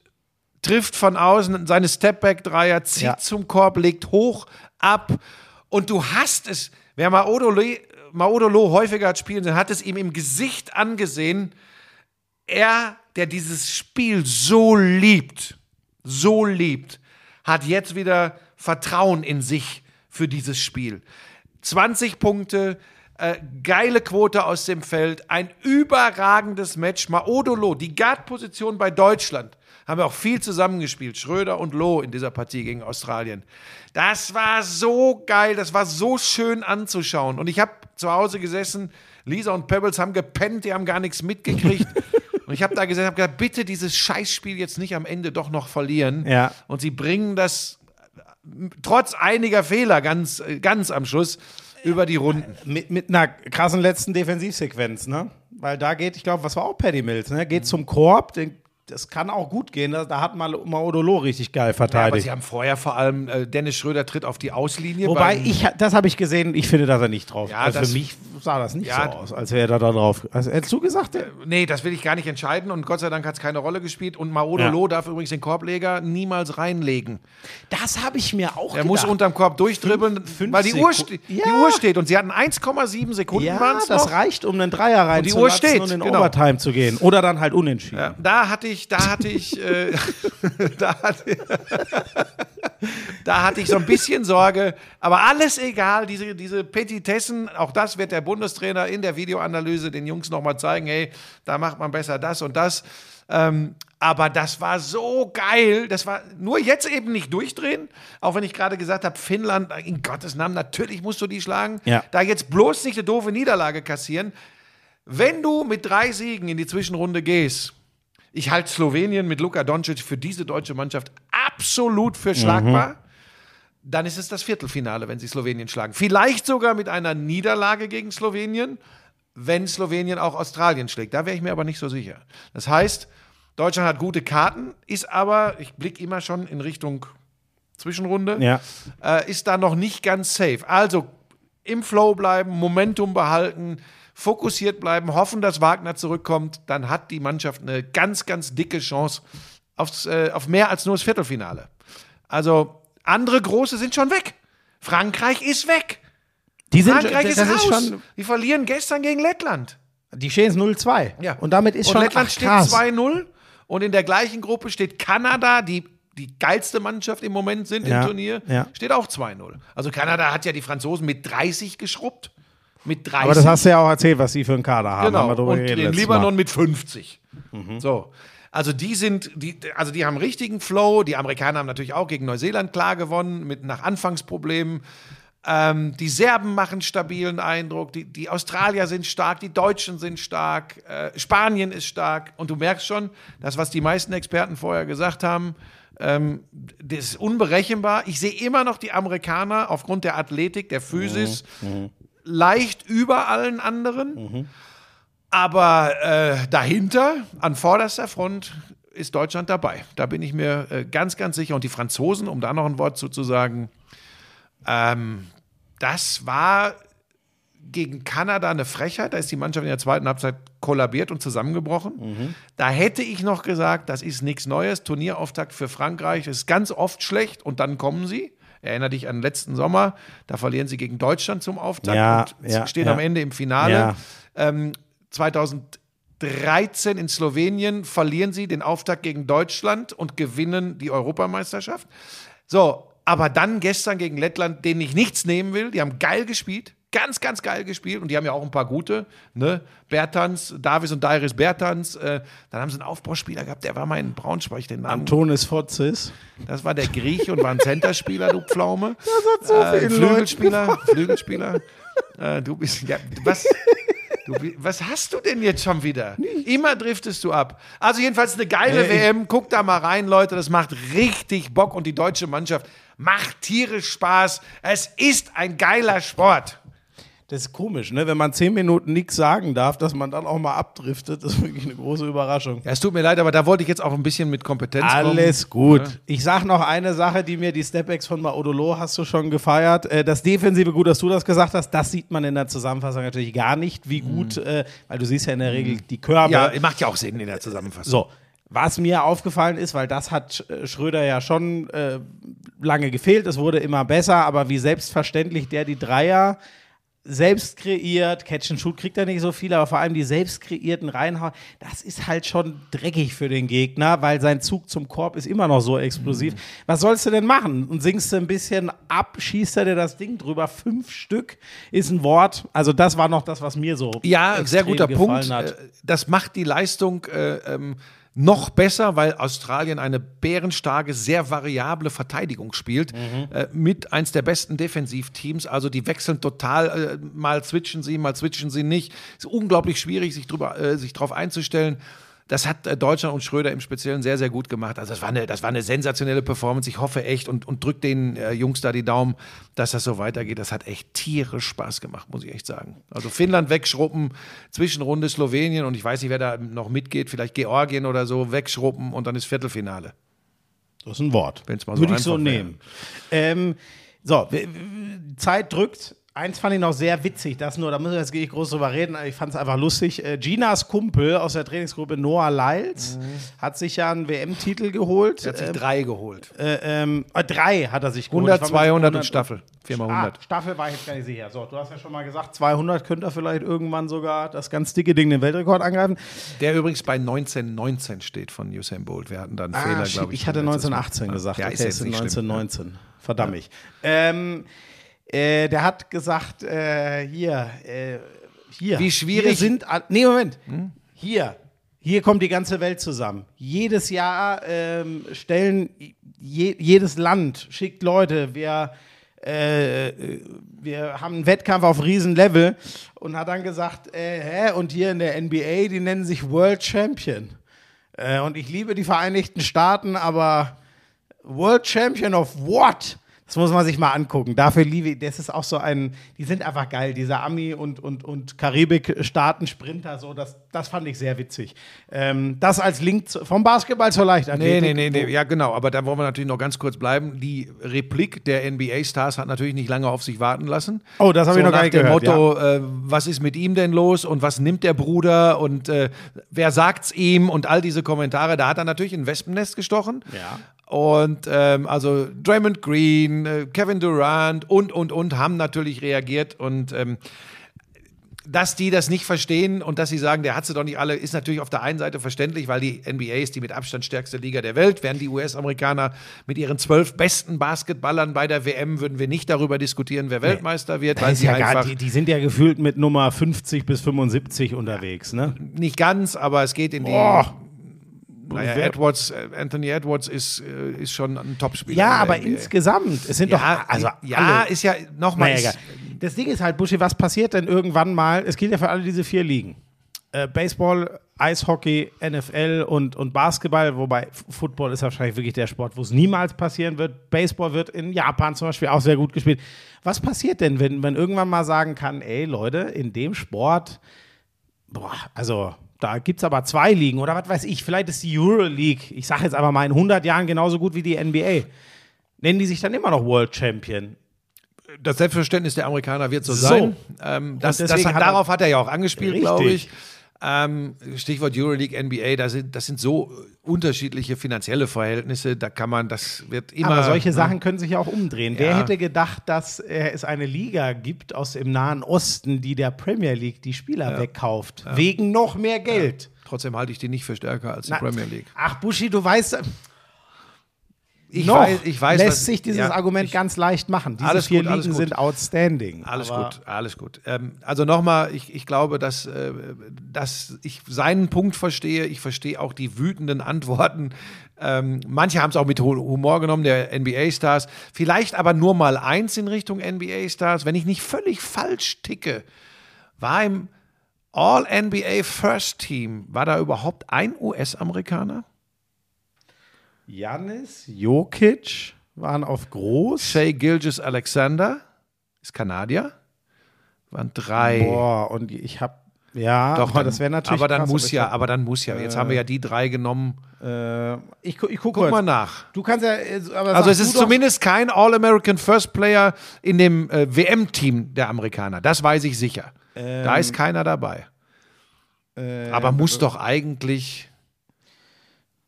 [SPEAKER 2] trifft von außen seine Stepback-Dreier, zieht
[SPEAKER 1] Ja.
[SPEAKER 2] zum Korb, legt hoch, ab und du hast es. Wer Maodolo, Maodolo häufiger hat spielen sehen, hat es ihm im Gesicht angesehen. Er, der dieses Spiel so liebt, so liebt, hat jetzt wieder Vertrauen in sich für dieses Spiel. 20 Punkte, äh, geile Quote aus dem Feld, ein überragendes Match. Maodolo, die Guard-Position bei Deutschland, haben wir auch viel zusammengespielt. Schröder und Loh in dieser Partie gegen Australien. Das war so geil, das war so schön anzuschauen. Und ich habe zu Hause gesessen, Lisa und Pebbles haben gepennt, die haben gar nichts mitgekriegt. Und ich habe da gesessen, habe gesagt, bitte dieses Scheißspiel jetzt nicht am Ende doch noch verlieren.
[SPEAKER 1] Ja.
[SPEAKER 2] Und sie bringen das trotz einiger Fehler ganz, ganz am Schluss über die Runden.
[SPEAKER 1] Mit, mit einer krassen letzten Defensivsequenz, ne? Weil da geht, ich glaube, was war auch Paddy Mills, ne?
[SPEAKER 2] Mhm.
[SPEAKER 1] Geht zum Korb, den, das kann auch gut gehen. Da, da hat mal Maodolo richtig geil
[SPEAKER 2] Ja, aber
[SPEAKER 1] verteidigt.
[SPEAKER 2] sie haben vorher vor allem, äh, Dennis Schröder tritt auf die Auslinie.
[SPEAKER 1] Wobei, ich, das habe ich gesehen, ich finde, dass er nicht drauf
[SPEAKER 2] Ja,
[SPEAKER 1] Also
[SPEAKER 2] das-
[SPEAKER 1] für mich sah das nicht
[SPEAKER 2] Ja,
[SPEAKER 1] so aus, als wäre er da drauf. Also, hättest du gesagt, der,
[SPEAKER 2] Nee, das will ich gar nicht entscheiden und Gott sei Dank hat es keine Rolle gespielt. Und Maodolo
[SPEAKER 1] Ja.
[SPEAKER 2] darf übrigens den Korbleger niemals reinlegen.
[SPEAKER 1] das habe ich mir auch
[SPEAKER 2] Er muss unterm Korb durchdribbeln,
[SPEAKER 1] Fünf-
[SPEAKER 2] weil die Uhr,
[SPEAKER 1] Seku- Ja.
[SPEAKER 2] die Uhr steht. Und sie hatten 1,7 Sekunden
[SPEAKER 1] Ja, das
[SPEAKER 2] noch.
[SPEAKER 1] reicht, um einen Dreier
[SPEAKER 2] die Uhr
[SPEAKER 1] reinzulassen
[SPEAKER 2] steht,
[SPEAKER 1] und in
[SPEAKER 2] genau.
[SPEAKER 1] Overtime zu gehen. Oder dann halt unentschieden.
[SPEAKER 2] Da hatte ich, da hatte ich, äh, da, hatte, da hatte ich so ein bisschen Sorge. Aber alles egal, diese, diese Petitessen, auch das wird der Bundestrainer in der Videoanalyse den Jungs nochmal zeigen, hey, da macht man besser das und das. Ähm, aber das war so geil. Das war nur jetzt eben nicht durchdrehen. Auch wenn ich gerade gesagt habe, Finnland, in Gottes Namen, natürlich musst du die schlagen.
[SPEAKER 1] Ja.
[SPEAKER 2] Da jetzt bloß nicht eine doofe Niederlage kassieren. Wenn du mit drei Siegen in die Zwischenrunde gehst, ich halte Slowenien mit Luka Doncic für diese deutsche Mannschaft absolut für schlagbar. Dann ist es das Viertelfinale, wenn sie Slowenien schlagen. Vielleicht sogar mit einer Niederlage gegen Slowenien, wenn Slowenien auch Australien schlägt. Da wäre ich mir aber nicht so sicher. Das heißt, Deutschland hat gute Karten, ist aber, ich blicke immer schon in Richtung Zwischenrunde,
[SPEAKER 1] Ja.
[SPEAKER 2] äh, ist da noch nicht ganz safe. Also im Flow bleiben, Momentum behalten, fokussiert bleiben, hoffen, dass Wagner zurückkommt, dann hat die Mannschaft eine ganz, ganz dicke Chance aufs, äh, auf mehr als nur das Viertelfinale. Also andere große sind schon weg. Frankreich ist weg.
[SPEAKER 1] Die sind
[SPEAKER 2] Frankreich ist raus.
[SPEAKER 1] ist schon,
[SPEAKER 2] die verlieren gestern gegen Lettland.
[SPEAKER 1] die stehen jetzt 0-2.
[SPEAKER 2] Ja.
[SPEAKER 1] Und damit ist
[SPEAKER 2] und
[SPEAKER 1] schon
[SPEAKER 2] Lettland
[SPEAKER 1] ach,
[SPEAKER 2] steht
[SPEAKER 1] krass.
[SPEAKER 2] 2-0 und in der gleichen Gruppe steht Kanada, die die geilste Mannschaft im Moment sind
[SPEAKER 1] Ja,
[SPEAKER 2] im Turnier,
[SPEAKER 1] ja.
[SPEAKER 2] steht auch 2-0. Also Kanada hat ja die Franzosen mit 30 geschrubbt. Mit 30.
[SPEAKER 1] Aber das hast du ja auch erzählt, was sie für einen Kader haben.
[SPEAKER 2] genau.
[SPEAKER 1] Haben
[SPEAKER 2] Und den Libanon
[SPEAKER 1] Mal.
[SPEAKER 2] mit 50. So. Also die sind, die, also die haben richtigen Flow. Die Amerikaner haben natürlich auch gegen Neuseeland klar gewonnen, mit nach Anfangsproblemen. Ähm, die Serben machen stabilen Eindruck, die, die Australier sind stark, die Deutschen sind stark, äh, Spanien ist stark. Und du merkst schon, das, was die meisten Experten vorher gesagt haben, ähm, das ist unberechenbar. Ich sehe immer noch die Amerikaner aufgrund der Athletik, der Physis, leicht über allen anderen. Aber äh, dahinter, an vorderster Front, ist Deutschland dabei. Da bin ich mir äh, ganz, ganz sicher. Und die Franzosen, um da noch ein Wort zu, zu sagen, ähm, das war gegen Kanada eine Frechheit. Da ist die Mannschaft in der zweiten Halbzeit kollabiert und zusammengebrochen. Da hätte ich noch gesagt, das ist nichts Neues. Turnierauftakt für Frankreich ist ganz oft schlecht und dann kommen sie. Erinnere dich an den letzten Sommer, da verlieren sie gegen Deutschland zum Auftakt
[SPEAKER 1] Ja,
[SPEAKER 2] und
[SPEAKER 1] ja,
[SPEAKER 2] stehen
[SPEAKER 1] ja.
[SPEAKER 2] am Ende im Finale. Ähm, 2013 in Slowenien verlieren sie den Auftakt gegen Deutschland und gewinnen die Europameisterschaft. So, aber dann gestern gegen Lettland, denen ich nichts nehmen will, die haben geil gespielt. Ganz, ganz geil gespielt und die haben ja auch ein paar gute, ne? Bertans, Davis und Dairis Bertans. Äh, dann haben sie einen Aufbauspieler gehabt, der war mal in Braunschweig, den Namen.
[SPEAKER 1] Antonis Fotzis.
[SPEAKER 2] Das war der Grieche und war ein Centerspieler, du Pflaume. Das hat
[SPEAKER 1] so
[SPEAKER 2] äh,
[SPEAKER 1] vielen
[SPEAKER 2] Flügelspieler, Flügelspieler. Äh, du bist, ja, was, du, was hast du denn jetzt schon wieder? Immer driftest du ab. Also jedenfalls eine geile
[SPEAKER 1] Ey.
[SPEAKER 2] WM. Guckt da mal rein, Leute. Das macht richtig Bock und die deutsche Mannschaft macht tierisch Spaß. Es ist ein geiler Sport.
[SPEAKER 1] Das ist komisch, ne? Wenn man zehn Minuten nichts sagen darf, dass man dann auch mal abdriftet, das ist wirklich eine große Überraschung.
[SPEAKER 2] Ja, es tut mir leid, aber da wollte ich jetzt auch ein bisschen mit Kompetenz kommen.
[SPEAKER 1] Alles gut. Ich sag noch eine Sache, die mir die Stepbacks von Maodolo hast du schon gefeiert. Äh, Das Defensive, gut, dass du das gesagt hast, das sieht man in der Zusammenfassung natürlich gar nicht, wie gut, äh, weil du siehst ja in der Regel die Körbe.
[SPEAKER 2] Ja, macht ja auch Sinn in der Zusammenfassung.
[SPEAKER 1] So, was mir aufgefallen ist, weil das hat äh, Schröder ja schon äh, lange gefehlt, es wurde immer besser, aber wie selbstverständlich der die Dreier selbst kreiert, Catch and Shoot kriegt er nicht so viel, aber vor allem die selbst kreierten Reinhauen, das ist halt schon dreckig für den Gegner, weil sein Zug zum Korb ist immer noch so explosiv. Was sollst du denn machen? Und singst du ein bisschen ab, schießt er dir das Ding drüber, fünf Stück ist ein Wort. Also das war noch das, was mir so
[SPEAKER 2] Ja, sehr guter
[SPEAKER 1] gefallen
[SPEAKER 2] Punkt.
[SPEAKER 1] Hat.
[SPEAKER 2] Äh, Das macht die Leistung äh, ähm, noch besser, weil Australien eine bärenstarke, sehr variable Verteidigung spielt. Äh, mit eins der besten Defensivteams. Also die wechseln total. Äh, mal switchen sie, mal switchen sie nicht. Ist unglaublich schwierig, sich, drüber, äh, sich drauf einzustellen. Das hat äh, Deutschland und Schröder im Speziellen sehr, sehr gut gemacht. Also das war eine, das war eine sensationelle Performance. Ich hoffe echt und, und drück den äh, Jungs da die Daumen, dass das so weitergeht. Das hat echt tierisch Spaß gemacht, muss ich echt sagen. Also Finnland wegschruppen, Zwischenrunde Slowenien und ich weiß nicht, wer da noch mitgeht, vielleicht Georgien oder so, wegschruppen und dann ist Viertelfinale.
[SPEAKER 1] Das ist ein Wort.
[SPEAKER 2] Wenn's mal so
[SPEAKER 1] Würde ich so
[SPEAKER 2] wäre.
[SPEAKER 1] nehmen. Ähm, so, Zeit drückt. Eins fand ich noch sehr witzig, das nur, da müssen wir jetzt nicht groß drüber reden, aber ich fand es einfach lustig. Äh, Ginas Kumpel aus der Trainingsgruppe Noah Lyles hat sich ja einen WM-Titel geholt.
[SPEAKER 2] Mhm. Er hat sich
[SPEAKER 1] Ähm,
[SPEAKER 2] drei geholt.
[SPEAKER 1] äh, ähm, äh, drei hat er sich geholt.
[SPEAKER 2] 100,
[SPEAKER 1] Ich war mir
[SPEAKER 2] 200 und
[SPEAKER 1] 100
[SPEAKER 2] Staffel. 4 mal
[SPEAKER 1] Ah,
[SPEAKER 2] 100.
[SPEAKER 1] Staffel war ich jetzt gar nicht sicher. So, du hast ja schon mal gesagt, 200 könnte er vielleicht irgendwann sogar das ganz dicke Ding den Weltrekord angreifen.
[SPEAKER 2] Der übrigens bei 1919 steht von Usain Bolt. Wir hatten da einen Fehler,
[SPEAKER 1] Ah, shit,
[SPEAKER 2] glaube ich.
[SPEAKER 1] ich hatte
[SPEAKER 2] letztes Mal.
[SPEAKER 1] 1918 gesagt.
[SPEAKER 2] Ja,
[SPEAKER 1] okay,
[SPEAKER 2] ist jetzt schlimm.
[SPEAKER 1] 1919. Verdammt. mich. Ähm, äh, der hat gesagt, äh, hier, äh, hier.
[SPEAKER 2] Wie schwierig-
[SPEAKER 1] Hier sind, nee, Moment. Hier. Hier kommt die ganze Welt zusammen. Jedes Jahr ähm, stellen, je, jedes Land schickt Leute. Wir, äh, wir haben einen Wettkampf auf Riesenlevel und hat dann gesagt, äh, hä? Und hier in der NBA, die nennen sich World Champion. Äh, und ich liebe die Vereinigten Staaten, aber World Champion of what? Das muss man sich mal angucken. Dafür liebe ich, das ist auch so ein, die sind einfach geil, dieser Ami- und, und, und Karibik-Staaten-Sprinter, so, das, das fand ich sehr witzig. Ähm, das als Link zu, vom Basketball zur
[SPEAKER 2] Nee,
[SPEAKER 1] Leichtathletik.
[SPEAKER 2] nee, nee, nee, ja genau, aber da wollen wir natürlich noch ganz kurz bleiben. Die Replik der NBA-Stars hat natürlich nicht lange auf sich warten lassen.
[SPEAKER 1] Oh, das habe ich
[SPEAKER 2] so
[SPEAKER 1] noch gar nicht
[SPEAKER 2] dem
[SPEAKER 1] gehört.
[SPEAKER 2] Motto, äh, was ist mit ihm denn los und was nimmt der Bruder und äh, wer sagt's ihm und all diese Kommentare, da hat er natürlich ein Wespennest gestochen.
[SPEAKER 1] Ja.
[SPEAKER 2] Und ähm, also Draymond Green, äh, Kevin Durant und, und, und haben natürlich reagiert und ähm, dass die das nicht verstehen und dass sie sagen, der hat sie doch nicht alle, ist natürlich auf der einen Seite verständlich, weil die NBA ist die mit Abstand stärkste Liga der Welt. Wären die US-Amerikaner mit ihren zwölf besten Basketballern bei der WM, würden wir nicht darüber diskutieren, wer Weltmeister wird, weil sie
[SPEAKER 1] ja gar,
[SPEAKER 2] einfach
[SPEAKER 1] die, die sind ja gefühlt mit Nummer 50 bis 75 unterwegs, ne?
[SPEAKER 2] nicht ganz, aber es geht in die
[SPEAKER 1] Boah.
[SPEAKER 2] Naja, Edwards, äh, Anthony Edwards ist, äh, ist schon ein Topspieler.
[SPEAKER 1] Ja, aber
[SPEAKER 2] NBA.
[SPEAKER 1] insgesamt, es sind
[SPEAKER 2] Ja,
[SPEAKER 1] doch, also
[SPEAKER 2] ja,
[SPEAKER 1] alle,
[SPEAKER 2] ist ja nochmal.
[SPEAKER 1] naja. Das Ding ist halt, Buschi, was passiert denn irgendwann mal? Es gilt ja für alle diese vier Ligen. Äh, Baseball, Eishockey, NFL und, und Basketball, wobei Football ist wahrscheinlich wirklich der Sport, wo es niemals passieren wird. Baseball wird in Japan zum Beispiel auch sehr gut gespielt. Was passiert denn, wenn man irgendwann mal sagen kann, ey Leute, in dem Sport, boah, also da gibt es aber zwei Ligen oder was weiß ich, vielleicht ist die Euroleague, ich sage jetzt einfach mal in 100 Jahren genauso gut wie die NBA. Nennen die sich dann immer noch World Champion?
[SPEAKER 2] das Selbstverständnis der Amerikaner wird so,
[SPEAKER 1] So.
[SPEAKER 2] sein. Ähm, das, das hat, darauf hat er ja auch angespielt,
[SPEAKER 1] Richtig.
[SPEAKER 2] glaube ich. Ähm, Stichwort Euroleague, NBA, das sind, das sind so unterschiedliche finanzielle Verhältnisse, da kann man, das wird immer.
[SPEAKER 1] Aber solche
[SPEAKER 2] ne?
[SPEAKER 1] Sachen können sich ja auch umdrehen. Wer
[SPEAKER 2] Ja.
[SPEAKER 1] hätte gedacht, dass äh, es eine Liga gibt aus dem Nahen Osten, die der Premier League die Spieler wegkauft? Wegen noch mehr Geld.
[SPEAKER 2] Trotzdem halte ich die nicht für stärker als die
[SPEAKER 1] Na,
[SPEAKER 2] Premier League.
[SPEAKER 1] Ach, Buschi, du weißt,
[SPEAKER 2] Ich
[SPEAKER 1] noch
[SPEAKER 2] weiß, ich weiß
[SPEAKER 1] lässt
[SPEAKER 2] was-
[SPEAKER 1] sich dieses
[SPEAKER 2] ja,
[SPEAKER 1] Argument
[SPEAKER 2] ich-
[SPEAKER 1] ganz leicht machen. Diese
[SPEAKER 2] Alles
[SPEAKER 1] vier
[SPEAKER 2] gut, alles
[SPEAKER 1] Ligen
[SPEAKER 2] gut.
[SPEAKER 1] sind outstanding.
[SPEAKER 2] Alles gut, alles gut. Ähm, also nochmal, ich, ich glaube, dass, äh, dass ich seinen Punkt verstehe. Ich verstehe auch die wütenden Antworten. Ähm, manche haben es auch mit Hu- Humor genommen, der NBA-Stars. Vielleicht aber nur mal eins in Richtung NBA-Stars. Wenn ich nicht völlig falsch ticke, war im All-NBA First Team, war da überhaupt ein US-Amerikaner?
[SPEAKER 1] Janis, Jokic waren auf groß.
[SPEAKER 2] Shea Gilgis Alexander ist Kanadier. Waren drei.
[SPEAKER 1] Boah, und ich habe ja,
[SPEAKER 2] Doch,
[SPEAKER 1] aber
[SPEAKER 2] dann,
[SPEAKER 1] das wäre natürlich
[SPEAKER 2] Aber dann
[SPEAKER 1] krass,
[SPEAKER 2] muss
[SPEAKER 1] ich
[SPEAKER 2] ja,
[SPEAKER 1] hab-
[SPEAKER 2] aber dann muss ja. Jetzt haben wir ja die drei genommen.
[SPEAKER 1] Äh, ich, ich guck,
[SPEAKER 2] Guck
[SPEAKER 1] kurz.
[SPEAKER 2] mal nach.
[SPEAKER 1] Du kannst ja, äh, aber
[SPEAKER 2] Also es ist zumindest kein All-American First Player in dem äh, WM-Team der Amerikaner. Das weiß ich sicher. da ist keiner dabei. aber muss doch eigentlich.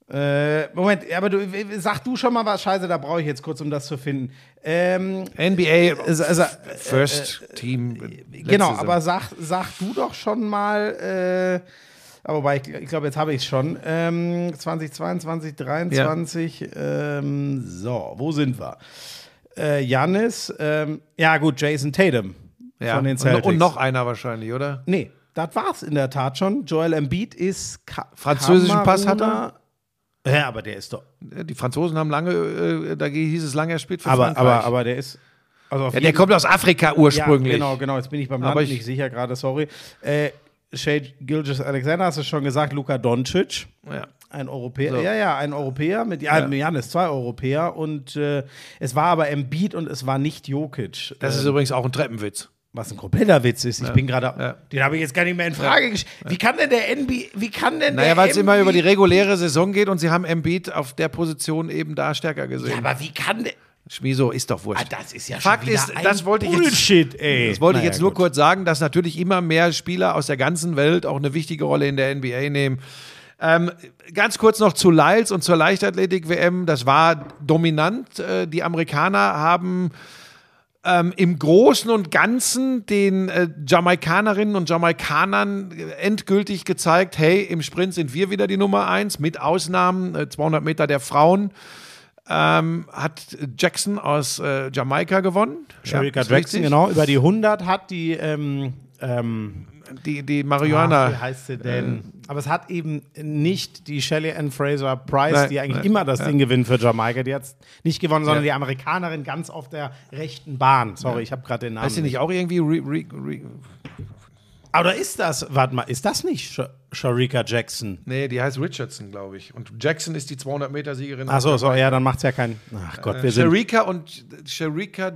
[SPEAKER 1] Äh, Moment, aber du, sag du schon mal was. Scheiße, da brauche ich jetzt kurz, um das zu finden. Ähm,
[SPEAKER 2] NBA
[SPEAKER 1] also, also,
[SPEAKER 2] First Team. letzte
[SPEAKER 1] genau,
[SPEAKER 2] Saison.
[SPEAKER 1] aber sag, sag du doch schon mal. Äh, aber wobei, ich, ich glaube, jetzt habe ich es schon. Ähm, 2022, 23. Ähm, so, wo sind wir? Äh, Janis, ähm, ja gut, Jason Tatum
[SPEAKER 2] ja.
[SPEAKER 1] von den
[SPEAKER 2] und,
[SPEAKER 1] Celtics.
[SPEAKER 2] und noch einer wahrscheinlich, oder?
[SPEAKER 1] Nee, das war's in der Tat schon. Joel Embiid ist Ka
[SPEAKER 2] Französischen Pass hat er?
[SPEAKER 1] Ja, aber der ist doch.
[SPEAKER 2] Die Franzosen haben lange, äh, da hieß es lange, er spielt für
[SPEAKER 1] Aber,
[SPEAKER 2] Frankreich.
[SPEAKER 1] aber, aber der ist. Also
[SPEAKER 2] ja, der kommt aus Afrika ursprünglich.
[SPEAKER 1] Ja, genau, genau. Jetzt bin ich beim Land
[SPEAKER 2] Aber ich-
[SPEAKER 1] nicht sicher gerade, sorry. Äh, Shea Gilgis Alexander hast du schon gesagt, Luka Doncic.
[SPEAKER 2] Ja.
[SPEAKER 1] Ein Europäer,
[SPEAKER 2] So.
[SPEAKER 1] ja, ja, ein Europäer mit ja, Janis, zwei Europäer und äh, es war aber Embiid und es war nicht Jokic.
[SPEAKER 2] Das ist
[SPEAKER 1] Ähm,
[SPEAKER 2] übrigens auch ein Treppenwitz.
[SPEAKER 1] Was ein kompletter Witz ist. Ich bin gerade,
[SPEAKER 2] ja.
[SPEAKER 1] den habe ich jetzt gar nicht mehr in Frage gestellt. Wie kann denn der NBA, wie kann denn
[SPEAKER 2] Naja, weil es immer über die reguläre Saison geht und sie haben Embiid auf der Position eben da stärker gesehen.
[SPEAKER 1] Ja, aber wie kann der
[SPEAKER 2] Schmiso ist doch wurscht.
[SPEAKER 1] Ah, das ist ja
[SPEAKER 2] Fakt ist, das wollte ich jetzt-
[SPEAKER 1] Bullshit, ey.
[SPEAKER 2] Das wollte ich
[SPEAKER 1] Naja,
[SPEAKER 2] jetzt nur
[SPEAKER 1] gut.
[SPEAKER 2] kurz sagen, dass natürlich immer mehr Spieler aus der ganzen Welt auch eine wichtige Rolle in der NBA nehmen. Ähm, ganz kurz noch zu Lyles und zur Leichtathletik-WM. Das war dominant. Äh, die Amerikaner haben ähm, im Großen und Ganzen den äh, Jamaikanerinnen und Jamaikanern endgültig gezeigt, hey, im Sprint sind wir wieder die Nummer eins, mit Ausnahmen äh, 200 Meter der Frauen. Ähm, hat Jackson aus äh, Jamaika gewonnen.
[SPEAKER 1] Sharika
[SPEAKER 2] ist
[SPEAKER 1] Jackson, genau. Über die 100 hat die, ähm, ähm,
[SPEAKER 2] Die, die Marihuana.
[SPEAKER 1] wie heißt sie denn? Aber es hat eben nicht die Shelley Ann Fraser Price,
[SPEAKER 2] Nein,
[SPEAKER 1] die eigentlich
[SPEAKER 2] nein,
[SPEAKER 1] immer das
[SPEAKER 2] ja.
[SPEAKER 1] Ding gewinnt für Jamaika. Die hat es nicht gewonnen, sondern
[SPEAKER 2] Ja.
[SPEAKER 1] die Amerikanerin ganz auf der rechten Bahn. Sorry, ich habe gerade den Namen.
[SPEAKER 2] Heißt sie nicht auch irgendwie re, re, re,
[SPEAKER 1] Oder ist das, warte mal, ist das nicht Sh Sharika Jackson?
[SPEAKER 2] Nee, die heißt Richardson, glaube ich. Und Jackson ist die 200-Meter-Siegerin.
[SPEAKER 1] Achso, so, ja, dann macht es ja keinen. Ach Gott, wir sind.
[SPEAKER 2] Sharika und Sharika.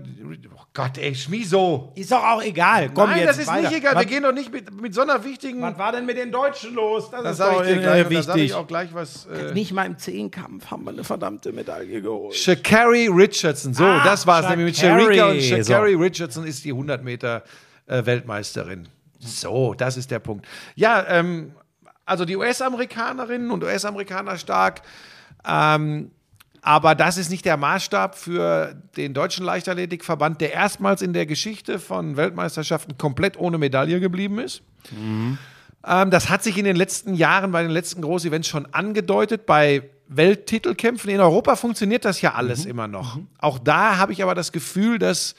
[SPEAKER 2] Oh Gott, ey, Schmiso.
[SPEAKER 1] Ist doch auch egal. Komm
[SPEAKER 2] Nein, das ist
[SPEAKER 1] weiter.
[SPEAKER 2] nicht egal.
[SPEAKER 1] Was,
[SPEAKER 2] Wir gehen doch nicht mit, mit so einer wichtigen.
[SPEAKER 1] was war denn mit den Deutschen los? Das,
[SPEAKER 2] das
[SPEAKER 1] ist doch
[SPEAKER 2] ich dir
[SPEAKER 1] äh,
[SPEAKER 2] gleich. Und da sage
[SPEAKER 1] wichtig.
[SPEAKER 2] ich auch gleich was. Äh,
[SPEAKER 1] Nicht mal im Zehnkampf haben wir eine verdammte Medaille geholt.
[SPEAKER 2] Shakari Richardson. So,
[SPEAKER 1] Ah,
[SPEAKER 2] das war es nämlich mit. Sharika. Und Shakari Richardson ist die 100 Meter äh, Weltmeisterin. So, das ist der Punkt. Ja, ähm, also die US-Amerikanerinnen und US-Amerikaner stark. Ähm, aber das ist nicht der Maßstab für den Deutschen Leichtathletikverband, der erstmals in der Geschichte von Weltmeisterschaften komplett ohne Medaille geblieben ist. Ähm, das hat sich in den letzten Jahren bei den letzten Großevents schon angedeutet. Bei Welttitelkämpfen in Europa funktioniert das ja alles immer noch. Auch da habe ich aber das Gefühl, dass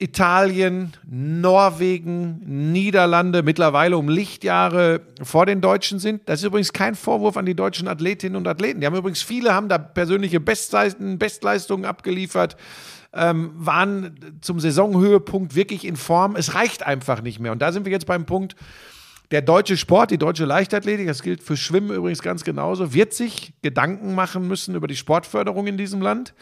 [SPEAKER 2] Italien, Norwegen, Niederlande mittlerweile um Lichtjahre vor den Deutschen sind. Das ist übrigens kein Vorwurf an die deutschen Athletinnen und Athleten. Die haben übrigens viele haben da persönliche Bestleistungen, Bestleistungen abgeliefert, ähm, waren zum Saisonhöhepunkt wirklich in Form. Es reicht einfach nicht mehr. Und da sind wir jetzt beim Punkt. Der deutsche Sport, die deutsche Leichtathletik, das gilt für Schwimmen übrigens ganz genauso, wird sich Gedanken machen müssen über die Sportförderung in diesem Land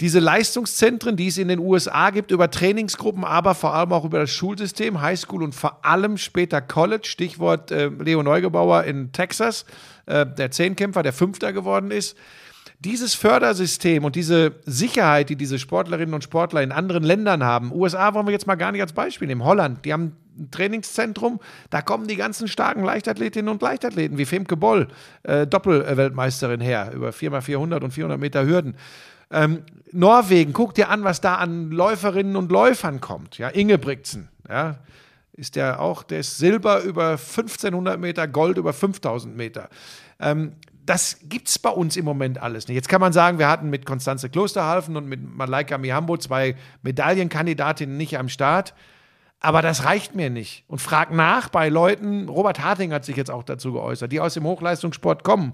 [SPEAKER 2] diese Leistungszentren, die es in den USA gibt, über Trainingsgruppen, aber vor allem auch über das Schulsystem, Highschool und vor allem später College, Stichwort äh, Leo Neugebauer in Texas, äh, der Zehnkämpfer, der Fünfter geworden ist. Dieses Fördersystem und diese Sicherheit, die diese Sportlerinnen und Sportler in anderen Ländern haben, USA wollen wir jetzt mal gar nicht als Beispiel nehmen, Holland, die haben ein Trainingszentrum, da kommen die ganzen starken Leichtathletinnen und Leichtathleten wie Femke Boll, äh, Doppelweltmeisterin her, über 4x400 und 400 Meter Hürden. Ähm, Norwegen, guck dir an, was da an Läuferinnen und Läufern kommt. Ja, Ingebrigtsen, ja, ist der auch, der ist Silber über 1500 Meter, Gold über 5000 Meter. Ähm, das gibt es bei uns im Moment alles nicht. Jetzt kann man sagen, wir hatten mit Konstanze Klosterhalfen und mit Malaika Mihambo zwei Medaillenkandidatinnen nicht am Start. Aber das reicht mir nicht. Und frag nach bei Leuten, Robert Harting hat sich jetzt auch dazu geäußert, die aus dem Hochleistungssport kommen.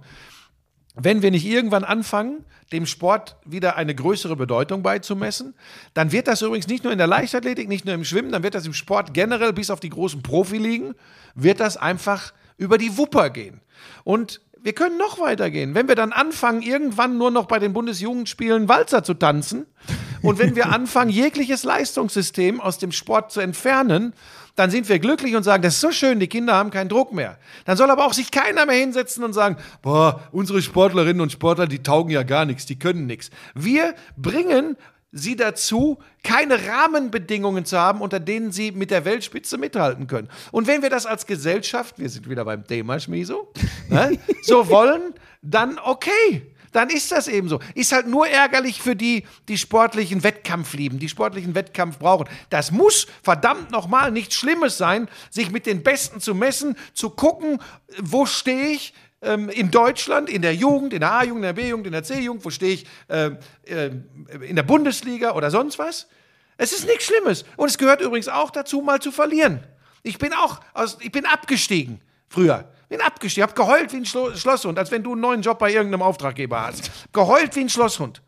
[SPEAKER 2] Wenn wir nicht irgendwann anfangen, dem Sport wieder eine größere Bedeutung beizumessen, dann wird das übrigens nicht nur in der Leichtathletik, nicht nur im Schwimmen, dann wird das im Sport generell bis auf die großen Profiligen, wird das einfach über die Wupper gehen. Und wir können noch weitergehen. Wenn wir dann anfangen, irgendwann nur noch bei den Bundesjugendspielen Walzer zu tanzen und wenn wir anfangen, jegliches Leistungssystem aus dem Sport zu entfernen, dann sind wir glücklich und sagen, das ist so schön, die Kinder haben keinen Druck mehr. Dann soll aber auch sich keiner mehr hinsetzen und sagen, boah, unsere Sportlerinnen und Sportler, die taugen ja gar nichts, die können nichts. Wir bringen sie dazu, keine Rahmenbedingungen zu haben, unter denen sie mit der Weltspitze mithalten können. Und wenn wir das als Gesellschaft, wir sind wieder beim Thema Schmiso, ne, so wollen, dann okay. Dann ist das eben so. Ist halt nur ärgerlich für die, die sportlichen Wettkampf lieben, die sportlichen Wettkampf brauchen. Das muss verdammt nochmal nichts Schlimmes sein, sich mit den Besten zu messen, zu gucken, wo stehe ich, ähm, in Deutschland, in der Jugend, in der A-Jugend, in der B-Jugend, in der C-Jugend, wo stehe ich äh, äh, in der Bundesliga oder sonst was. Es ist nichts Schlimmes. Und es gehört übrigens auch dazu, mal zu verlieren. Ich bin auch, aus, ich bin abgestiegen früher. Bin abgestiegen, hab geheult wie ein Schlo Schlosshund, als wenn du einen neuen Job bei irgendeinem Auftraggeber hast. Geheult wie ein Schlosshund.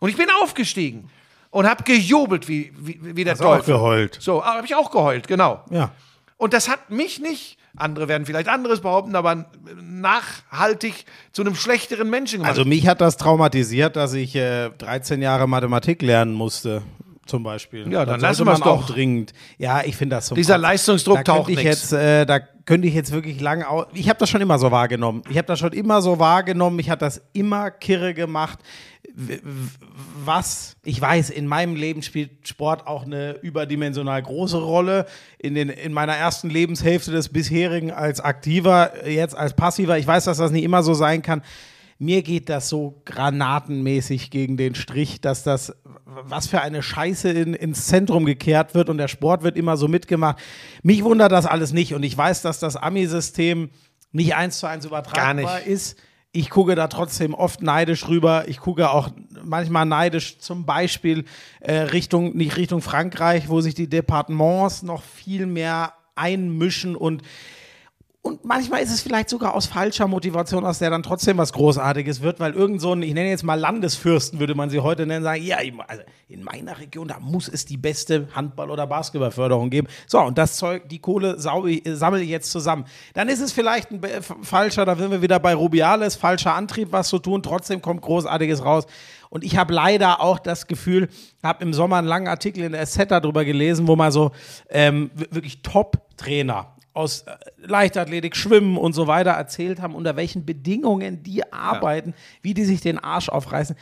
[SPEAKER 2] Und ich bin aufgestiegen und hab gejubelt wie, wie, wie der
[SPEAKER 1] Hast auch
[SPEAKER 2] Teufel.
[SPEAKER 1] geheult.
[SPEAKER 2] So, habe ich auch geheult, genau.
[SPEAKER 1] Ja.
[SPEAKER 2] Und das hat mich nicht, andere werden vielleicht anderes behaupten, aber nachhaltig zu einem schlechteren Menschen gemacht.
[SPEAKER 1] Also mich hat das traumatisiert, dass ich äh, 13 Jahre Mathematik lernen musste. Zum Beispiel.
[SPEAKER 2] Ja, dann
[SPEAKER 1] sollte
[SPEAKER 2] lassen
[SPEAKER 1] man auch
[SPEAKER 2] doch.
[SPEAKER 1] dringend. Ja, ich finde das so.
[SPEAKER 2] Dieser. Leistungsdruck
[SPEAKER 1] da
[SPEAKER 2] taucht
[SPEAKER 1] ich
[SPEAKER 2] nix.
[SPEAKER 1] jetzt, äh, Da könnte ich jetzt wirklich lange. au- Ich habe das schon immer so wahrgenommen. Ich habe das schon immer so wahrgenommen. Mich hat das immer kirre gemacht. Was ich weiß, in meinem Leben spielt Sport auch eine überdimensional große Rolle. In, den, in meiner ersten Lebenshälfte des bisherigen als Aktiver, jetzt als Passiver. Ich weiß, dass das nicht immer so sein kann. Mir geht das so granatenmäßig gegen den Strich, dass das, was für eine Scheiße in, ins Zentrum gekehrt wird und der Sport wird immer so mitgemacht. Mich wundert das alles nicht und ich weiß, dass das Ami-System nicht eins zu eins übertragbar ist. Ich gucke da trotzdem oft neidisch rüber. Ich gucke auch manchmal neidisch zum Beispiel äh, Richtung, nicht Richtung Frankreich, wo sich die Departements noch viel mehr einmischen und und manchmal ist es vielleicht sogar aus falscher Motivation, aus der dann trotzdem was Großartiges wird, weil irgend so ein, ich nenne jetzt mal Landesfürsten, würde man sie heute nennen, sagen, ja, also in meiner Region, da muss es die beste Handball- oder Basketballförderung geben. So, und das Zeug, die Kohle äh, sammle ich jetzt zusammen. Dann ist es vielleicht ein falscher, da sind wir wieder bei Rubiales, falscher Antrieb, was zu tun, trotzdem kommt Großartiges raus. Und ich habe leider auch das Gefühl, habe im Sommer einen langen Artikel in der SZ darüber gelesen, wo mal so ähm, wirklich Top-Trainer aus äh, Leichtathletik, Schwimmen und so weiter erzählt haben, unter welchen Bedingungen die arbeiten, wie die sich den Arsch aufreißen.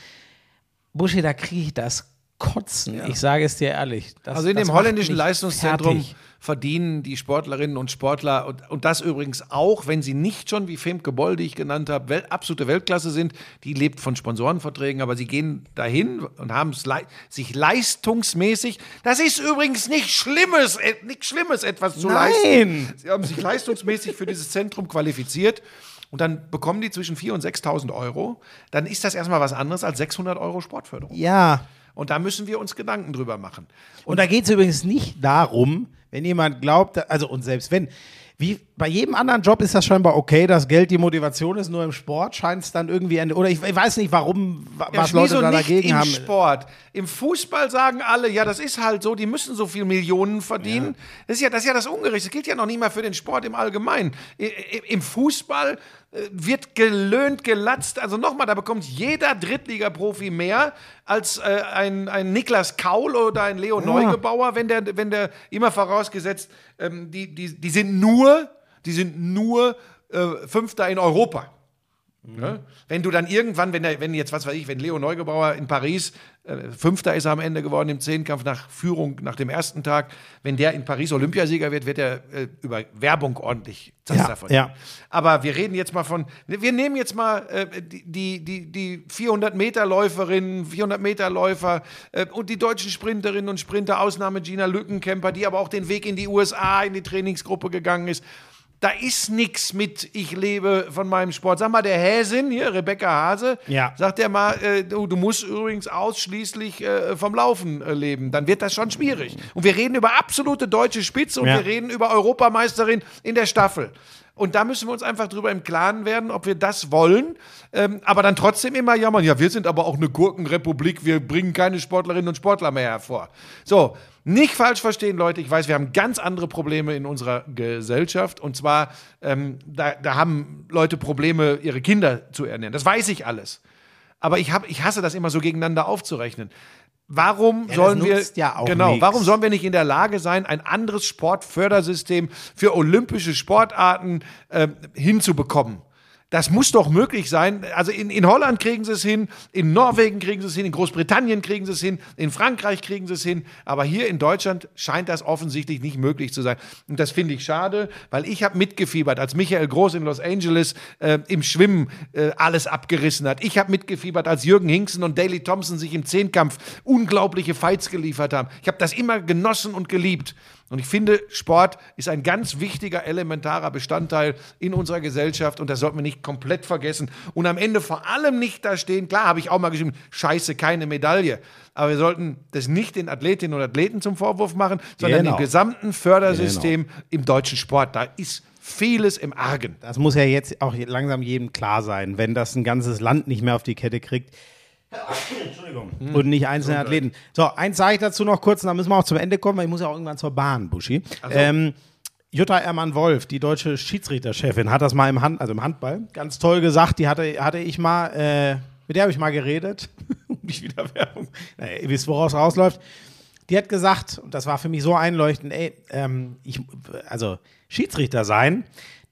[SPEAKER 1] Buschi, da kriege ich das Kotzen. Ich sage es dir ehrlich. Das,
[SPEAKER 2] Also in dem holländischen Leistungszentrum
[SPEAKER 1] fertig.
[SPEAKER 2] verdienen die Sportlerinnen und Sportler und, und das übrigens auch, wenn sie nicht schon wie Femke Boll, die ich genannt habe, wel, absolute Weltklasse sind. Die lebt von Sponsorenverträgen, aber sie gehen dahin und haben es lei sich leistungsmäßig. Das ist übrigens nichts Schlimmes, äh, nichts Schlimmes, etwas zu
[SPEAKER 1] Nein.
[SPEAKER 2] leisten. Sie haben sich leistungsmäßig für dieses Zentrum qualifiziert. Und dann bekommen die zwischen 4.000 und 6.000 Euro. Dann ist das erstmal was anderes als 600 Euro Sportförderung.
[SPEAKER 1] Ja,
[SPEAKER 2] Und da müssen wir uns Gedanken drüber machen.
[SPEAKER 1] Und da geht es übrigens nicht darum, wenn jemand glaubt, also und selbst wenn, wie bei jedem anderen Job ist das scheinbar okay, dass Geld die Motivation ist, nur im Sport scheint es dann irgendwie, ein- oder ich, ich weiß nicht, warum, wa- was
[SPEAKER 2] Ja,
[SPEAKER 1] Leute da
[SPEAKER 2] nicht
[SPEAKER 1] dagegen
[SPEAKER 2] im
[SPEAKER 1] haben.
[SPEAKER 2] Sport. Im Fußball sagen alle, ja, das ist halt so, die müssen so viel Millionen verdienen. Das, ist ja, das ist ja das Ungerecht. Das gilt ja noch nicht mal für den Sport im Allgemeinen. I- i- Im Fußball äh, wird gelöhnt, gelatzt. Also nochmal, da bekommt jeder Drittliga-Profi mehr als äh, ein, ein Niklas Kaul oder ein Leo Neugebauer, wenn der, wenn der immer vorausgesetzt, ähm, die, die, die sind nur, die sind nur äh, Fünfter in Europa. Ne? Wenn du dann irgendwann, wenn, der, wenn jetzt, was weiß ich, wenn Leo Neugebauer in Paris äh, Fünfter ist er am Ende geworden im Zehnkampf nach Führung nach dem ersten Tag, wenn der in Paris Olympiasieger wird, wird er äh, über Werbung ordentlich
[SPEAKER 1] Ja, ja.
[SPEAKER 2] Aber wir reden jetzt mal von, wir nehmen jetzt mal äh, die, die, die, die 400 Meter Läuferinnen, 400 Meter Läufer äh, und die deutschen Sprinterinnen und Sprinter, Ausnahme Gina Lückenkämper, die aber auch den Weg in die USA, in die Trainingsgruppe gegangen ist. Da ist nichts mit, ich lebe von meinem Sport. Sag mal, der Häsin hier, Rebecca Hase,
[SPEAKER 1] Ja.
[SPEAKER 2] sagt er mal, äh, du, du musst übrigens ausschließlich äh, vom Laufen äh, leben. Dann wird das schon schwierig. Und wir reden über absolute deutsche Spitze und
[SPEAKER 1] Ja.
[SPEAKER 2] wir reden über Europameisterin in der Staffel. Und da müssen wir uns einfach drüber im Klaren werden, ob wir das wollen. Ähm, aber dann trotzdem immer jammern, ja, wir sind aber auch eine Gurkenrepublik, wir bringen keine Sportlerinnen und Sportler mehr hervor. So, nicht falsch verstehen, Leute. Ich weiß, wir haben ganz andere Probleme in unserer Gesellschaft. Und zwar, ähm, da, da haben Leute Probleme, ihre Kinder zu ernähren. Das weiß ich alles. Aber ich, hab, ich hasse das immer so gegeneinander aufzurechnen. Warum
[SPEAKER 1] das
[SPEAKER 2] sollen wir
[SPEAKER 1] ja
[SPEAKER 2] genau?
[SPEAKER 1] nix.
[SPEAKER 2] Warum sollen wir nicht in der Lage sein, ein anderes Sportfördersystem für olympische Sportarten äh, hinzubekommen? Das muss doch möglich sein. Also in, in Holland kriegen sie es hin, in Norwegen kriegen sie es hin, in Großbritannien kriegen sie es hin, in Frankreich kriegen sie es hin. Aber hier in Deutschland scheint das offensichtlich nicht möglich zu sein. Und das finde ich schade, weil ich habe mitgefiebert, als Michael Groß in Los Angeles äh, im Schwimmen äh, alles abgerissen hat. Ich habe mitgefiebert, als Jürgen Hinksen und Daley Thompson sich im Zehnkampf unglaubliche Fights geliefert haben. Ich habe das immer genossen und geliebt. Und ich finde, Sport ist ein ganz wichtiger, elementarer Bestandteil in unserer Gesellschaft und das sollten wir nicht komplett vergessen. Und am Ende vor allem nicht da stehen, klar habe ich auch mal geschrieben, scheiße, keine Medaille. Aber wir sollten das nicht den Athletinnen und Athleten zum Vorwurf machen, sondern
[SPEAKER 1] Genau.
[SPEAKER 2] dem gesamten Fördersystem im deutschen Sport. Da ist vieles im Argen.
[SPEAKER 1] Das muss ja jetzt auch langsam jedem klar sein, wenn das ein ganzes Land nicht mehr auf die Kette kriegt. Entschuldigung. Und nicht einzelne Athleten. So, eins sage ich dazu noch kurz, und dann müssen wir auch zum Ende kommen, weil ich muss ja auch irgendwann zur Bahn, Buschi. Ähm, Jutta Ermann-Wolf, die deutsche Schiedsrichterchefin, hat das mal im, Hand, also im Handball ganz toll gesagt. Die hatte, hatte ich mal, äh, mit der habe ich mal geredet. nicht wieder Werbung. Naja, ihr wisst, woraus rausläuft. Die hat gesagt, und das war für mich so einleuchtend, ey, ähm, ich, also Schiedsrichter sein,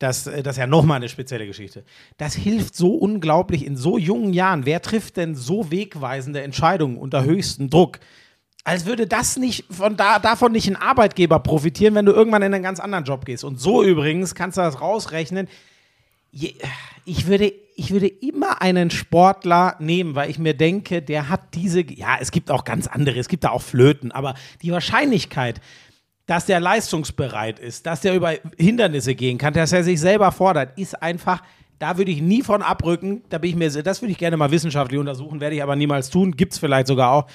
[SPEAKER 1] das, äh, das ist ja nochmal eine spezielle Geschichte. Das hilft so unglaublich in so jungen Jahren. Wer trifft denn so wegweisende Entscheidungen unter höchstem Druck? Als würde das nicht von da, davon nicht ein Arbeitgeber profitieren, wenn du irgendwann in einen ganz anderen Job gehst. Und so übrigens kannst du das rausrechnen. Ich, würde, ich würde immer einen Sportler nehmen, weil ich mir denke, der hat diese, ja, es gibt auch ganz andere, es gibt da auch Flöten, aber die Wahrscheinlichkeit, dass der leistungsbereit ist, dass der über Hindernisse gehen kann, dass er sich selber fordert, ist einfach, da würde ich nie von abrücken. Da bin ich mir, das würde ich gerne mal wissenschaftlich untersuchen, werde ich aber niemals tun, gibt es vielleicht sogar auch.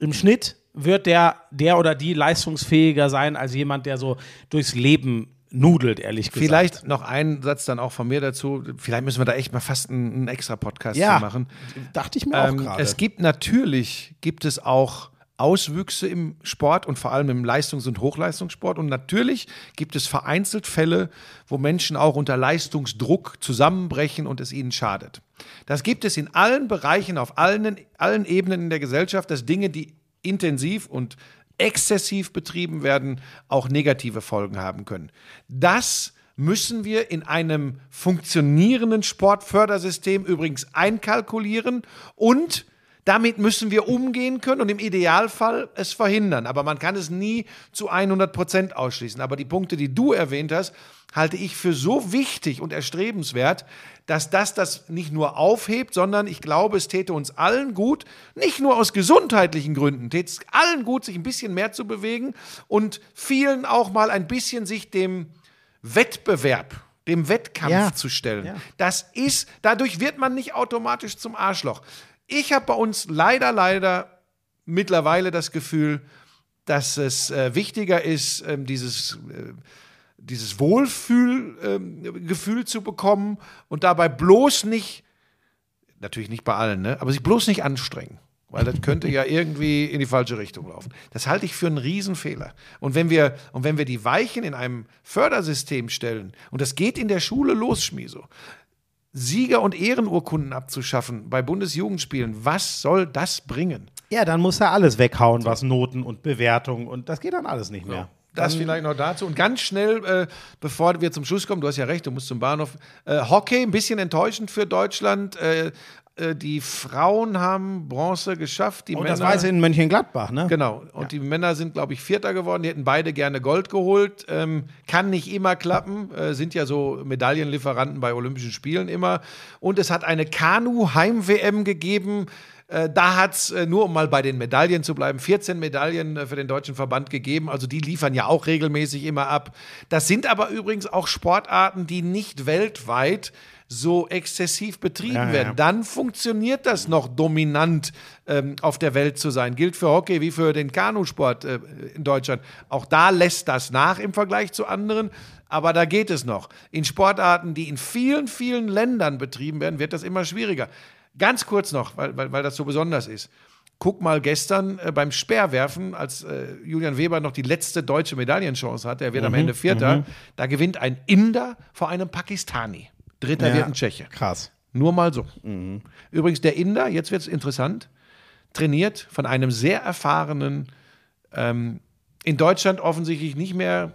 [SPEAKER 1] Im Schnitt wird der, der oder die leistungsfähiger sein als jemand, der so durchs Leben nudelt, ehrlich gesagt.
[SPEAKER 2] Vielleicht noch einen Satz dann auch von mir dazu. Vielleicht müssen wir da echt mal fast einen, einen extra Podcast
[SPEAKER 1] ja,
[SPEAKER 2] machen.
[SPEAKER 1] dachte ich mir auch
[SPEAKER 2] Ähm,
[SPEAKER 1] gerade.
[SPEAKER 2] es gibt natürlich, gibt es auch Auswüchse im Sport und vor allem im Leistungs- und Hochleistungssport. Und natürlich gibt es vereinzelt Fälle, wo Menschen auch unter Leistungsdruck zusammenbrechen und es ihnen schadet. Das gibt es in allen Bereichen, auf allen, allen Ebenen in der Gesellschaft, dass Dinge, die intensiv und exzessiv betrieben werden, auch negative Folgen haben können. Das müssen wir in einem funktionierenden Sportfördersystem übrigens einkalkulieren und damit müssen wir umgehen können und im Idealfall es verhindern. Aber man kann es nie zu 100 Prozent ausschließen. Aber die Punkte, die du erwähnt hast, halte ich für so wichtig und erstrebenswert, dass das das nicht nur aufhebt, sondern ich glaube, es täte uns allen gut, nicht nur aus gesundheitlichen Gründen, täte es allen gut, sich ein bisschen mehr zu bewegen und vielen auch mal ein bisschen sich dem Wettbewerb, dem Wettkampf
[SPEAKER 1] Ja.
[SPEAKER 2] zu stellen.
[SPEAKER 1] Ja.
[SPEAKER 2] Das ist, dadurch wird man nicht automatisch zum Arschloch. Ich habe bei uns leider, leider mittlerweile das Gefühl, dass es äh, wichtiger ist, ähm, dieses, äh, dieses Wohlfühlgefühl ähm, zu bekommen und dabei bloß nicht, natürlich nicht bei allen, ne, aber sich bloß nicht anstrengen. Weil das könnte ja irgendwie in die falsche Richtung laufen. Das halte ich für einen Riesenfehler. Und wenn wir, und wenn wir die Weichen in einem Fördersystem stellen, und das geht in der Schule los, Schmieso, Sieger- und Ehrenurkunden abzuschaffen bei Bundesjugendspielen, was soll das bringen?
[SPEAKER 1] Ja, dann muss er alles weghauen, was Noten und Bewertungen und das geht dann alles nicht mehr.
[SPEAKER 2] Das vielleicht noch dazu. Und ganz schnell, äh, bevor wir zum Schluss kommen, du hast ja recht, du musst zum Bahnhof. Äh, Hockey, ein bisschen enttäuschend für Deutschland. Äh die Frauen haben Bronze geschafft. Die
[SPEAKER 1] Und
[SPEAKER 2] Männer,
[SPEAKER 1] das war es in Mönchengladbach, ne?
[SPEAKER 2] Genau. Und die Männer sind, glaube ich, Vierter geworden. Die hätten beide gerne Gold geholt. Ähm, kann nicht immer klappen. Äh, sind ja so Medaillenlieferanten bei Olympischen Spielen immer. Und es hat eine Kanu-Heim-WM gegeben. Äh, da hat es, äh, nur um mal bei den Medaillen zu bleiben, 14 Medaillen äh, für den deutschen Verband gegeben. Also die liefern ja auch regelmäßig immer ab. Das sind aber übrigens auch Sportarten, die nicht weltweit so exzessiv betrieben
[SPEAKER 1] Ja,
[SPEAKER 2] werden.
[SPEAKER 1] ja.
[SPEAKER 2] Dann funktioniert das noch dominant ähm, auf der Welt zu sein. Gilt für Hockey wie für den Kanusport äh, in Deutschland. Auch da lässt das nach im Vergleich zu anderen. Aber da geht es noch. In Sportarten, die in vielen, vielen Ländern betrieben werden, wird das immer schwieriger. Ganz kurz noch, weil, weil, weil das so besonders ist. Guck mal gestern äh, beim Speerwerfen, als äh, Julian Weber noch die letzte deutsche Medaillenchance hatte, er wird am Ende Vierter, da gewinnt ein Inder vor einem Pakistani. Dritter
[SPEAKER 1] Ja.
[SPEAKER 2] wird ein Tscheche.
[SPEAKER 1] Krass.
[SPEAKER 2] Nur mal so. Übrigens, der Inder, jetzt wird es interessant, trainiert von einem sehr erfahrenen, ähm, in Deutschland offensichtlich nicht mehr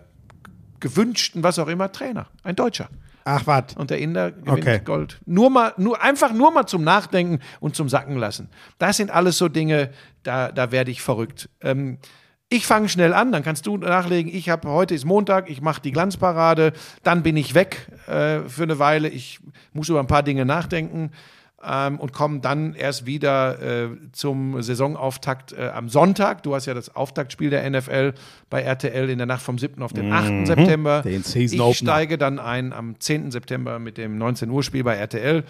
[SPEAKER 2] gewünschten, was auch immer, Trainer. Ein Deutscher.
[SPEAKER 1] Ach, was?
[SPEAKER 2] Und der Inder gewinnt
[SPEAKER 1] Okay.
[SPEAKER 2] Gold. Nur mal, nur, einfach nur mal zum Nachdenken und zum Sacken lassen. Das sind alles so Dinge, da, da werde ich verrückt. Ähm, ich fange schnell an, dann kannst du nachlegen. Ich habe heute ist Montag, ich mache die Glanzparade, dann bin ich weg äh, für eine Weile. Ich muss über ein paar Dinge nachdenken ähm, und komme dann erst wieder äh, zum Saisonauftakt äh, am Sonntag. Du hast ja das Auftaktspiel der NFL bei RTL in der Nacht vom 7. auf den 8. September.
[SPEAKER 1] Mhm. Den Season
[SPEAKER 2] ich steige dann ein am 10. September mit dem 19 Uhr Spiel bei RTL.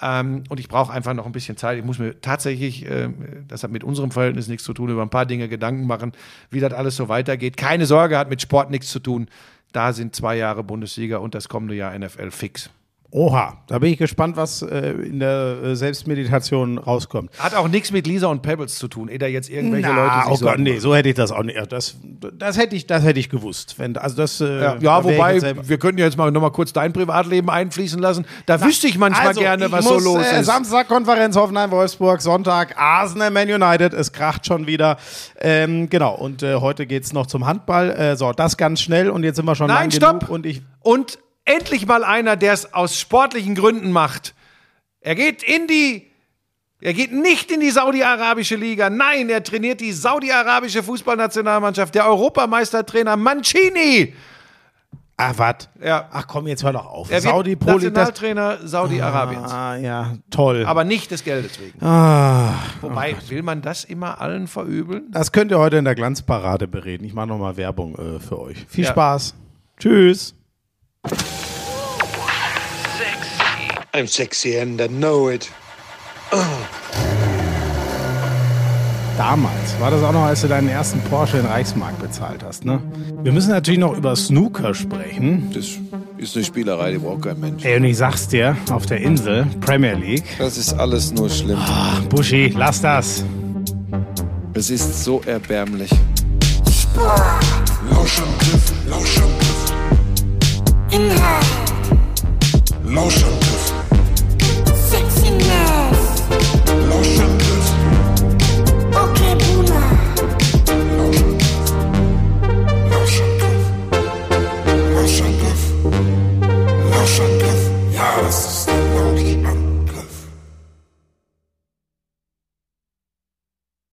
[SPEAKER 2] Ähm, und ich brauche einfach noch ein bisschen Zeit. Ich muss mir tatsächlich, äh, das hat mit unserem Verhältnis nichts zu tun, über ein paar Dinge Gedanken machen, wie das alles so weitergeht. Keine Sorge, hat mit Sport nichts zu tun. Da sind zwei Jahre Bundesliga und das kommende Jahr NFL fix.
[SPEAKER 1] Oha, da bin ich gespannt, was äh, in der äh, Selbstmeditation rauskommt.
[SPEAKER 2] Hat auch nichts mit Lisa und Pebbles zu tun, ehe da jetzt irgendwelche
[SPEAKER 1] Na,
[SPEAKER 2] Leute sich
[SPEAKER 1] oh Gott, nee, so hätte ich das auch nicht. Das, das hätte ich, das hätte ich gewusst. Wenn, also das, äh,
[SPEAKER 2] Ja, ja wobei, wir könnten ja jetzt mal noch mal kurz dein Privatleben einfließen lassen. Da wüsste ich manchmal
[SPEAKER 1] Also,
[SPEAKER 2] gerne, was
[SPEAKER 1] muss,
[SPEAKER 2] so los
[SPEAKER 1] äh,
[SPEAKER 2] ist.
[SPEAKER 1] Samstag Konferenz Hoffenheim-Wolfsburg, Sonntag Arsenal Man United. Es kracht schon wieder. Ähm, genau, und äh, heute geht's noch zum Handball. Äh, so, das ganz schnell und jetzt sind wir schon
[SPEAKER 2] Nein,
[SPEAKER 1] lang
[SPEAKER 2] stopp!
[SPEAKER 1] genug. Und ich,
[SPEAKER 2] Und endlich mal einer, der es aus sportlichen Gründen macht. Er geht in die. Er geht nicht in die saudi-arabische Liga. Nein, er trainiert die saudi-arabische Fußballnationalmannschaft. Der Europameistertrainer Mancini.
[SPEAKER 1] ach, was?
[SPEAKER 2] Ja.
[SPEAKER 1] Ach komm, jetzt hör doch auf.
[SPEAKER 2] Er wird
[SPEAKER 1] das,
[SPEAKER 2] Nationaltrainer Saudi-Arabiens.
[SPEAKER 1] ah, ja, toll.
[SPEAKER 2] Aber nicht des Geldes wegen.
[SPEAKER 1] ah,
[SPEAKER 2] Wobei, will man das immer allen verübeln?
[SPEAKER 1] das könnt ihr heute in der Glanzparade bereden. Ich mache nochmal Werbung äh, für euch. Viel
[SPEAKER 2] Ja.
[SPEAKER 1] Spaß. Tschüss.
[SPEAKER 5] I'm sexy and I know it.
[SPEAKER 1] Damals war das auch noch, als du deinen ersten Porsche in Reichsmark bezahlt hast, ne? Wir müssen natürlich noch über Snooker sprechen.
[SPEAKER 6] Das ist eine Spielerei, die braucht kein Mensch.
[SPEAKER 1] Ey, und ich sag's dir, auf der Insel, Premier League.
[SPEAKER 6] Das ist alles nur schlimm.
[SPEAKER 1] Buschi, lass das.
[SPEAKER 6] Es ist so erbärmlich.
[SPEAKER 3] Lauschangriff, Lauschangriff,
[SPEAKER 4] in.
[SPEAKER 3] Lotion. Sexiness. Lotion.